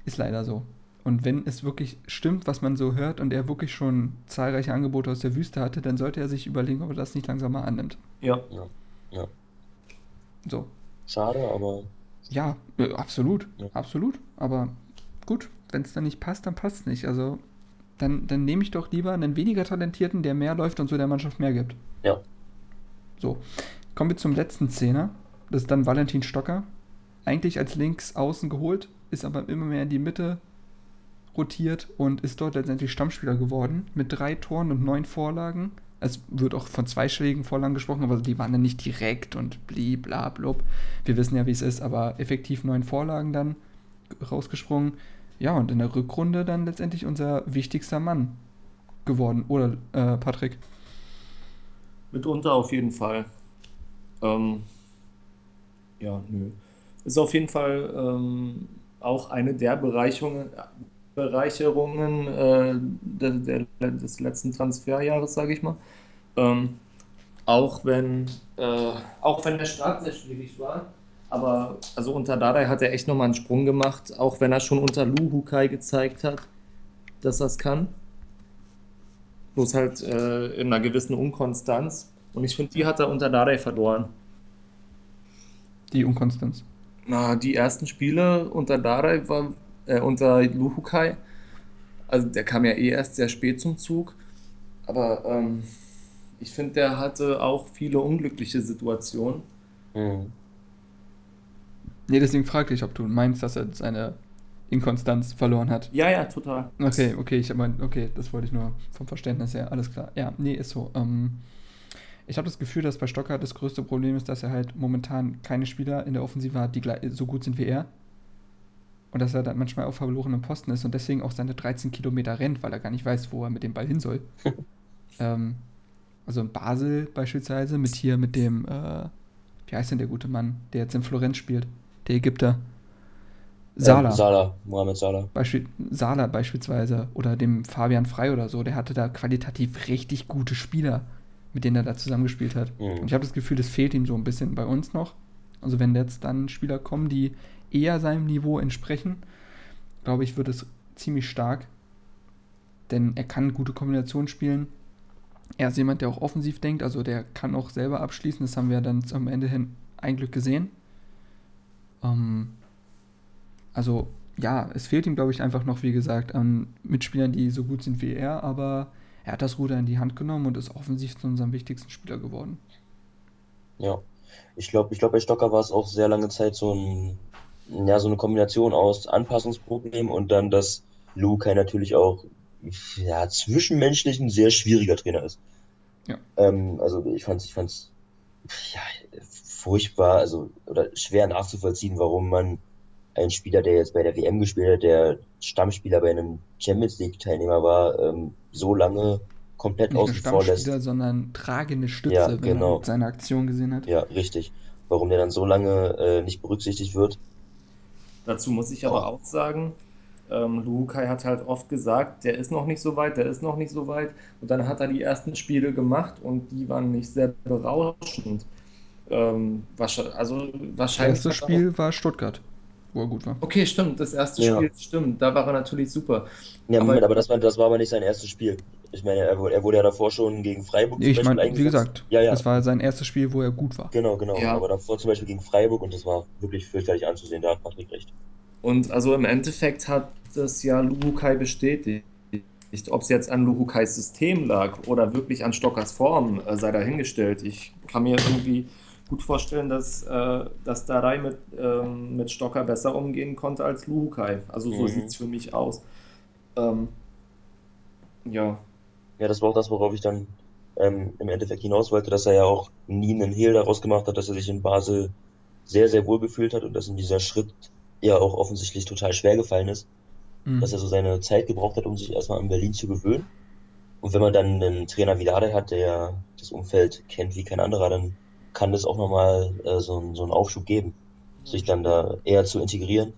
Ist leider so. Und wenn es wirklich stimmt, was man so hört und er wirklich schon zahlreiche Angebote aus der Wüste hatte, dann sollte er sich überlegen, ob er das nicht langsam mal annimmt. Ja. Ja. Ja. So. Schade, aber Ja, äh, absolut. Ja. Absolut. Aber gut, wenn es dann nicht passt, dann passt es nicht. Also dann, dann nehme ich doch lieber einen weniger talentierten, der mehr läuft und so der Mannschaft mehr gibt. ja. So, kommen wir zum letzten Zehner. Das ist dann Valentin Stocker. Eigentlich als links außen geholt, ist aber immer mehr in die Mitte rotiert und ist dort letztendlich Stammspieler geworden. Mit drei Toren und neun Vorlagen. Es wird auch von zweistelligen Vorlagen gesprochen, aber die waren dann nicht direkt und bli bla blub. Wir wissen ja, wie es ist, aber effektiv neun Vorlagen dann rausgesprungen. Ja, und in der Rückrunde dann letztendlich unser wichtigster Mann geworden. Oder, äh, Patrick? Mitunter auf jeden Fall. Ähm, ja, nö. Ist auf jeden Fall ähm, auch eine der Bereicherungen, Bereicherungen äh, der, der, des letzten Transferjahres, sage ich mal. Ähm, auch wenn, äh, auch wenn der Start sehr schwierig war. Aber also unter Dardai hat er echt nochmal einen Sprung gemacht, auch wenn er schon unter Lu Hukai gezeigt hat, dass er es kann. Bloß halt äh, in einer gewissen Unkonstanz. Und ich finde, die hat er unter Dardai verloren. Die Unkonstanz. Na, die ersten Spiele unter Dardai war, äh, unter Lu Hukai, also der kam ja eh erst sehr spät zum Zug. Aber ähm, ich finde, der hatte auch viele unglückliche Situationen. Mhm. Nee, deswegen fragte ich, ob du meinst, dass er seine Inkonstanz verloren hat. Ja, ja, total. Okay, okay, ich mein, okay, das wollte ich nur vom Verständnis her, alles klar. Ja, nee, ist so. Ähm, ich habe das Gefühl, dass bei Stocker das größte Problem ist, dass er halt momentan keine Spieler in der Offensive hat, die so gut sind wie er. Und dass er dann manchmal auf verlorenem Posten ist und deswegen auch seine 13 Kilometer rennt, weil er gar nicht weiß, wo er mit dem Ball hin soll. ähm, also in Basel beispielsweise, mit hier mit dem, äh, wie heißt denn der gute Mann, der jetzt in Florenz spielt? Der Ägypter. Sala. Ähm, Sala, Mohamed Sala. Beispiel, Sala beispielsweise oder dem Fabian Frei oder so, der hatte da qualitativ richtig gute Spieler, mit denen er da zusammengespielt hat. Mhm. Und ich habe das Gefühl, das fehlt ihm so ein bisschen bei uns noch. Also wenn jetzt dann Spieler kommen, die eher seinem Niveau entsprechen, glaube ich, wird es ziemlich stark. Denn er kann gute Kombinationen spielen. Er ist jemand, der auch offensiv denkt, also der kann auch selber abschließen. Das haben wir dann am Ende hin ein Glück gesehen. Ähm, also ja, es fehlt ihm, glaube ich, einfach noch, wie gesagt, an Mitspielern, die so gut sind wie er, aber er hat das Ruder in die Hand genommen und ist offensiv zu unserem wichtigsten Spieler geworden. Ja, ich glaube, ich glaub, bei Stocker war es auch sehr lange Zeit so, ein, ja, so eine Kombination aus Anpassungsproblem und dann, dass Luca natürlich auch ja, zwischenmenschlich ein sehr schwieriger Trainer ist. Ja. Ähm, also ich fand es ich fand's, ja, furchtbar, also oder schwer nachzuvollziehen, warum man einen Spieler, der jetzt bei der WM gespielt hat, der Stammspieler bei einem Champions League-Teilnehmer war, ähm, so lange komplett Nicht außen vor lässt. sondern tragende Stütze, ja, wenn genau. man seine Aktion gesehen hat. Ja, richtig. Warum der dann so lange äh, nicht berücksichtigt wird. Dazu muss ich aber oh. auch sagen, ähm, Luhukai hat halt oft gesagt, der ist noch nicht so weit, der ist noch nicht so weit. Und dann hat er die ersten Spiele gemacht und die waren nicht sehr berauschend. Ähm, wahrscheinlich, also wahrscheinlich. Das erste Spiel war Stuttgart wo er gut war. Okay, stimmt. Das erste ja. Spiel, stimmt. Da war er natürlich super. Ja, aber, Moment, aber das war, das war aber nicht sein erstes Spiel. Ich meine, er, er wurde ja davor schon gegen Freiburg nee, ich meine, wie gesagt, ja, ja. das war sein erstes Spiel, wo er gut war. Genau, genau. Ja. Aber davor zum Beispiel gegen Freiburg und das war wirklich fürchterlich anzusehen. Da hat Patrick recht. Und also im Endeffekt hat das ja Luhukai bestätigt. Ob es jetzt an Luhukais System lag oder wirklich an Stockers Form, äh, sei dahingestellt. Ich kann mir irgendwie gut vorstellen, dass, äh, dass Darai mit, ähm, mit Stocker besser umgehen konnte als Luhukai. Also so mhm. sieht es für mich aus. Ähm, ja. Ja, das war auch das, worauf ich dann ähm, im Endeffekt hinaus wollte, dass er ja auch nie einen Hehl daraus gemacht hat, dass er sich in Basel sehr, sehr wohl gefühlt hat und dass ihm dieser Schritt ja auch offensichtlich total schwer gefallen ist. Mhm. Dass er so seine Zeit gebraucht hat, um sich erstmal an Berlin zu gewöhnen. Und wenn man dann einen Trainer wie Lade hat, der das Umfeld kennt wie kein anderer, dann kann das auch nochmal äh, so, so einen Aufschub geben, sich dann da eher zu integrieren.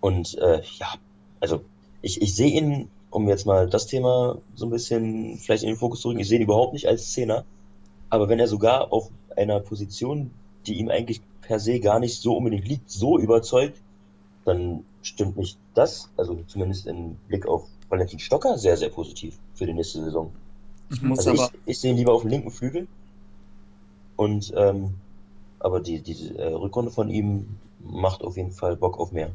Und äh, ja, also ich, ich sehe ihn, um jetzt mal das Thema so ein bisschen vielleicht in den Fokus zu rücken, ich sehe ihn überhaupt nicht als Zehner, aber wenn er sogar auf einer Position, die ihm eigentlich per se gar nicht so unbedingt liegt, so überzeugt, dann stimmt mich das, also zumindest im Blick auf Valentin Stocker, sehr, sehr positiv für die nächste Saison. Ich muss also aber ich, ich sehe ihn lieber auf dem linken Flügel, und ähm, aber die, die äh, Rückrunde von ihm macht auf jeden Fall Bock auf mehr.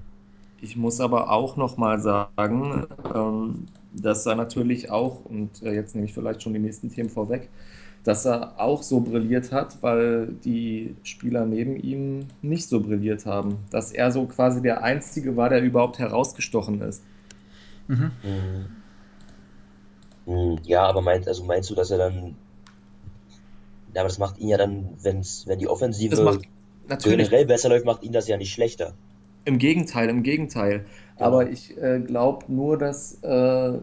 Ich muss aber auch nochmal sagen, ähm, dass er natürlich auch, und äh, jetzt nehme ich vielleicht schon die nächsten Themen vorweg, dass er auch so brilliert hat, weil die Spieler neben ihm nicht so brilliert haben. Dass er so quasi der Einzige war, der überhaupt herausgestochen ist. Mhm. Mhm. Ja, aber meint, also meinst du, dass er dann ja, aber das macht ihn ja dann, wenn's, wenn die Offensive macht, generell besser läuft, macht ihn das ja nicht schlechter. Im Gegenteil, im Gegenteil. Ja. Aber ich äh, glaube nur, dass, äh,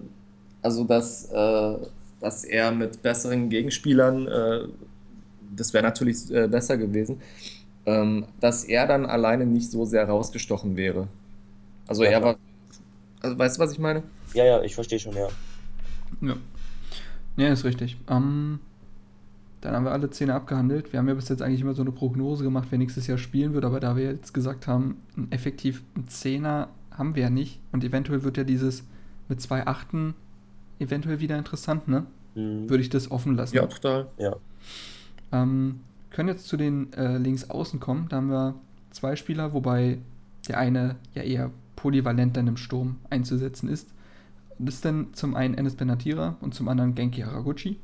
also dass, äh, dass er mit besseren Gegenspielern, äh, das wäre natürlich äh, besser gewesen, ähm, dass er dann alleine nicht so sehr rausgestochen wäre. Also ja, er war. Also weißt du, was ich meine? Ja, ja, ich verstehe schon, ja. Ja. Ja, ist richtig. Ähm, dann haben wir alle Zähne abgehandelt. Wir haben ja bis jetzt eigentlich immer so eine Prognose gemacht, wer nächstes Jahr spielen wird, aber da wir jetzt gesagt haben, effektiv einen Zehner haben wir ja nicht. Und eventuell wird ja dieses mit zwei Achten eventuell wieder interessant, ne? Mhm. Würde ich das offen lassen. Ja, total. Ja. Ähm, können jetzt zu den äh, Linksaußen kommen. Da haben wir zwei Spieler, wobei der eine ja eher polyvalent dann im Sturm einzusetzen ist. Das ist dann zum einen Enes Benatira und zum anderen Genki Haraguchi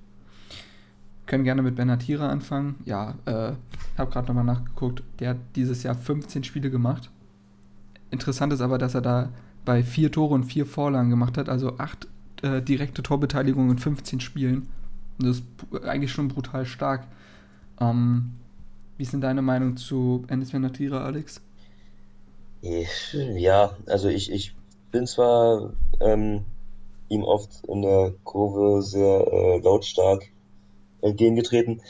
können gerne mit Benatira anfangen. Ja, äh, habe gerade nochmal nachgeguckt. Der hat dieses Jahr 15 Spiele gemacht. Interessant ist aber, dass er da bei vier Tore und vier Vorlagen gemacht hat, also acht äh, direkte Torbeteiligungen in 15 Spielen. Und das ist eigentlich schon brutal stark. Ähm, wie ist denn deine Meinung zu Enes Venatira, Alex? Ja, also ich, ich bin zwar ähm, ihm oft in der Kurve sehr äh, lautstark entgegengetreten,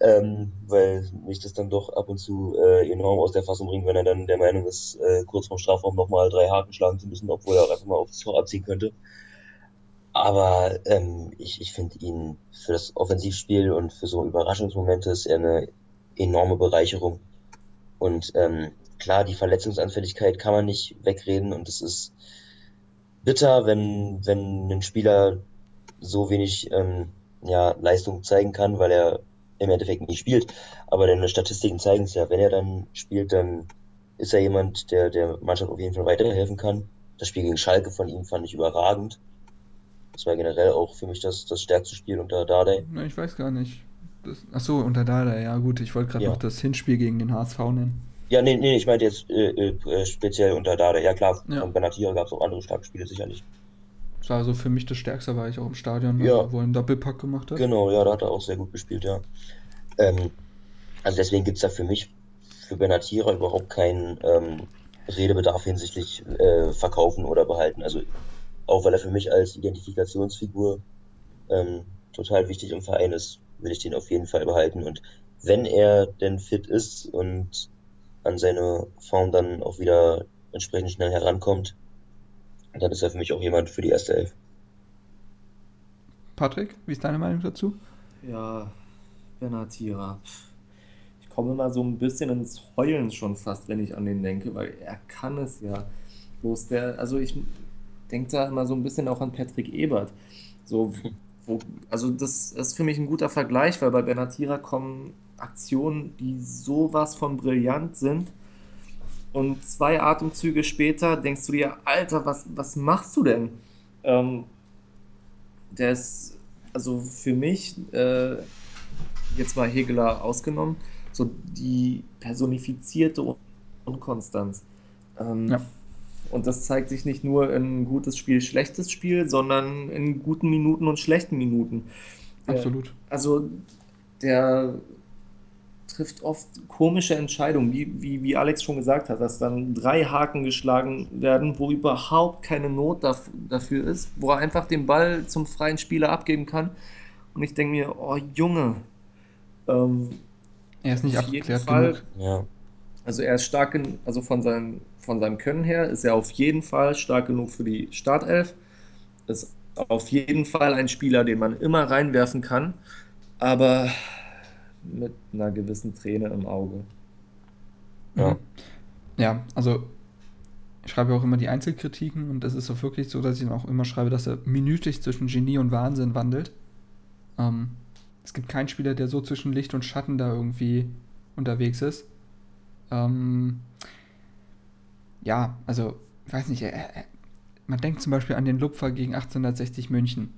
ähm, weil mich das dann doch ab und zu äh, enorm aus der Fassung bringt, wenn er dann der Meinung ist, äh, kurz vorm Strafraum nochmal drei Haken schlagen zu müssen, obwohl er auch einfach mal aufs Tor abziehen könnte. Aber ähm, ich, ich finde ihn für das Offensivspiel und für so Überraschungsmomente ist er eine enorme Bereicherung. Und ähm, klar, die Verletzungsanfälligkeit kann man nicht wegreden und es ist bitter, wenn, wenn ein Spieler so wenig ähm, ja, Leistung zeigen kann, weil er im Endeffekt nicht spielt. Aber deine Statistiken zeigen es ja, wenn er dann spielt, dann ist er jemand, der der Mannschaft auf jeden Fall weiterhelfen kann. Das Spiel gegen Schalke von ihm fand ich überragend. Das war generell auch für mich das, das stärkste Spiel unter Dardai. Na, ich weiß gar nicht. Das, achso, unter Dada, ja gut. Ich wollte gerade Ja. noch das Hinspiel gegen den HSV nennen. Ja, nee, nee, ich meinte jetzt äh, äh, speziell unter Dardai. Ja klar, Ja. von Benatira gab es auch andere starke Spiele sicherlich. Das war so für mich das Stärkste, war ich auch im Stadion, Ja. wo er einen Doppelpack gemacht hat. Genau, ja, da hat er auch sehr gut gespielt, ja. Ähm, also deswegen gibt's da für mich, für Benatira überhaupt keinen ähm, Redebedarf hinsichtlich äh, Verkaufen oder Behalten. Also auch weil er für mich als Identifikationsfigur ähm, total wichtig im Verein ist, will ich den auf jeden Fall behalten. Und wenn er denn fit ist und an seine Form dann auch wieder entsprechend schnell herankommt, dann ist er für mich auch jemand für die erste Elf. Patrick, wie ist deine Meinung dazu? Ja, Benatira. Ich komme immer so ein bisschen ins Heulen schon fast, wenn ich an den denke, weil er kann es ja. Bloß der, also ich denke da immer so ein bisschen auch an Patrick Ebert. So, wo, also das ist für mich ein guter Vergleich, weil bei Benatira kommen Aktionen, die sowas von brillant sind. Und zwei Atemzüge später denkst du dir, Alter, was, was machst du denn? Ähm, der ist, also für mich, äh, jetzt mal Hegeler ausgenommen, so die personifizierte Unkonstanz. Ähm, Ja. Und das zeigt sich nicht nur in gutes Spiel, schlechtes Spiel, sondern in guten Minuten und schlechten Minuten. Absolut. Also der trifft oft komische Entscheidungen, wie, wie, wie Alex schon gesagt hat, dass dann drei Haken geschlagen werden, wo überhaupt keine Not daf dafür ist, wo er einfach den Ball zum freien Spieler abgeben kann. Und ich denke mir, oh Junge, ähm, Er ist nicht auf jeden abgeklärt Fall, genug. Ja, also er ist stark, gen- also von seinem, von seinem Können her ist er auf jeden Fall stark genug für die Startelf. Ist auf jeden Fall ein Spieler, den man immer reinwerfen kann, aber mit einer gewissen Träne im Auge. Ja. Ja, also ich schreibe auch immer die Einzelkritiken und es ist auch wirklich so, dass ich dann auch immer schreibe, dass er minütlich zwischen Genie und Wahnsinn wandelt. Ähm, es gibt keinen Spieler, der so zwischen Licht und Schatten da irgendwie unterwegs ist. Ähm, ja, also, ich weiß nicht, er, man denkt zum Beispiel an den Lupfer gegen 1860 München,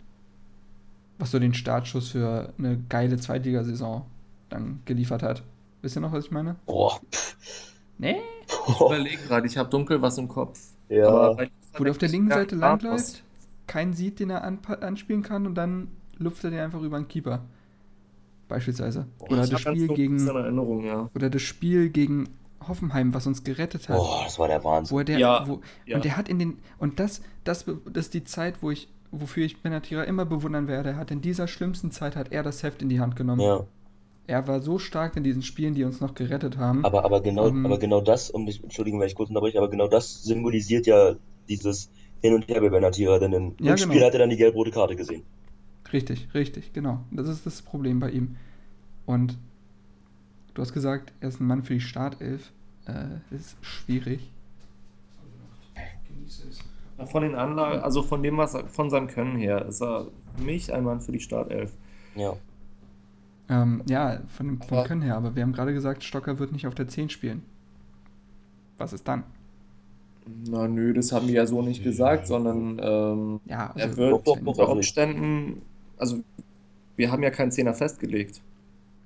was so den Startschuss für eine geile Zweitligasaison dann geliefert hat. Wisst ihr noch, was ich meine? boah. Nee? Ich überlege gerade, ich habe dunkel was im Kopf. Ja. Aber Wo der auf der linken Seite langläuft, keinen sieht, den er anspielen kann und dann lupft er den einfach über den Keeper. Beispielsweise. Oder Ich das Spiel gegen ja. oder das Spiel gegen Hoffenheim, was uns gerettet hat. Boah, das war der Wo Wahnsinn. er der, Ja, wo, ja. Und der hat in den. Und das, das, das ist die Zeit, wo ich, wofür ich Benatira immer bewundern werde. Er hat in dieser schlimmsten Zeit hat er das Heft in die Hand genommen. Ja, Er war so stark in diesen Spielen, die uns noch gerettet haben. aber, aber genau, Ähm, aber genau das, um dich, Entschuldigung, wenn ich kurz unterbreche, aber genau das symbolisiert ja dieses Hin und Her bei Benatira, denn im Ja, Rückspiel genau. hat er dann die gelb-rote Karte gesehen. Richtig, richtig, genau. Das ist das Problem bei ihm. Und du hast gesagt, er ist ein Mann für die Startelf. Äh, ist schwierig. Von den Anlagen, also von dem, was er, von seinem Können her, ist er für mich ein Mann für die Startelf. Ja, Ähm, ja, von dem, vom Aber- Können her, aber wir haben gerade gesagt, Stocker wird nicht auf der 10 spielen. Was ist dann? Na nö, das haben wir ja so nicht gesagt, sondern ähm, Ja, er also, wird Doch, wenn- unter also Umständen, also wir haben ja keinen Zehner festgelegt.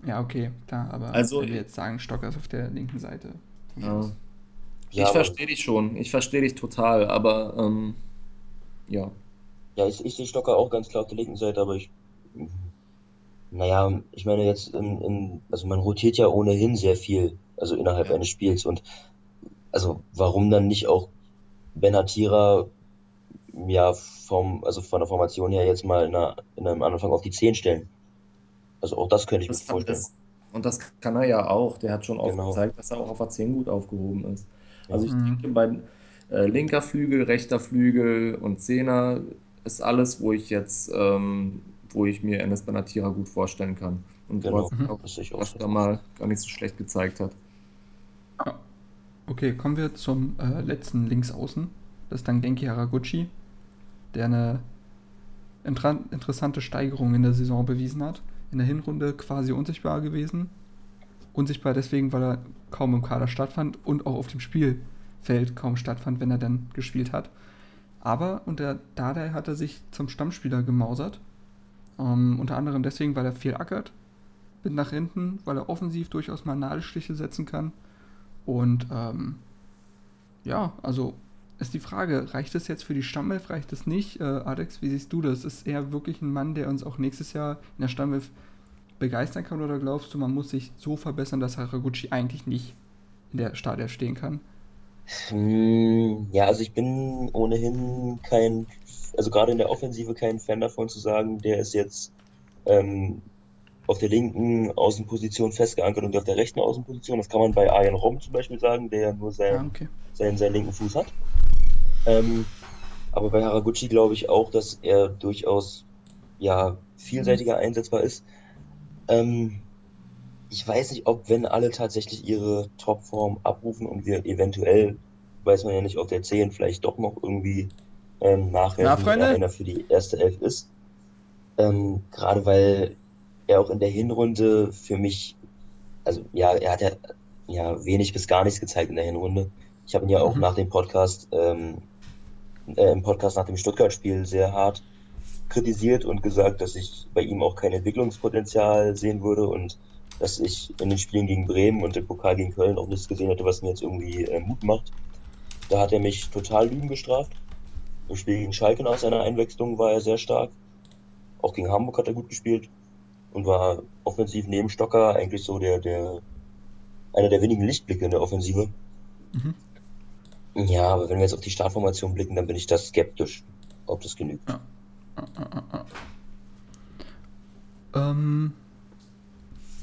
ja, okay, klar, aber Also- wenn wir jetzt sagen, Stocker ist auf der linken Seite. von Ja. Ja, Ich aber verstehe dich schon, ich verstehe dich total, aber ähm, ja. ja, ich, ich sehe Stocker auch ganz klar auf der linken Seite, aber ich, naja, ich meine jetzt in, in, also man rotiert ja ohnehin sehr viel, also innerhalb Ja. eines Spiels und also warum dann nicht auch Benatira ja vom, also von der Formation her jetzt mal in, einer, in einem Anfang auf die 10 stellen. Also auch das könnte ich mir Das kann, vorstellen. das, und das kann er ja auch. Der hat schon oft Genau, gezeigt, dass er auch auf A10 gut aufgehoben ist. Also ja, ich Mhm. denke, bei äh, linker Flügel, rechter Flügel und Zehner ist alles, wo ich jetzt, ähm, wo ich mir Enes Benatira gut vorstellen kann. Und was, genau, Mhm. ich auch was so. er mal gar nicht so schlecht gezeigt hat. Ah, Okay, kommen wir zum äh, letzten Linksaußen. Das ist dann Genki Haraguchi, der eine intra interessante Steigerung in der Saison bewiesen hat. In der Hinrunde quasi unsichtbar gewesen. Unsichtbar deswegen, weil er kaum im Kader stattfand und auch auf dem Spielfeld kaum stattfand, wenn er dann gespielt hat. Aber unter Dardai hat er sich zum Stammspieler gemausert. Ähm, unter anderem deswegen, weil er viel ackert mit nach hinten, weil er offensiv durchaus mal Nadelstiche setzen kann. Und ähm, ja, also ist die Frage, reicht es jetzt für die Stammelf, reicht es nicht? Äh, Alex, wie siehst du das? Ist er wirklich ein Mann, der uns auch nächstes Jahr in der Stammelf begeistern kann oder glaubst du, man muss sich so verbessern, dass Haraguchi eigentlich nicht in der Startelf stehen kann? Hm, ja, also ich bin ohnehin kein, also gerade in der Offensive kein Fan davon zu sagen, der ist jetzt ähm, auf der linken Außenposition festgeankert und auf der rechten Außenposition. Das kann man bei Arjen Robben zum Beispiel sagen, der ja nur seinen, okay. seinen, seinen linken Fuß hat. Ähm, aber bei Haraguchi glaube ich auch, dass er durchaus ja vielseitiger einsetzbar ist. Ähm, ich weiß nicht, ob wenn alle tatsächlich ihre Topform abrufen und wir eventuell, weiß man ja nicht, auf der 10 vielleicht doch noch irgendwie ähm, Na, nachhelfen und er Freunde? einer für die erste Elf ist. Ähm, gerade weil er auch in der Hinrunde für mich, also ja, er hat ja, ja wenig bis gar nichts gezeigt in der Hinrunde. Ich habe ihn ja auch Mhm. nach dem Podcast, ähm, äh, im Podcast nach dem Stuttgart-Spiel sehr hart kritisiert und gesagt, dass ich bei ihm auch kein Entwicklungspotenzial sehen würde und dass ich in den Spielen gegen Bremen und im Pokal gegen Köln auch nichts gesehen hätte, was mir jetzt irgendwie äh, Mut macht. Da hat er mich total Lügen gestraft. Im Spiel gegen Schalke nach seiner Einwechslung war er sehr stark. Auch gegen Hamburg hat er gut gespielt und war offensiv neben Stocker eigentlich so der, der, einer der wenigen Lichtblicke in der Offensive. Mhm. Ja, aber wenn wir jetzt auf die Startformation blicken, dann bin ich da skeptisch, ob das genügt. Ja. Ah, ah, ah, ah. Ähm,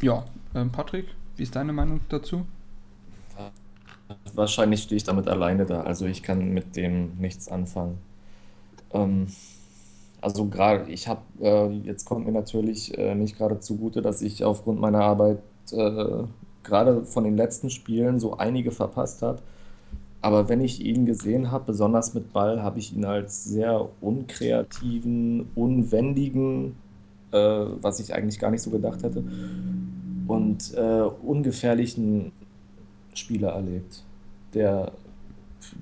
ja, ähm, Patrick, wie ist deine Meinung dazu? Wahrscheinlich stehe ich damit alleine da, also ich kann mit dem nichts anfangen. Ähm, also gerade, ich habe, äh, jetzt kommt mir natürlich äh, nicht gerade zugute, dass ich aufgrund meiner Arbeit äh, gerade von den letzten Spielen so einige verpasst habe. Aber wenn ich ihn gesehen habe, besonders mit Ball, habe ich ihn als sehr unkreativen, unwendigen, äh, was ich eigentlich gar nicht so gedacht hätte, und äh, ungefährlichen Spieler erlebt, der,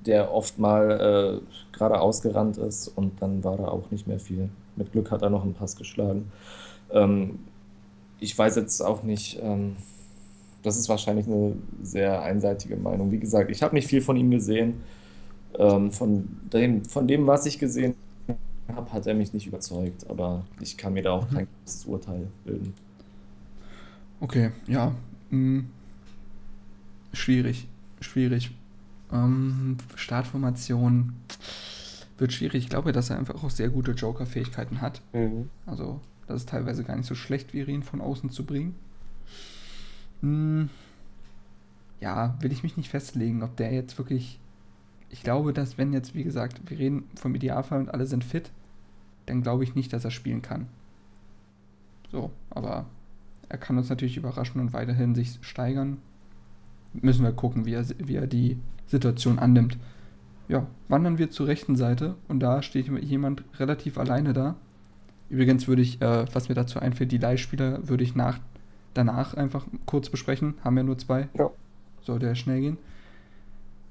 der oft mal äh, gerade ausgerannt ist und dann war da auch nicht mehr viel. Mit Glück hat er noch einen Pass geschlagen. Ähm, ich weiß jetzt auch nicht, ähm, das ist wahrscheinlich eine sehr einseitige Meinung. Wie gesagt, ich habe nicht viel von ihm gesehen. Ähm, von dem, von dem, was ich gesehen habe, hat er mich nicht überzeugt, aber ich kann mir da auch Mhm. kein großes Urteil bilden. Okay, ja. Mh, schwierig. Schwierig. Ähm, Startformation wird schwierig. Ich glaube, dass er einfach auch sehr gute Joker-Fähigkeiten hat. Mhm. Also, das ist teilweise gar nicht so schlecht wäre, ihn von außen zu bringen. Hm, ja, will ich mich nicht festlegen, ob der jetzt wirklich. Ich glaube, dass wenn jetzt, wie gesagt, wir reden vom Idealfall und alle sind fit, dann glaube ich nicht, dass er spielen kann. So, aber er kann uns natürlich überraschen und weiterhin sich steigern. Müssen wir gucken, wie er, wie er die Situation annimmt. Ja, wandern wir zur rechten Seite und da steht jemand relativ alleine da. Übrigens würde ich, äh, was mir dazu einfällt, die Leihspieler würde ich nach, danach einfach kurz besprechen. Haben ja nur zwei. Ja. Sollte ja schnell gehen.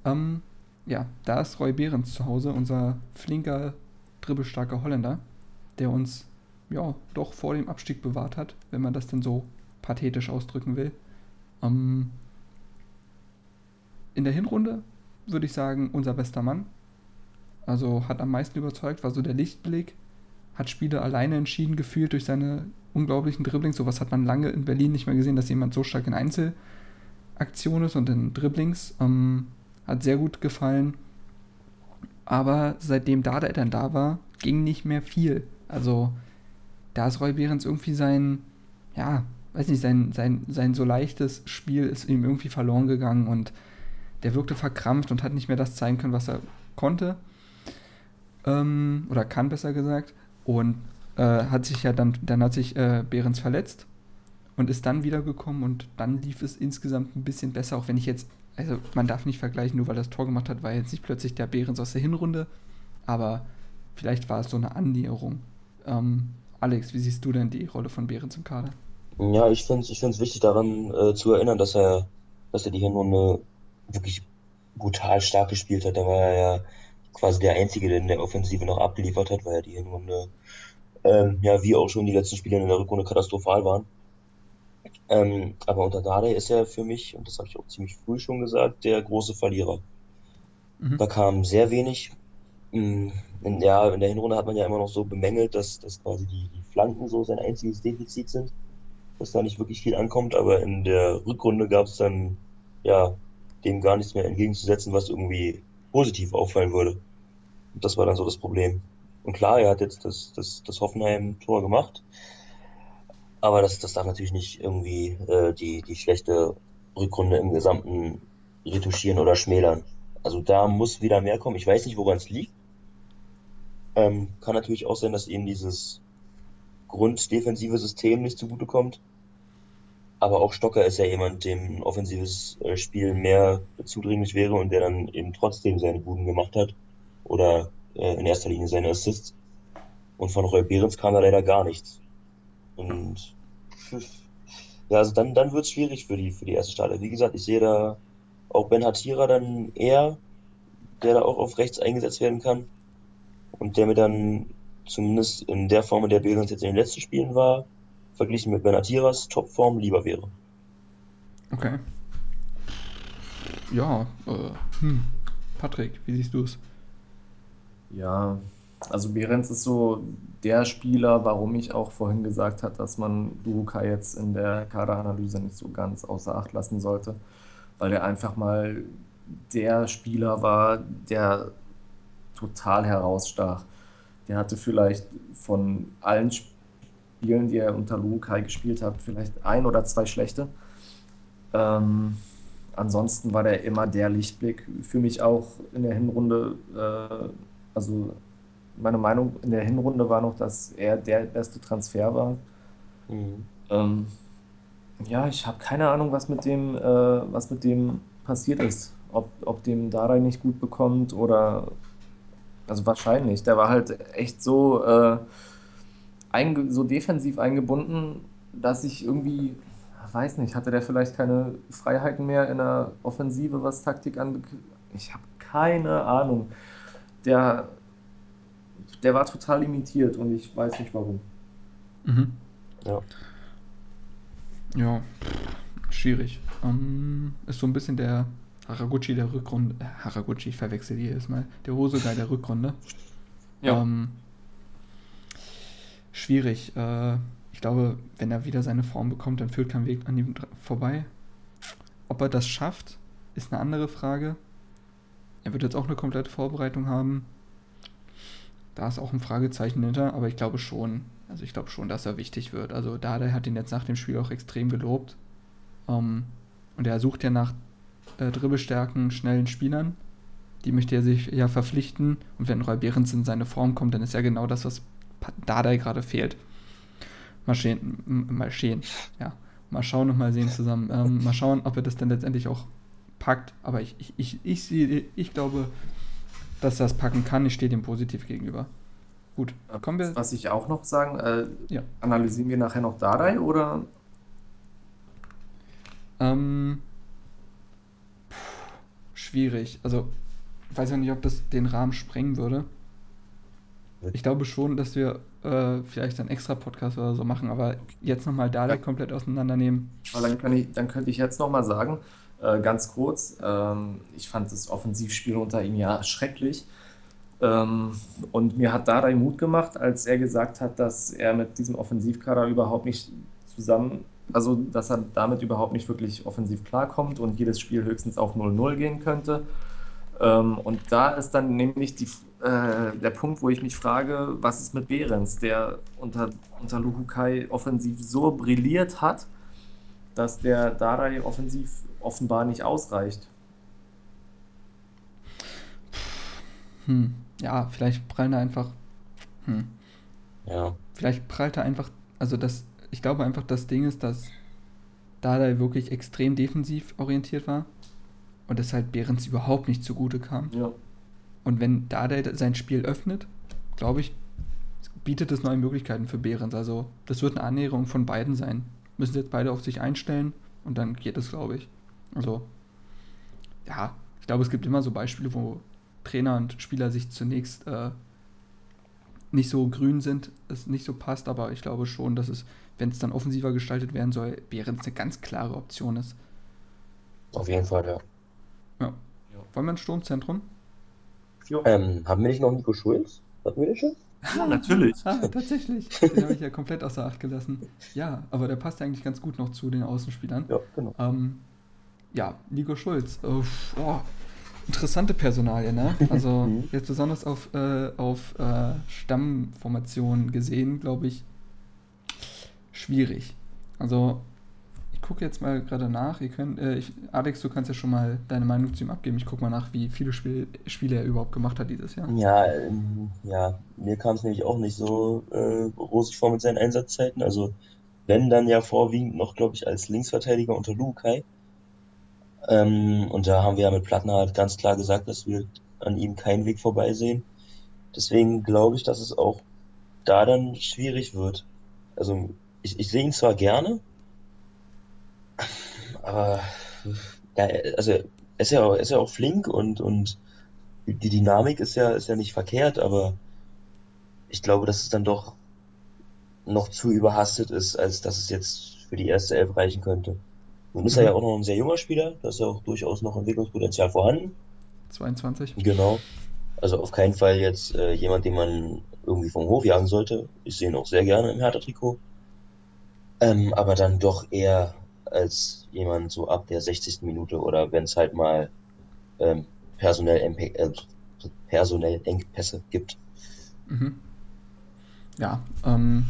Ähm, ja, da ist Roy Behrens zu Hause, unser flinker, dribbelstarker Holländer, der uns ja doch vor dem Abstieg bewahrt hat, wenn man das denn so pathetisch ausdrücken will. Ähm, in der Hinrunde würde ich sagen, unser bester Mann. Also hat am meisten überzeugt, war so der Lichtblick. Hat Spiele alleine entschieden gefühlt durch seine unglaublichen Dribblings. Sowas hat man lange in Berlin nicht mehr gesehen, dass jemand so stark in Einzelaktionen ist und in Dribblings. Ähm, hat sehr gut gefallen. Aber seitdem Dada dann da war, ging nicht mehr viel. Also da ist Roy Behrens irgendwie sein, ja, weiß nicht, sein, sein, sein so leichtes Spiel ist ihm irgendwie verloren gegangen und der wirkte verkrampft und hat nicht mehr das zeigen können, was er konnte. Ähm, oder kann, besser gesagt. Und äh, hat sich ja dann, dann hat sich äh, Behrens verletzt und ist dann wiedergekommen und dann lief es insgesamt ein bisschen besser, auch wenn ich jetzt, also man darf nicht vergleichen, nur weil er das Tor gemacht hat, war jetzt nicht plötzlich der Behrens aus der Hinrunde, aber vielleicht war es so eine Annäherung. Ähm, Alex, wie siehst du denn die Rolle von Behrens im Kader? Ja, ich finde es ich wichtig daran äh, zu erinnern, dass er, dass er die Hinrunde wirklich brutal stark gespielt hat. Da war er ja quasi der Einzige, der in der Offensive noch abgeliefert hat, weil er die Hinrunde, ähm, ja, wie auch schon die letzten Spiele in der Rückrunde katastrophal waren. Ähm, aber unter Dardai ist er für mich, und das habe ich auch ziemlich früh schon gesagt, der große Verlierer. Mhm. Da kam sehr wenig. Mm, In, ja, in der Hinrunde hat man ja immer noch so bemängelt, dass, dass quasi die, die Flanken so sein einziges Defizit sind, dass da nicht wirklich viel ankommt, aber in der Rückrunde gab es dann ja dem gar nichts mehr entgegenzusetzen, was irgendwie positiv auffallen würde. Und das war dann so das Problem. Und klar, er hat jetzt das, das, das Hoffenheim-Tor gemacht, aber das, das darf natürlich nicht irgendwie äh, die, die schlechte Rückrunde im Gesamten retuschieren oder schmälern. Also da muss wieder mehr kommen. Ich weiß nicht, woran es liegt. Ähm, kann natürlich auch sein, dass ihm dieses grunddefensive System nicht zugutekommt. Aber auch Stocker ist ja jemand, dem ein offensives äh, Spiel mehr zudringlich wäre und der dann eben trotzdem seine Buden gemacht hat. Oder äh, in erster Linie seine Assists. Und von Roy Behrens kam da leider gar nichts. Und ja, also dann, dann wird es schwierig für die, für die erste Starter. Wie gesagt, ich sehe da auch Ben Hatira dann eher, der da auch auf rechts eingesetzt werden kann. Und der mir dann zumindest in der Form, in der Behrens jetzt in den letzten Spielen war, verglichen mit Ben Hatiras Topform lieber wäre. Okay. Ja, äh, hm. Patrick, wie siehst du es? Ja, also Behrens ist so der Spieler, warum ich auch vorhin gesagt habe, dass man Durukai jetzt in der Kaderanalyse nicht so ganz außer Acht lassen sollte, weil er einfach mal der Spieler war, der total herausstach. Der hatte vielleicht von allen Spielen, die er unter Lukai gespielt hat, vielleicht ein oder zwei schlechte. Ähm, ansonsten war der immer der Lichtblick. Für mich auch in der Hinrunde, äh, also meine Meinung in der Hinrunde war noch, dass er der beste Transfer war. Mhm. Ähm, ja, ich habe keine Ahnung, was mit dem, äh, was mit dem passiert ist. Ob, ob dem Dardai nicht gut bekommt oder also wahrscheinlich. Der war halt echt so, äh, so defensiv eingebunden, dass ich irgendwie, weiß nicht, hatte der vielleicht keine Freiheiten mehr in der Offensive, was Taktik angeht. Ich habe keine Ahnung. Der, der war total limitiert und ich weiß nicht warum. Mhm. Ja. Ja, schwierig. Ähm, ist so ein bisschen der Haraguchi der Rückrunde. Äh, Haraguchi, ich verwechsel jedes Mal. Der Hosogai der Rückrunde. Ähm, schwierig. Äh, ich glaube, wenn er wieder seine Form bekommt, dann führt kein Weg an ihm vorbei. Ob er das schafft, ist eine andere Frage. Er wird jetzt auch eine komplette Vorbereitung haben. Da ist auch ein Fragezeichen hinter, aber ich glaube schon. Also ich glaube schon, dass er wichtig wird. Also Dada hat ihn jetzt nach dem Spiel auch extrem gelobt. Ähm, und er sucht ja nach äh, Dribbelstärken, schnellen Spielern. Die möchte er sich ja verpflichten. Und wenn Roy Behrens in seine Form kommt, dann ist ja genau das, was Dardai gerade fehlt. Mal sehen, mal sehen, ja. Mal schauen und mal sehen zusammen. Ähm, mal schauen, ob er das dann letztendlich auch packt. Aber ich, ich, ich, ich, sehe, ich glaube, dass er das packen kann. Ich stehe dem positiv gegenüber. Gut, kommen wir. Was ich auch noch sagen, äh, Ja. analysieren wir nachher noch Dardai oder? Ähm, pff, schwierig. Also, ich weiß ja nicht, ob das den Rahmen sprengen würde. Ich glaube schon, dass wir äh, vielleicht einen extra Podcast oder so machen, aber jetzt nochmal Dalek Ja. komplett auseinandernehmen. Weil dann, kann ich, dann könnte ich jetzt nochmal sagen, Äh, ganz kurz, ähm, ich fand das Offensivspiel unter ihm ja schrecklich. Ähm, und mir hat Dardai Mut gemacht, als er gesagt hat, dass er mit diesem Offensivkader überhaupt nicht zusammen, also dass er damit überhaupt nicht wirklich offensiv klarkommt und jedes Spiel höchstens auf 0-0 gehen könnte. Ähm, und da ist dann nämlich die, äh, der Punkt, wo ich mich frage, was ist mit Behrens, der unter, unter Luhukai offensiv so brilliert hat, dass der Dardai offensiv offenbar nicht ausreicht. Hm. Ja, vielleicht prallt er einfach. Hm. Ja. Vielleicht prallt er einfach. Also das, ich glaube einfach, das Ding ist, dass Dardai wirklich extrem defensiv orientiert war und es halt Behrens überhaupt nicht zugute kam. Ja. Und wenn Dardai sein Spiel öffnet, glaube ich, bietet es neue Möglichkeiten für Behrens. Also das wird eine Annäherung von beiden sein. Müssen jetzt beide auf sich einstellen und dann geht es, glaube ich. Also, ja, ich glaube, es gibt immer so Beispiele, wo Trainer und Spieler sich zunächst äh, nicht so grün sind, es nicht so passt, aber ich glaube schon, dass es, wenn es dann offensiver gestaltet werden soll, Behrens eine ganz klare Option ist. Auf jeden Fall. Ja. Wollen wir ein Sturmzentrum? Ähm, haben wir nicht noch Nico Schulz? Hatten wir den schon? Ja, natürlich. Ah, tatsächlich. Den habe ich ja komplett außer Acht gelassen. Ja, aber der passt eigentlich ganz gut noch zu den Außenspielern. Ja, genau. Ähm, ja, Nico Schulz. Oh, oh, interessante Personalie, ne? Also Mhm. jetzt besonders auf, äh, auf äh, Stammformation gesehen, glaube ich, schwierig. Also gucke jetzt mal gerade nach. Ihr könnt, äh, ich, Alex, du kannst ja schon mal deine Meinung zu ihm abgeben. Ich gucke mal nach, wie viele Spiel, Spiele er überhaupt gemacht hat dieses Jahr. Ja, ähm, ja, mir kam es nämlich auch nicht so äh, rosig vor mit seinen Einsatzzeiten. Also wenn dann ja vorwiegend noch, glaube ich, als Linksverteidiger unter Lukai. Ähm, und da haben wir ja mit Plattner halt ganz klar gesagt, dass wir an ihm keinen Weg vorbeisehen. Deswegen glaube ich, dass es auch da dann schwierig wird. Also ich, ich sehe ihn zwar gerne, aber ja, also er ist ja, auch- er ist ja auch flink und, und die Dynamik ist ja, ist ja nicht verkehrt, aber ich glaube, dass es dann doch noch zu überhastet ist, als dass es jetzt für die erste Elf reichen könnte. Nun ist er Mhm. ja auch noch ein sehr junger Spieler, da ist ja auch durchaus noch Entwicklungspotenzial vorhanden. 22. Genau. Also auf keinen Fall jetzt äh, jemand, den man irgendwie vom Hof jagen sollte. Ich sehe ihn auch sehr gerne im Hertha-Trikot. Ähm, aber dann doch eher als jemand so ab der 60. Minute oder wenn es halt mal ähm, personell, äh, personell Engpässe gibt. Mhm. Ja, ähm,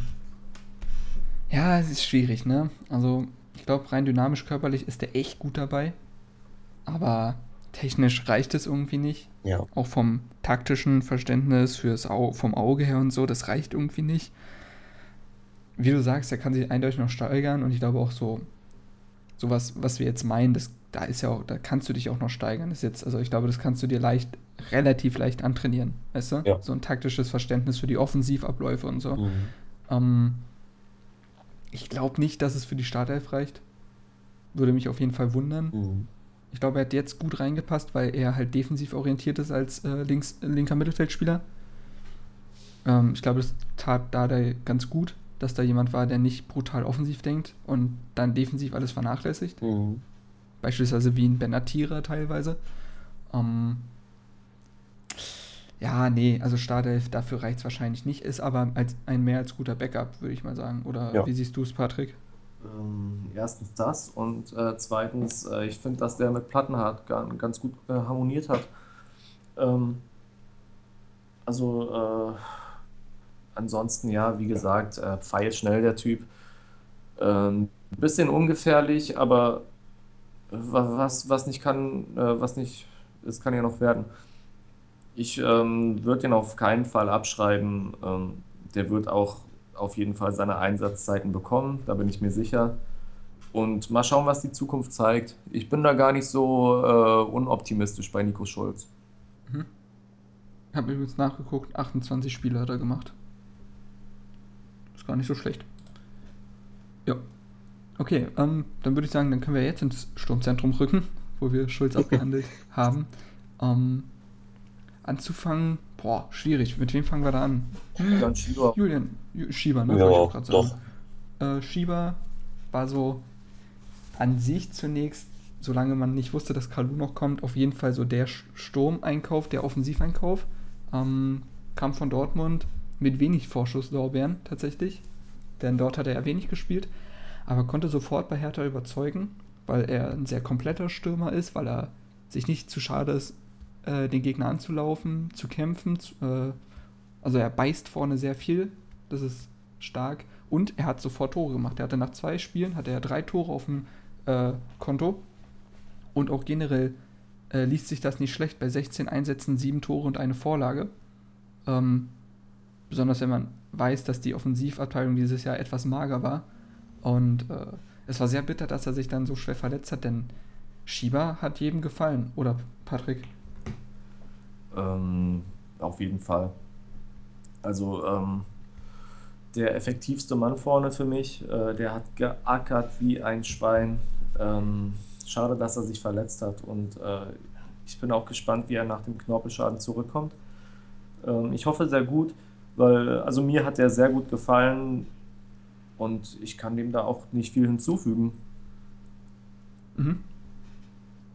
ja, es ist schwierig, ne? Also, ich glaube, rein dynamisch körperlich ist der echt gut dabei. Aber technisch reicht es irgendwie nicht. Ja. Auch vom taktischen Verständnis fürs Au vom Auge her und so, das reicht irgendwie nicht. Wie du sagst, er kann sich eindeutig noch steigern und ich glaube auch so, sowas, was wir jetzt meinen, das, da ist ja auch, da kannst du dich auch noch steigern. Das ist jetzt, also ich glaube, das kannst du dir leicht, relativ leicht antrainieren, weißt du? Ja. So ein taktisches Verständnis für die Offensivabläufe und so. Mhm. Ähm, ich glaube nicht, dass es für die Startelf reicht. Würde mich auf jeden Fall wundern. Mhm. Ich glaube, er hat jetzt gut reingepasst, weil er halt defensiv orientiert ist als äh, links, linker Mittelfeldspieler. Ähm, ich glaube, das tat Dardai ganz gut, dass da jemand war, der nicht brutal offensiv denkt und dann defensiv alles vernachlässigt. Mhm. Beispielsweise wie ein Benatira teilweise. Ähm, ja, nee, also Startelf, dafür reicht es wahrscheinlich nicht, ist aber als ein mehr als guter Backup, würde ich mal sagen. Oder Ja. wie siehst du es, Patrick? Ähm, erstens das und äh, zweitens, äh, ich finde, dass der mit Plattenhardt ga- ganz gut äh, harmoniert hat. Ähm, also äh, ansonsten, ja, wie gesagt, äh, Pfeil schnell der Typ. Ähm, bisschen ungefährlich, aber wa- was, was nicht kann, äh, was nicht ist, kann ja noch werden. Ich ähm, würde den auf keinen Fall abschreiben. Ähm, der wird auch auf jeden Fall seine Einsatzzeiten bekommen, da bin ich mir sicher. Und mal schauen, was die Zukunft zeigt. Ich bin da gar nicht so äh, unoptimistisch bei Nico Schulz. Mhm. Hab übrigens nachgeguckt, 28 Spiele hat er gemacht. Gar nicht so schlecht. Ja. Okay, ähm, dann würde ich sagen, dann können wir jetzt ins Sturmzentrum rücken, wo wir Schulz abgehandelt haben. Ähm, anzufangen, boah, schwierig. Mit wem fangen wir da an? Julian Schieber. Julian Ju- Schieber, ne? Ja, ich auch gerade doch. sagen. Äh, Schieber war so an sich zunächst solange man nicht wusste, dass Kalu noch kommt, auf jeden Fall so der Sturmeinkauf, der Offensiveinkauf. Ähm, kam von Dortmund mit wenig Vorschusslorbeeren tatsächlich, denn dort hat er wenig gespielt, aber konnte sofort bei Hertha überzeugen, weil er ein sehr kompletter Stürmer ist, weil er sich nicht zu schade ist, äh, den Gegner anzulaufen, zu kämpfen. Zu, äh, also er beißt vorne sehr viel, das ist stark. Und er hat sofort Tore gemacht. Er hatte nach zwei Spielen hatte er drei Tore auf dem äh, Konto. Und auch generell äh, liest sich das nicht schlecht. Bei 16 Einsätzen sieben Tore und eine Vorlage. Ähm, besonders wenn man weiß, dass die Offensivabteilung dieses Jahr etwas mager war. Und äh, es war sehr bitter, dass er sich dann so schwer verletzt hat, denn Schieber hat jedem gefallen, oder Patrick? Ähm, auf jeden Fall. Also ähm, der effektivste Mann vorne für mich, äh, der hat geackert wie ein Schwein. Ähm, schade, dass er sich verletzt hat und äh, ich bin auch gespannt, wie er nach dem Knorpelschaden zurückkommt. Ähm, ich hoffe sehr gut, weil also mir hat er sehr gut gefallen und ich kann dem da auch nicht viel hinzufügen. Mhm.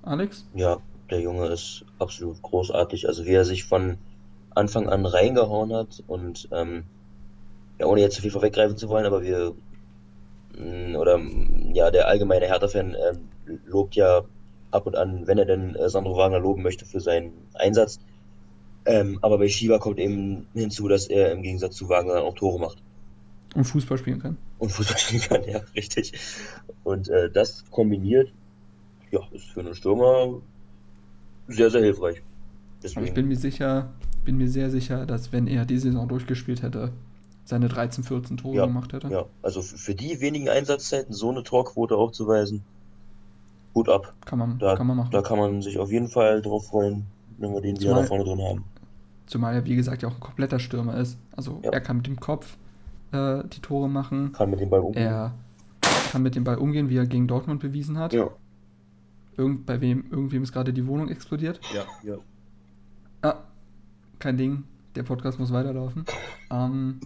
Alex? Ja, der Junge ist absolut großartig. Also wie er sich von Anfang an reingehauen hat und ähm, ja, ohne jetzt zu viel vorweggreifen zu wollen, aber wir mh, oder mh, ja, der allgemeine Hertha-Fan ähm, lobt ja ab und an, wenn er denn äh, Sandro Wagner loben möchte für seinen Einsatz. Ähm, aber bei Shiva kommt eben hinzu, dass er im Gegensatz zu Wagner auch Tore macht. Und Fußball spielen kann. Und Fußball spielen kann, ja, richtig. Und äh, das kombiniert, ja, ist für einen Stürmer sehr, sehr hilfreich. Deswegen, Aber ich bin mir sicher, bin mir sehr sicher, dass wenn er die Saison durchgespielt hätte, seine 13, 14 Tore ja, gemacht hätte. Ja, also für die wenigen Einsatzzeiten so eine Torquote aufzuweisen, Hut ab. Kann man, Da, kann man machen. da kann man sich auf jeden Fall drauf freuen, wenn wir den wieder Zumal- da vorne drin haben. Zumal er, wie gesagt, ja auch ein kompletter Stürmer ist. Also Ja. er kann mit dem Kopf äh, die Tore machen. Kann mit dem Ball umgehen. Er kann mit dem Ball umgehen, wie er gegen Dortmund bewiesen hat. Ja, Irgend, bei wem, irgendwem ist gerade die Wohnung explodiert. Ja, ja. Ah, kein Ding. Der Podcast muss weiterlaufen. Ähm,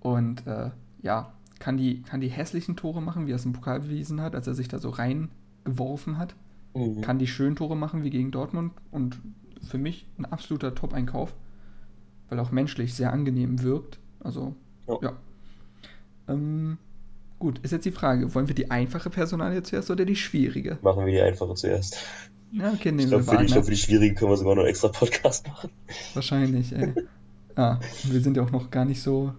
und äh, ja, kann die, kann die hässlichen Tore machen, wie er es im Pokal bewiesen hat, als er sich da so reingeworfen hat. Mhm. Kann die schönen Tore machen, wie gegen Dortmund. Und für mich ein absoluter Top-Einkauf, weil er auch menschlich sehr angenehm wirkt. Also, Ja. ja. Ähm, gut, ist jetzt die Frage, wollen wir die einfache Personalie zuerst oder die schwierige? machen wir die einfache zuerst. Ja, okay, Ich nehmen glaube, wir für, die- ich Wagner. glaub, für die schwierigen können wir sogar noch einen extra Podcast machen. Wahrscheinlich, ey. Ah, wir sind ja auch noch gar nicht so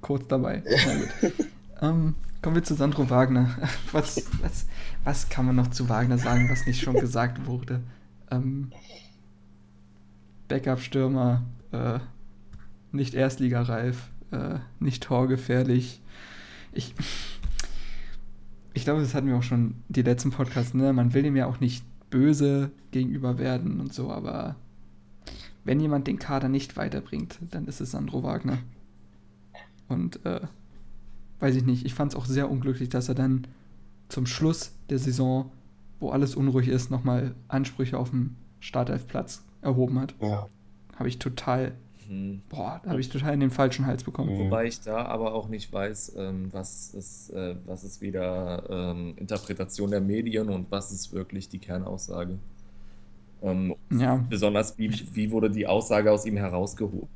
kurz dabei. Na gut. Ähm, kommen wir zu Sandro Wagner. Was, was, was kann man noch zu Wagner sagen, was nicht schon gesagt wurde? Ähm, Backup-Stürmer, äh, nicht erstligareif, äh, nicht torgefährlich. Ich, ich glaube, das hatten wir auch schon die letzten Podcasts, ne? Man will ihm ja auch nicht böse gegenüber werden und so, aber wenn jemand den Kader nicht weiterbringt, dann ist es Sandro Wagner. Und äh, weiß ich nicht, ich fand es auch sehr unglücklich, dass er dann zum Schluss der Saison, wo alles unruhig ist, nochmal Ansprüche auf dem Startelfplatz erhoben hat. Ja. Habe ich total, Hm. boah, da habe ich total in den falschen Hals bekommen. Mhm. Wobei ich da aber auch nicht weiß, ähm, was, ist, äh, was ist wieder ähm, Interpretation der Medien und was ist wirklich die Kernaussage. Ähm, Ja, besonders, wie, wie wurde die Aussage aus ihm herausgeholt.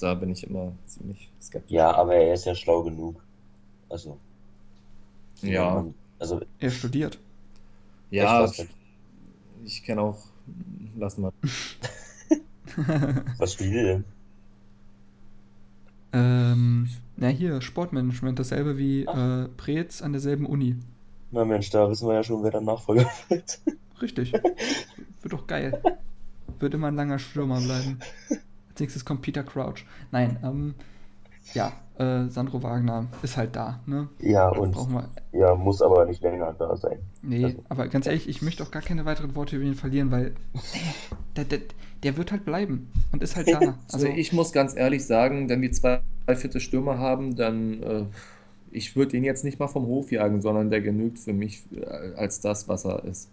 Da bin ich immer ziemlich skeptisch. ja, aber er ist ja schlau genug. Also, Ja, man, also er studiert. ja denn? ich kenne auch, lass mal. Was studiert ihr denn? ähm, na hier, Sportmanagement, dasselbe wie äh, Preetz an derselben Uni. Na Mensch, da wissen wir ja schon, wer der Nachfolger wird. Richtig. Wird doch geil. Wird immer ein langer Stürmer bleiben. Als nächstes kommt Peter Crouch. Nein, ähm, ja, äh, Sandro Wagner ist halt da, ne? Ja, und ja, muss aber nicht länger da sein. Nee, Also- aber ganz ehrlich, ich möchte auch gar keine weiteren Worte über ihn verlieren, weil der, der, der wird halt bleiben und ist halt da. Also Also, ich muss ganz ehrlich sagen, wenn wir zwei vierte Stürmer haben, dann äh, ich würde ihn jetzt nicht mal vom Hof jagen, sondern der genügt für mich äh, als das, was er ist.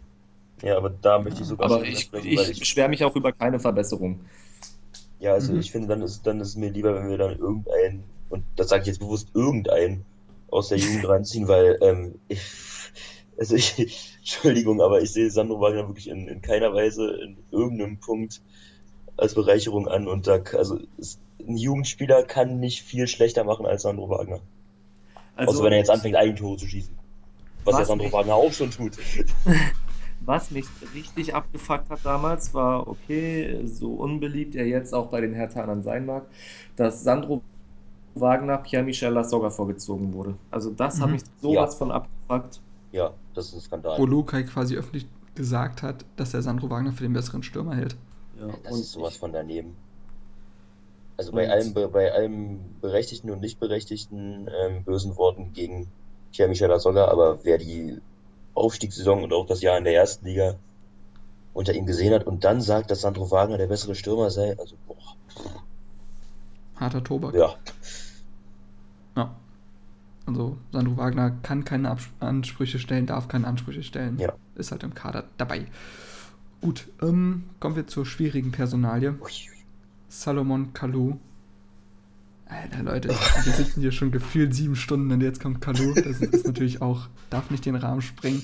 Ja, aber da möchte ich sogar Aber ich, weil ich beschwere mich auch über keine Verbesserung. Ja, also Mhm. ich finde, dann ist, dann ist es mir lieber, wenn wir dann irgendeinen, und das sage ich jetzt bewusst irgendeinen, aus der Jugend ranziehen, weil ähm, ich, Also ich, Entschuldigung, aber ich sehe Sandro Wagner wirklich in, in keiner Weise in irgendeinem Punkt als Bereicherung an. Und da, also es, ein Jugendspieler kann nicht viel schlechter machen als Sandro Wagner. Also, Außer wenn er jetzt anfängt, Eigentore zu schießen. Was, ja Was Sandro mich- Wagner auch schon tut. Was mich richtig abgefuckt hat damals, war, okay, so unbeliebt er jetzt auch bei den Herthanern sein mag, dass Sandro Wagner Pierre-Michel Lasogga vorgezogen wurde. Also das hat Mhm. mich sowas von abgefuckt. Ja, das ist ein Skandal. Wo Lukai quasi öffentlich gesagt hat, dass er Sandro Wagner für den besseren Stürmer hält. Ja, Das und ist sowas ich- von daneben. Also bei Und- allem, bei allem berechtigten und nicht berechtigten ähm, bösen Worten gegen Pierre-Michel Lasogga, aber wer die Aufstiegssaison und auch das Jahr in der ersten Liga unter ihm gesehen hat und dann sagt, dass Sandro Wagner der bessere Stürmer sei, also boah, Harter Tobak. ja, Ja. Also Sandro Wagner kann keine Abs Ansprüche stellen, darf keine Ansprüche stellen. Ja. Ist halt im Kader dabei. Gut, ähm, kommen wir zur schwierigen Personalie. Salomon Kalou. Alter Leute, wir sitzen hier schon gefühlt sieben Stunden und jetzt kommt Kalou. Das ist natürlich auch, darf nicht den Rahmen sprengen.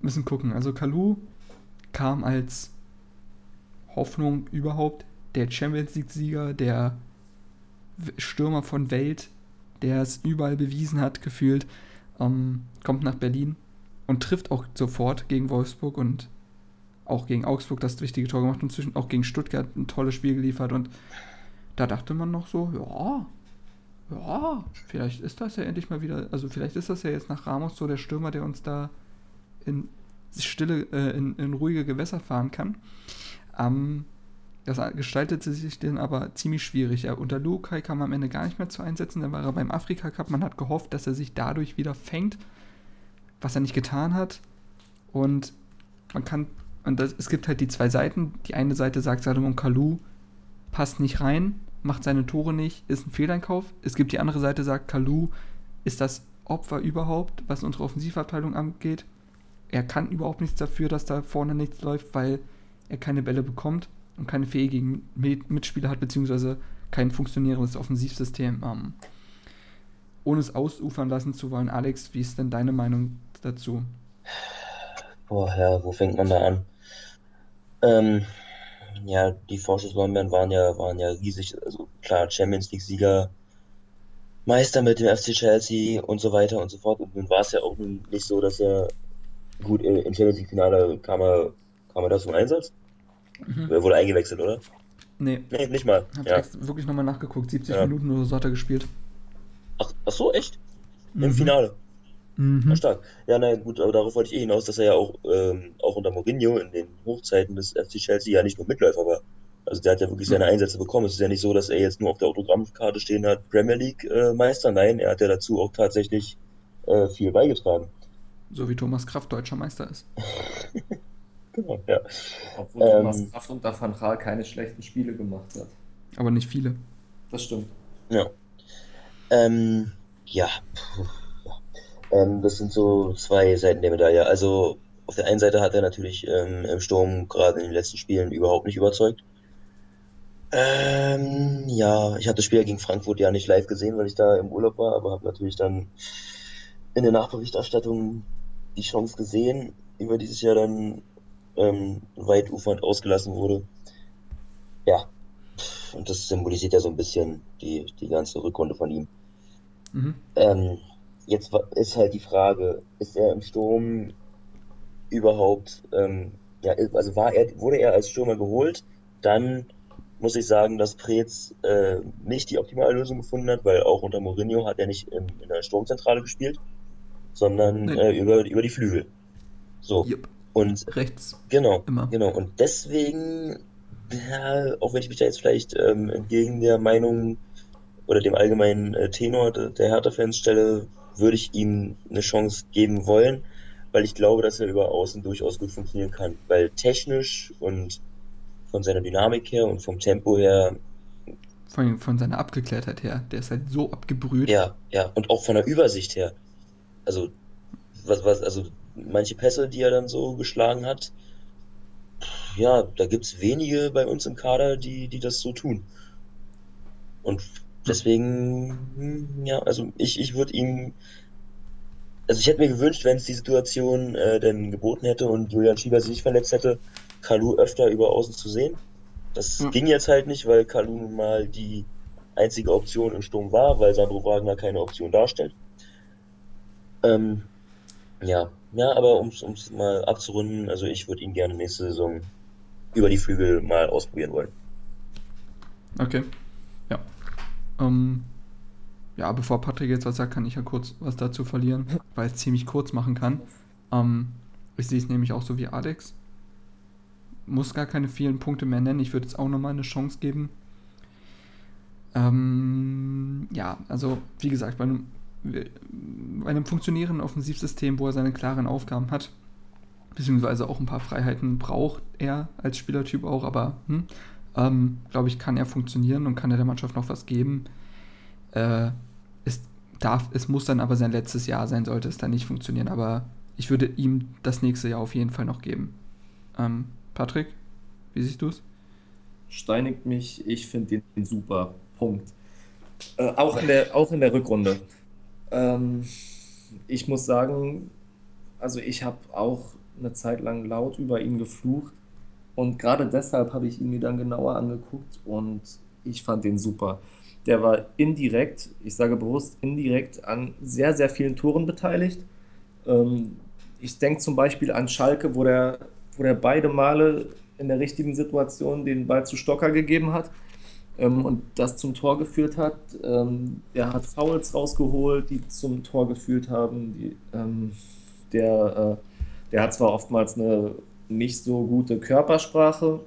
Müssen gucken. Also Kalou kam als Hoffnung überhaupt der Champions League-Sieger, der Stürmer von Welt, der es überall bewiesen hat, gefühlt, ähm, kommt nach Berlin und trifft auch sofort gegen Wolfsburg und auch gegen Augsburg das wichtige Tor gemacht und zwischen, auch gegen Stuttgart ein tolles Spiel geliefert und da dachte man noch so, ja, ja, vielleicht ist das ja endlich mal wieder, also vielleicht ist das ja jetzt nach Ramos so der Stürmer, der uns da in stille, äh, in, in ruhige Gewässer fahren kann. Ähm, das gestaltete sich dann aber ziemlich schwierig. Ja, unter Lukai kam er am Ende gar nicht mehr zu einsetzen. Dann war er beim Afrika Cup. Man hat gehofft, dass er sich dadurch wieder fängt, was er nicht getan hat. Und man kann, und das, es gibt halt die zwei Seiten. Die eine Seite sagt, Salomon Kalou passt nicht rein, macht seine Tore nicht, ist ein Fehleinkauf. Es gibt die andere Seite, sagt Kalou ist das Opfer überhaupt, was unsere Offensivabteilung angeht. Er kann überhaupt nichts dafür, dass da vorne nichts läuft, weil er keine Bälle bekommt und keine fähigen Mit- Mitspieler hat, beziehungsweise kein funktionierendes Offensivsystem. Ähm, ohne es ausufern lassen zu wollen, Alex, wie ist denn deine Meinung dazu? boah, ja, wo fängt man da an? Ähm, ja, die Vorschusslorbeeren waren ja, waren ja riesig, also klar, Champions League-Sieger, Meister mit dem FC Chelsea und so weiter und so fort. Und nun war es ja auch nicht so, dass er gut im Champions League-Finale kam er, kam er da zum Einsatz? Er wurde eingewechselt, oder? Nee, Nee, nicht mal. hab Ja. extra wirklich nochmal nachgeguckt. 70 Ja. Minuten oder so hat er gespielt. Ach, ach so, echt? Im Mhm. Mhm. Ja, stark. Ja, na gut, aber darauf wollte ich eh hinaus, dass er ja auch, ähm, auch unter Mourinho in den Hochzeiten des FC Chelsea ja nicht nur Mitläufer war. Also der hat ja wirklich seine Einsätze bekommen. Es ist ja nicht so, dass er jetzt nur auf der Autogrammkarte stehen hat, Premier League äh, Meister. Nein, er hat ja dazu auch tatsächlich äh, viel beigetragen. So wie Thomas Kraft deutscher Meister ist. Genau, ja. Obwohl Ähm, Thomas Kraft unter Van Gaal keine schlechten Spiele gemacht hat. Aber nicht viele. Das stimmt. Ja. Ähm, ja. Puh, ja. Ähm, das sind so zwei Seiten der Medaille. Also auf der einen Seite hat er natürlich ähm, im Sturm gerade in den letzten Spielen überhaupt nicht überzeugt. Ähm, ja, ich habe das Spiel gegen Frankfurt ja nicht live gesehen, weil ich da im Urlaub war, aber habe natürlich dann in der Nachberichterstattung die Chance gesehen, über dieses Jahr dann ähm, weit ufernd ausgelassen wurde. Ja, und das symbolisiert ja so ein bisschen die, die ganze Rückrunde von ihm. Mhm. Ähm, jetzt ist halt die Frage, ist er im Sturm überhaupt, ähm, ja, also war er, wurde er als Stürmer geholt, dann muss ich sagen, dass Preetz äh, nicht die optimale Lösung gefunden hat, weil auch unter Mourinho hat er nicht im, in der Sturmzentrale gespielt, sondern äh, über, über die Flügel. So. Jupp. Und Rechts. Genau, Immer. genau. Und deswegen, ja, auch wenn ich mich da jetzt vielleicht ähm, entgegen der Meinung oder dem allgemeinen äh, Tenor de, der Hertha-Fans stelle, würde ich ihm eine Chance geben wollen, weil ich glaube, dass er über Außen durchaus gut funktionieren kann. Weil technisch und von seiner Dynamik her und vom Tempo her, Von, von seiner Abgeklärtheit her. Der ist halt so abgebrüht. ja, ja, und auch von der Übersicht her. Also, was, was, also manche Pässe, die er dann so geschlagen hat, ja, da gibt's wenige bei uns im Kader, die, die das so tun. Und deswegen, hm, ja, also ich, ich würde ihm also ich hätte mir gewünscht, wenn es die Situation äh, denn geboten hätte und Julian Schieber sich nicht verletzt hätte, Kalu öfter über Außen zu sehen. Das Ja. ging jetzt halt nicht, weil Kalu nun mal die einzige Option im Sturm war, weil Sandro Wagner keine Option darstellt. Ähm, ja, ja, aber um es mal abzurunden, also ich würde ihn gerne nächste Saison über die Flügel mal ausprobieren wollen. Okay. Ja. Ähm, ja, bevor Patrick jetzt was sagt, kann ich ja kurz was dazu verlieren, weil es ziemlich kurz machen kann. Ähm, ich sehe es nämlich auch so wie Alex. Muss gar keine vielen Punkte mehr nennen. Ich würde jetzt auch nochmal eine Chance geben. Ähm, ja, also wie gesagt, bei einem, bei einem funktionierenden Offensivsystem, wo er seine klaren Aufgaben hat, beziehungsweise auch ein paar Freiheiten braucht er als Spielertyp auch, aber hm, ähm, glaube ich, kann er funktionieren und kann er der Mannschaft noch was geben. Äh, es, darf, es muss dann aber sein letztes Jahr sein, sollte es dann nicht funktionieren, aber ich würde ihm das nächste Jahr auf jeden Fall noch geben. Ähm, Patrick, wie siehst du es? Steinigt mich, ich finde den super. Punkt. Äh, auch, in der, auch in der Rückrunde. Ähm, ich muss sagen, also ich habe auch eine Zeit lang laut über ihn geflucht und gerade deshalb habe ich ihn mir dann genauer angeguckt und ich fand den super. Der war indirekt, ich sage bewusst indirekt, an sehr, sehr vielen Toren beteiligt. Ähm, ich denke zum Beispiel an Schalke, wo der, wo der beide Male in der richtigen Situation den Ball zu Stocker gegeben hat ähm, und das zum Tor geführt hat. Ähm, er hat Fouls rausgeholt, die zum Tor geführt haben. Der, äh, der hat zwar oftmals eine nicht so gute Körpersprache,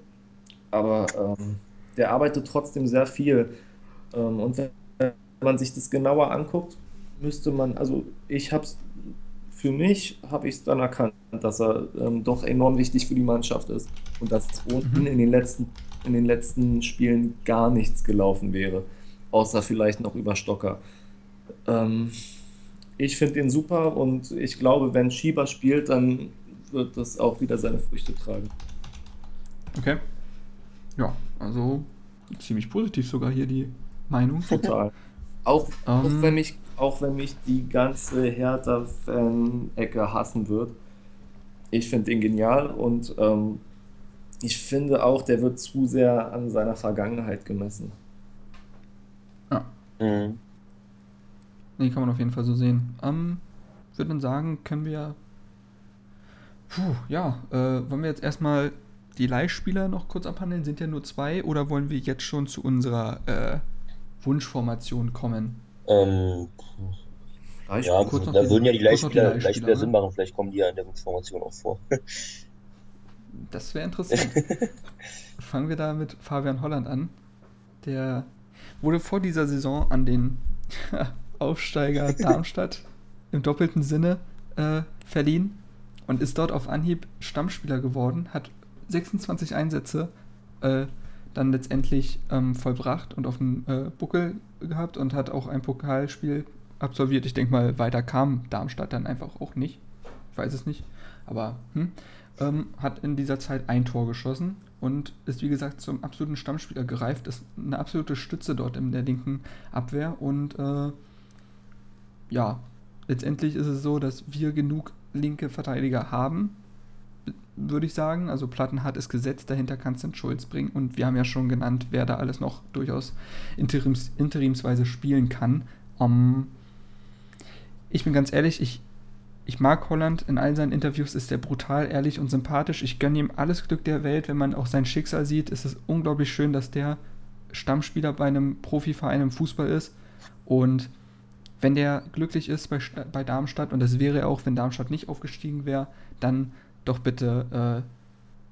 aber ähm, der arbeitet trotzdem sehr viel. Ähm, und wenn man sich das genauer anguckt, müsste man, also ich habe es für mich habe ich es dann erkannt, dass er ähm, doch enorm wichtig für die Mannschaft ist und dass ohne ihn Mhm. in den letzten, in den letzten Spielen gar nichts gelaufen wäre, außer vielleicht noch über Stocker. Ähm, ich finde ihn super und ich glaube, wenn Schieber spielt, dann wird das auch wieder seine Früchte tragen. Okay. Ja, also ziemlich positiv sogar hier die Meinung. Total. Auch, auch, Ähm, wenn mich, auch wenn mich die ganze Hertha-Fan-Ecke hassen wird. Ich finde ihn genial und ähm, ich finde auch, der wird zu sehr an seiner Vergangenheit gemessen. ja, Mhm. nee, kann man auf jeden Fall so sehen. Ähm, würde dann sagen, können wir. Puh, ja, äh, wollen wir jetzt erstmal die Leihspieler noch kurz abhandeln? Sind ja nur zwei oder wollen wir jetzt schon zu unserer äh, Wunschformation kommen? Ähm, ja, Kurz noch da würden ja die noch die Leihspieler, Leihspieler, Leihspieler Sinn machen. Vielleicht kommen die ja in der Wunschformation auch vor. Das wäre interessant. Fangen wir da mit Fabian Holland an. Der wurde vor dieser Saison an den Aufsteiger Darmstadt im doppelten Sinne äh, verliehen und ist dort auf Anhieb Stammspieler geworden, hat 26 Einsätze äh, dann letztendlich ähm, vollbracht und auf dem äh, Buckel gehabt und hat auch ein Pokalspiel absolviert. Ich denke mal, weiter kam Darmstadt dann einfach auch nicht. Ich weiß es nicht. Aber hm, ähm, hat in dieser Zeit ein Tor geschossen und ist wie gesagt zum absoluten Stammspieler gereift, ist eine absolute Stütze dort in der linken Abwehr und äh, ja, letztendlich ist es so, dass wir genug linke Verteidiger haben, würde ich sagen. Also Plattenhardt ist gesetzt, dahinter kannst du einen Schulz bringen und wir haben ja schon genannt, wer da alles noch durchaus interims, interimsweise spielen kann. Ähm, ich bin ganz ehrlich, ich, ich mag Holland. In all seinen Interviews ist er brutal ehrlich und sympathisch. Ich gönne ihm alles Glück der Welt. Wenn man auch sein Schicksal sieht, ist es unglaublich schön, dass der Stammspieler bei einem Profiverein im Fußball ist. Und wenn der glücklich ist bei, bei Darmstadt, und das wäre er auch, wenn Darmstadt nicht aufgestiegen wäre, dann doch bitte äh,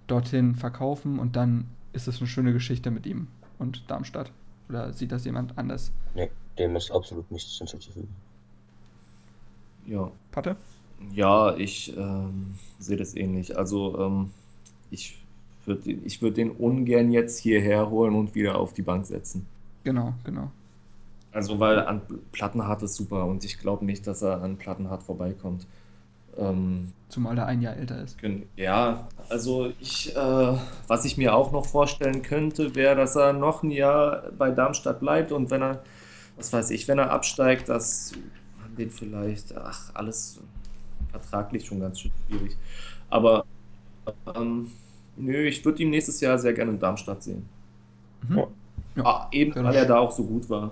dorthin verkaufen und dann ist es eine schöne Geschichte mit ihm und Darmstadt. Oder sieht das jemand anders? Nee, dem ist absolut nichts hinzuzufügen. Ja, Patte? ja ich ähm, sehe das ähnlich. Also ähm, ich würde ich würd den ungern jetzt hierher holen und wieder auf die Bank setzen. Genau, genau. Also weil an Plattenhardt ist super und ich glaube nicht, dass er an Plattenhardt vorbeikommt. Ähm, Zumal er ein Jahr älter ist. Ja, also ich, äh, was ich mir auch noch vorstellen könnte, wäre, dass er noch ein Jahr bei Darmstadt bleibt und wenn er, was weiß ich, wenn er absteigt, dass kann den vielleicht, ach, alles vertraglich schon ganz schön schwierig. Aber ähm, nö, ich würde ihn nächstes Jahr sehr gerne in Darmstadt sehen. Mhm. Ja. Ja, Ah, eben, weil er da auch so gut war.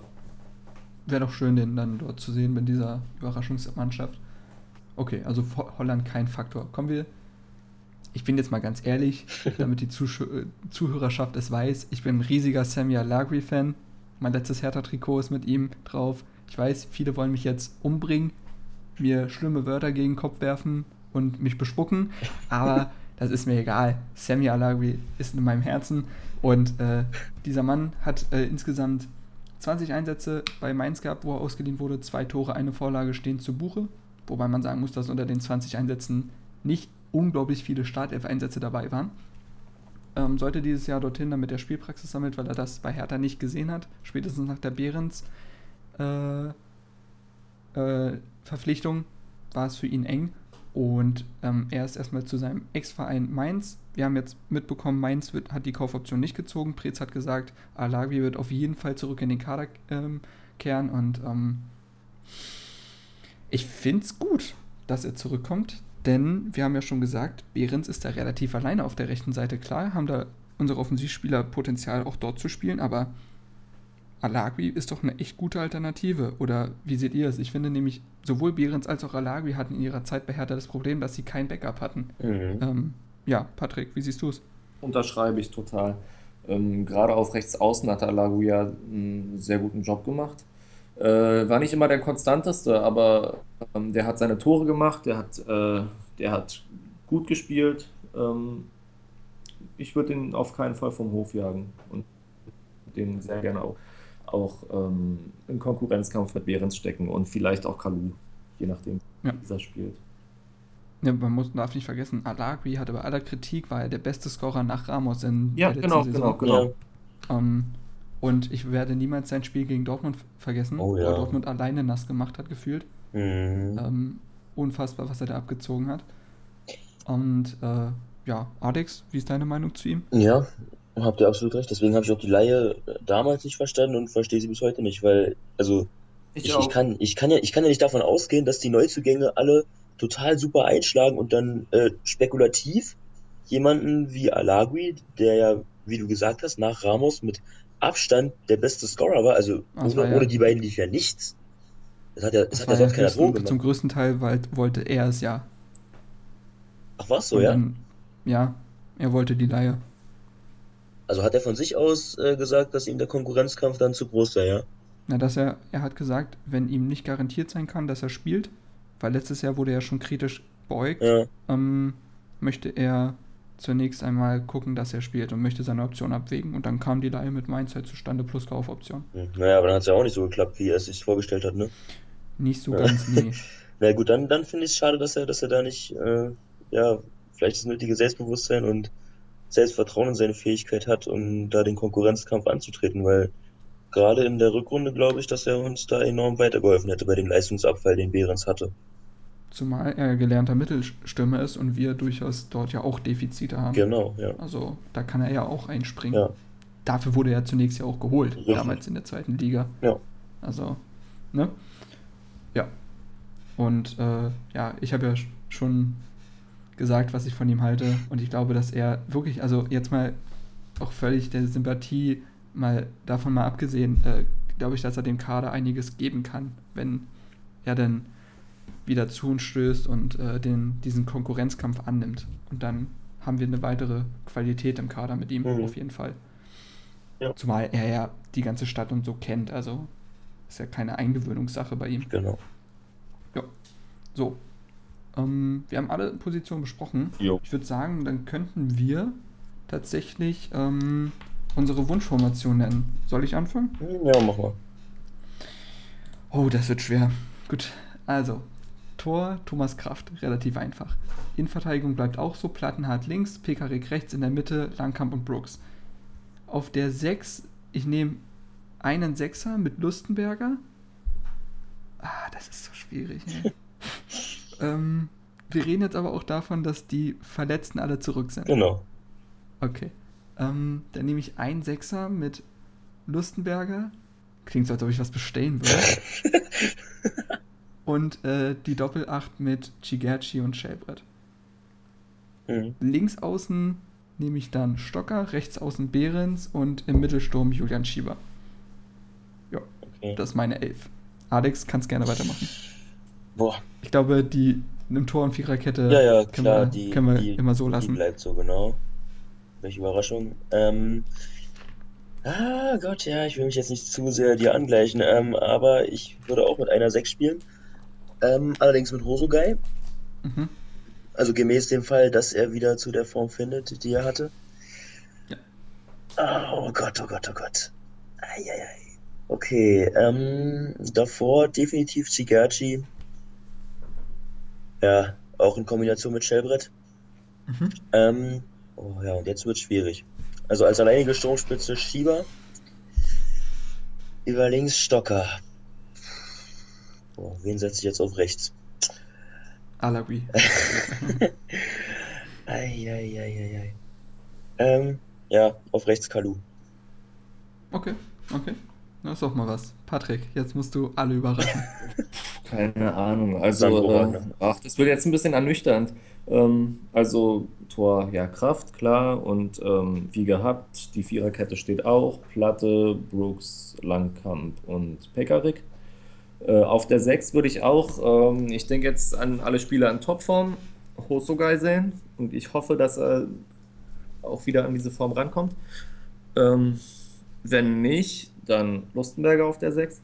Wäre doch schön, den dann dort zu sehen, bei dieser Überraschungsmannschaft. Okay, also Ho- Holland kein Faktor. Kommen wir. Ich bin jetzt mal ganz ehrlich, damit die äh, Zuhörerschaft es weiß. Ich bin ein riesiger Sammy Alagri-Fan. Mein letztes Hertha-Trikot ist mit ihm drauf. Ich weiß, viele wollen mich jetzt umbringen, mir schlimme Wörter gegen den Kopf werfen und mich bespucken, aber das ist mir egal. Sammy Alagri ist in meinem Herzen und äh, dieser Mann hat äh, insgesamt 20 Einsätze bei Mainz gehabt, wo er ausgeliehen wurde. Zwei Tore, eine Vorlage stehen zu Buche. Wobei man sagen muss, dass unter den 20 Einsätzen nicht unglaublich viele Startelf-Einsätze dabei waren. Ähm, sollte dieses Jahr dorthin, damit er Spielpraxis sammelt, weil er das bei Hertha nicht gesehen hat. Spätestens nach der Behrens äh, äh, Verpflichtung war es für ihn eng. Und ähm, er ist erstmal zu seinem Ex-Verein Mainz. Wir haben jetzt mitbekommen, Mainz wird, hat die Kaufoption nicht gezogen. Preetz hat gesagt, Alagui wird auf jeden Fall zurück in den Kader ähm, kehren. Und ähm, ich finde es gut, dass er zurückkommt. Denn wir haben ja schon gesagt, Behrens ist da relativ alleine auf der rechten Seite. Klar, haben da unsere Offensivspieler Potenzial auch dort zu spielen, aber Alagui ist doch eine echt gute Alternative. Oder wie seht ihr es? Ich finde nämlich, sowohl Behrens als auch Alagui hatten in ihrer Zeit bei Hertha das Problem, dass sie kein Backup hatten. Mhm. Ähm, ja, Patrick, wie siehst du es? Unterschreibe ich total. Ähm, gerade auf rechts außen hat Alaguia einen sehr guten Job gemacht. Äh, war nicht immer der konstanteste, aber ähm, der hat seine Tore gemacht, der hat, äh, der hat gut gespielt. Ähm, ich würde ihn auf keinen Fall vom Hof jagen und den sehr gerne auch, auch ähm, im Konkurrenzkampf mit Behrens stecken und vielleicht auch Kalu, je nachdem, Ja. wie dieser spielt. Ja, man muss, darf nicht vergessen, Alagui hatte bei aller Kritik, war er der beste Scorer nach Ramos in Ja, der letzten genau, Saison. genau, genau. Ähm, und ich werde niemals sein Spiel gegen Dortmund vergessen, Oh wo ja. er Dortmund alleine nass gemacht hat, gefühlt. Mhm. Ähm, unfassbar, was er da abgezogen hat. Und äh, ja, Alex, wie ist deine Meinung zu ihm? Ja, habt ihr absolut recht. Deswegen habe ich auch die Laie äh, damals nicht verstanden und verstehe sie bis heute nicht, weil, also Ich, ich, ich kann, ich kann ja, ich kann ja nicht davon ausgehen, dass die Neuzugänge alle total super einschlagen und dann äh, spekulativ jemanden wie Alagui, der ja, wie du gesagt hast, nach Ramos mit Abstand der beste Scorer war, also Das ohne, war ja- ohne die beiden lief ja nichts. Das hat ja, das Das hat ja ja sonst keiner höchsten, Ton gemacht. zum größten Teil, weil wollte er es ja. Ach was, so, und ja? dann, ja, er wollte die Leihe. Also hat er von sich aus äh, gesagt, dass ihm der Konkurrenzkampf dann zu groß sei, ja? Na, dass er, er hat gesagt, wenn ihm nicht garantiert sein kann, dass er spielt, weil letztes Jahr wurde er schon kritisch beäugt, Ja, ähm, möchte er zunächst einmal gucken, dass er spielt und möchte seine Option abwägen. Und dann kam die Leihe mit Mainz halt zustande plus Kaufoption. Naja, aber dann hat es ja auch nicht so geklappt, wie er es sich vorgestellt hat, ne? Nicht so ganz, nee. Na gut, dann, dann finde ich es schade, dass er, dass er da nicht, äh, ja, vielleicht das nötige Selbstbewusstsein und Selbstvertrauen in seine Fähigkeit hat, um da den Konkurrenzkampf anzutreten, weil gerade in der Rückrunde glaube ich, dass er uns da enorm weitergeholfen hätte bei dem Leistungsabfall, den Behrens hatte. Zumal er gelernter Mittelstürmer ist und wir durchaus dort ja auch Defizite haben. Genau, ja. Also da kann er ja auch einspringen. Ja, Dafür wurde er zunächst ja auch geholt, Richtig. damals in der zweiten Liga. ja. Also, ne? Ja. Und äh, ja, ich habe ja sch- schon gesagt, was ich von ihm halte. Und ich glaube, dass er wirklich, also jetzt mal auch völlig der Sympathie mal davon mal abgesehen, äh, glaube ich, dass er dem Kader einiges geben kann, wenn er dann wieder zu uns stößt und äh, den, diesen Konkurrenzkampf annimmt. Und dann haben wir eine weitere Qualität im Kader mit ihm, Mhm. auf jeden Fall. Ja. Zumal er ja die ganze Stadt und so kennt, also ist ja keine Eingewöhnungssache bei ihm. Genau. Ja. So. Ähm, wir haben alle Positionen besprochen. Jo. Ich würde sagen, dann könnten wir tatsächlich ähm, unsere Wunschformation nennen. Soll ich anfangen? Ja, mach mal. Oh, das wird schwer. Gut, also Tor Thomas Kraft, relativ einfach. Innenverteidigung bleibt auch so, Plattenhardt links, Pekarik rechts, in der Mitte Langkamp und Brooks. Auf der 6, ich nehme einen Sechser mit Lustenberger. Ah, das ist so schwierig. Ey. ähm, wir reden jetzt aber auch davon, dass die Verletzten alle zurück sind. Genau. Okay. Ähm, dann nehme ich einen Sechser mit Lustenberger. Klingt so, als ob ich was bestellen würde. und äh, die Doppelacht mit Chigerci und Shelbrett. Mhm. Links außen nehme ich dann Stocker, rechts außen Behrens und im Mittelsturm Julian Schieber. Okay. Das ist meine Elf. Alex, kannst gerne weitermachen. Boah, Ich glaube, die im Tor- und Viererkette ja, ja, können, klar, wir, die, können wir die, immer so die lassen. bleibt so, genau. Welche Überraschung. Ähm, ah Gott, ja, ich will mich jetzt nicht zu sehr dir angleichen, ähm, aber ich würde auch mit einer 6 spielen. Ähm, allerdings mit Hosogai. Mhm. Also gemäß dem Fall, dass er wieder zu der Form findet, die er hatte. Ja. Ah, oh Gott, oh Gott, oh Gott. Eieiei. Okay, ähm, davor definitiv Chigachi. Ja, auch in Kombination mit Shellbrett. Mhm. Ähm, oh ja, und jetzt wird schwierig. Also als alleinige Sturmspitze Schieber. Über links Stocker. Boah, wen setze ich jetzt auf rechts? Alawi. Eieieiei. Ähm, ja, auf rechts Kalu. Okay, okay. Das ist doch mal was. Patrick, jetzt musst du alle überraschen. Keine Ahnung. Also, äh, ach, das wird jetzt ein bisschen ernüchternd. Ähm, also, Tor, ja, Kraft, klar. Und ähm, wie gehabt, die Viererkette steht auch. Platte, Brooks, Langkamp und Pekarik. Äh, auf der 6 würde ich auch, ähm, ich denke jetzt an alle Spieler in Topform, Hosogai sehen. Und ich hoffe, dass er auch wieder an diese Form rankommt. Ähm, wenn nicht, dann Lustenberger auf der 6.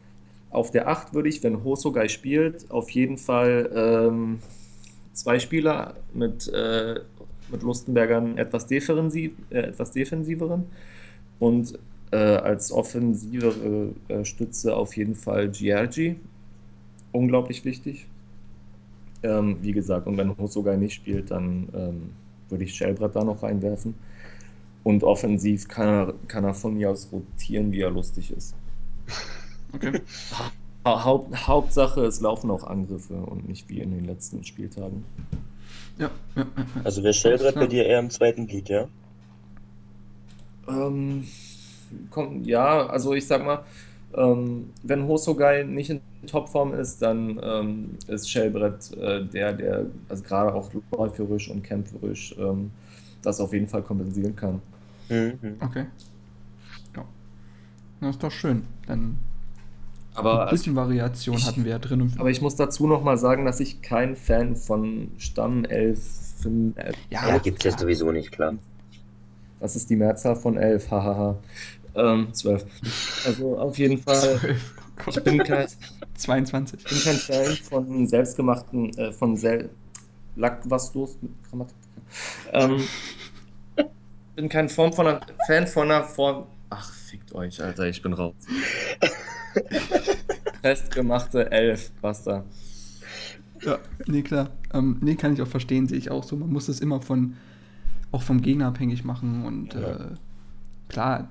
Auf der 8 würde ich, wenn Hosogai spielt, auf jeden Fall ähm, zwei Spieler mit, äh, mit Lustenbergern etwas, defensiv, äh, etwas defensiveren und äh, als offensivere äh, Stütze auf jeden Fall Giorgi. Unglaublich wichtig. Ähm, wie gesagt, und wenn Hosogai nicht spielt, dann ähm, würde ich Shellbrett da noch reinwerfen. Und offensiv kann er, kann er von mir aus rotieren, wie er lustig ist. Okay. Ha- Haupt, Hauptsache, es laufen auch Angriffe und nicht wie in den letzten Spieltagen. Ja, ja. Also wäre Shellbrett bei dir eher im zweiten Glied, ja? Ähm, komm, ja, also ich sag mal, ähm, wenn Hosogai nicht in Topform ist, dann ähm, ist Shellbrett äh, der, der also gerade auch läuferisch und kämpferisch ähm, das auf jeden Fall kompensieren kann. Mhm. Okay. Ja. Das ist doch schön. Dann Aber, ein bisschen Variation ich- hatten wir ja drin. aber ich muss dazu noch mal sagen, dass ich kein Fan von Stammelf bin. Äh, Ja, Ja, gibt's ja klar. sowieso nicht, klar. Was ist die Mehrzahl von elf? Hahaha. Ähm, zwölf. Also auf jeden Fall, 12. Oh ich bin kein, 22. Ich bin kein Fan von selbstgemachten, äh, von sel Lack was los mit Grammatik. Ähm, bin kein Form von einer, Fan von einer Form. Ach, fickt euch, Alter, ich bin raus. Festgemachte Elf, basta. Ja, nee, klar. Ähm, nee, kann ich auch verstehen, sehe ich auch so. Man muss es immer von, auch vom Gegner abhängig machen und Ja. äh, klar,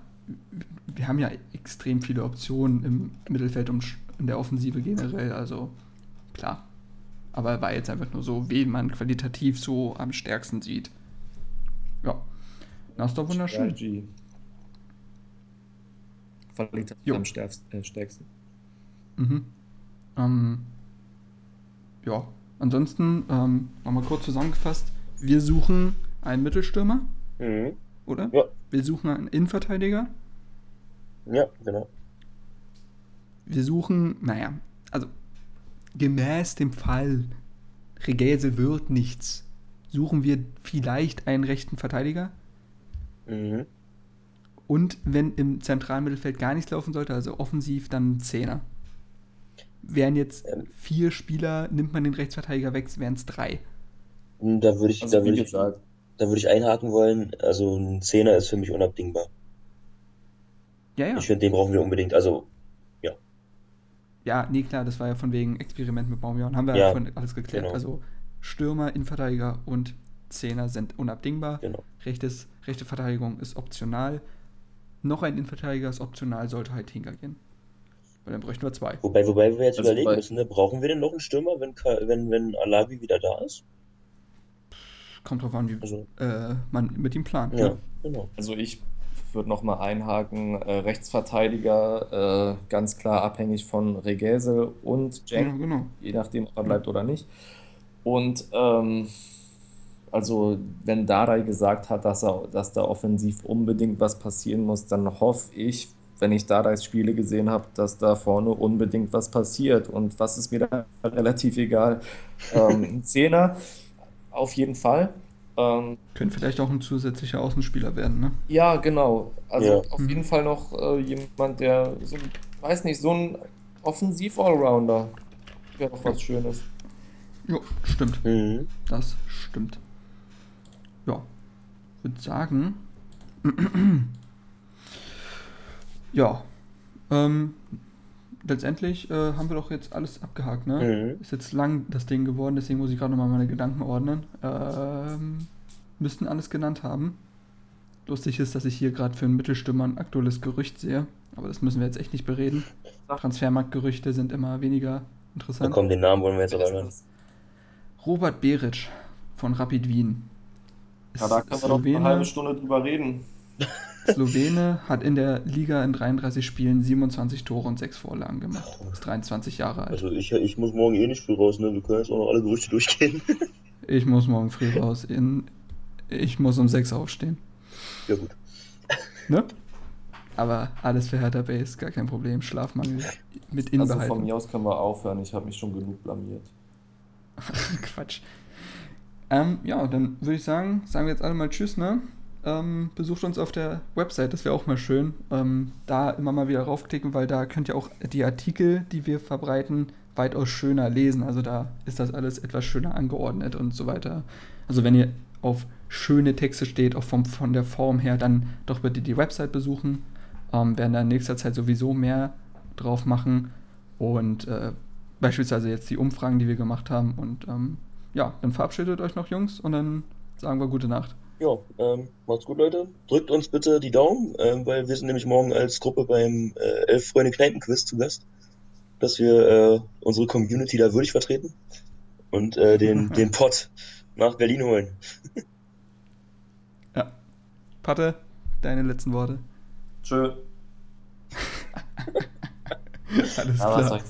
wir haben ja extrem viele Optionen im Mittelfeld und in der Offensive generell, also klar. Aber war jetzt einfach nur so, wen man qualitativ so am stärksten sieht. Ja, das ist doch wunderschön. Strategy. Qualitativ Jo. am stärksten. Äh, stärksten. Mhm. Ähm, ja, ansonsten ähm, nochmal kurz zusammengefasst. Wir suchen einen Mittelstürmer, Mhm. oder? Ja. Wir suchen einen Innenverteidiger. Ja, genau. Wir suchen, naja, also gemäß dem Fall Regäse wird nichts, suchen wir vielleicht einen rechten Verteidiger. Mhm. Und wenn im zentralen Mittelfeld gar nichts laufen sollte, also offensiv, dann ein Zehner. Wären jetzt Ähm. vier Spieler, nimmt man den Rechtsverteidiger weg, wären es drei. Und Da würde ich, Also da würde ich, gesagt, da würde ich einhaken wollen. Also ein Zehner ist für mich unabdingbar. Ja, ja. Ich finde, den brauchen wir unbedingt. Also, Ja, nee, klar, das war ja von wegen Experiment mit Baumjahren. Haben wir ja, Ja, vorhin alles geklärt. genau. Also Stürmer, Innenverteidiger und Zehner sind unabdingbar. genau. Rechtes, rechte Verteidigung ist optional. Noch ein Innenverteidiger ist optional, sollte halt hingehen. Weil dann bräuchten wir zwei. Wobei, wobei wir jetzt Also überlegen bei- müssen, ne? brauchen wir denn noch einen Stürmer, wenn, wenn, wenn Alavi wieder da ist? Kommt drauf an, wie Also, äh, man mit ihm plant. ja, Ne? genau. also ich würde nochmal einhaken, äh, Rechtsverteidiger, äh, ganz klar abhängig von Regese und Cenk, Ja, genau. je nachdem, ob er bleibt oder nicht. Und ähm, also wenn Dardai gesagt hat, dass, er, dass da offensiv unbedingt was passieren muss, dann hoffe ich, wenn ich Dardais Spiele gesehen habe, dass da vorne unbedingt was passiert. Und was ist mir da relativ egal. Ähm, ein Zehner auf jeden Fall. Ähm, Könnte vielleicht auch ein zusätzlicher Außenspieler werden, ne? ja, genau. Also Ja. auf Mhm. jeden Fall noch äh, jemand, der so, ein- weiß nicht, so ein Offensiv-Allrounder wäre doch was Schönes. Jo, stimmt. Mhm. Das stimmt. Ja, würde sagen. ja. Ähm, letztendlich äh, haben wir doch jetzt alles abgehakt, ne? Mhm. Ist jetzt lang das Ding geworden, deswegen muss ich gerade nochmal meine Gedanken ordnen. Ähm, müssten alles genannt haben. Lustig ist, dass ich hier gerade für einen Mittelstürmer ein aktuelles Gerücht sehe, aber das müssen wir jetzt echt nicht bereden. Transfermarktgerüchte sind immer weniger Na interessant. komm, den Namen wollen wir jetzt aber ist hören. Robert Beric von Rapid Wien. Ja, da Ist können wir noch eine halbe Stunde drüber reden. Slowene hat in der Liga in 33 Spielen 27 Tore und 6 Vorlagen gemacht. Ist 23 Jahre alt. Also ich, ich muss morgen eh nicht früh raus, ne? Wir können jetzt auch noch alle Gerüchte durchgehen. Ich muss morgen früh raus. In, ich muss um 6 aufstehen. ja gut. Ne? Aber alles für Hertha Base, gar kein Problem. Schlafmangel mit Also von mir aus können wir aufhören. Ich habe mich schon genug blamiert. Quatsch. Ähm, ja, dann würde ich sagen, sagen wir jetzt alle mal Tschüss, ne? Ähm, besucht uns auf der Website, das wäre auch mal schön. Ähm, da immer mal wieder raufklicken, weil da könnt ihr auch die Artikel, die wir verbreiten, weitaus schöner lesen. Also da ist das alles etwas schöner angeordnet und so weiter. Also wenn ihr auf schöne Texte steht, auch vom, von der Form her, dann doch bitte die Website besuchen. Ähm, werden da in nächster Zeit sowieso mehr drauf machen. Und äh, beispielsweise jetzt die Umfragen, die wir gemacht haben. Und ähm, ja, dann verabschiedet euch noch, Jungs, und dann sagen wir gute Nacht. Ja, ähm, macht's gut, Leute. Drückt uns bitte die Daumen, ähm, weil wir sind nämlich morgen als Gruppe beim äh, Elf Freunde Kneipen-Quiz zu Gast, dass wir äh, unsere Community da würdig vertreten und äh, den, den Pott nach Berlin holen. Ja. Patte, deine letzten Worte. Tschö. Alles klar.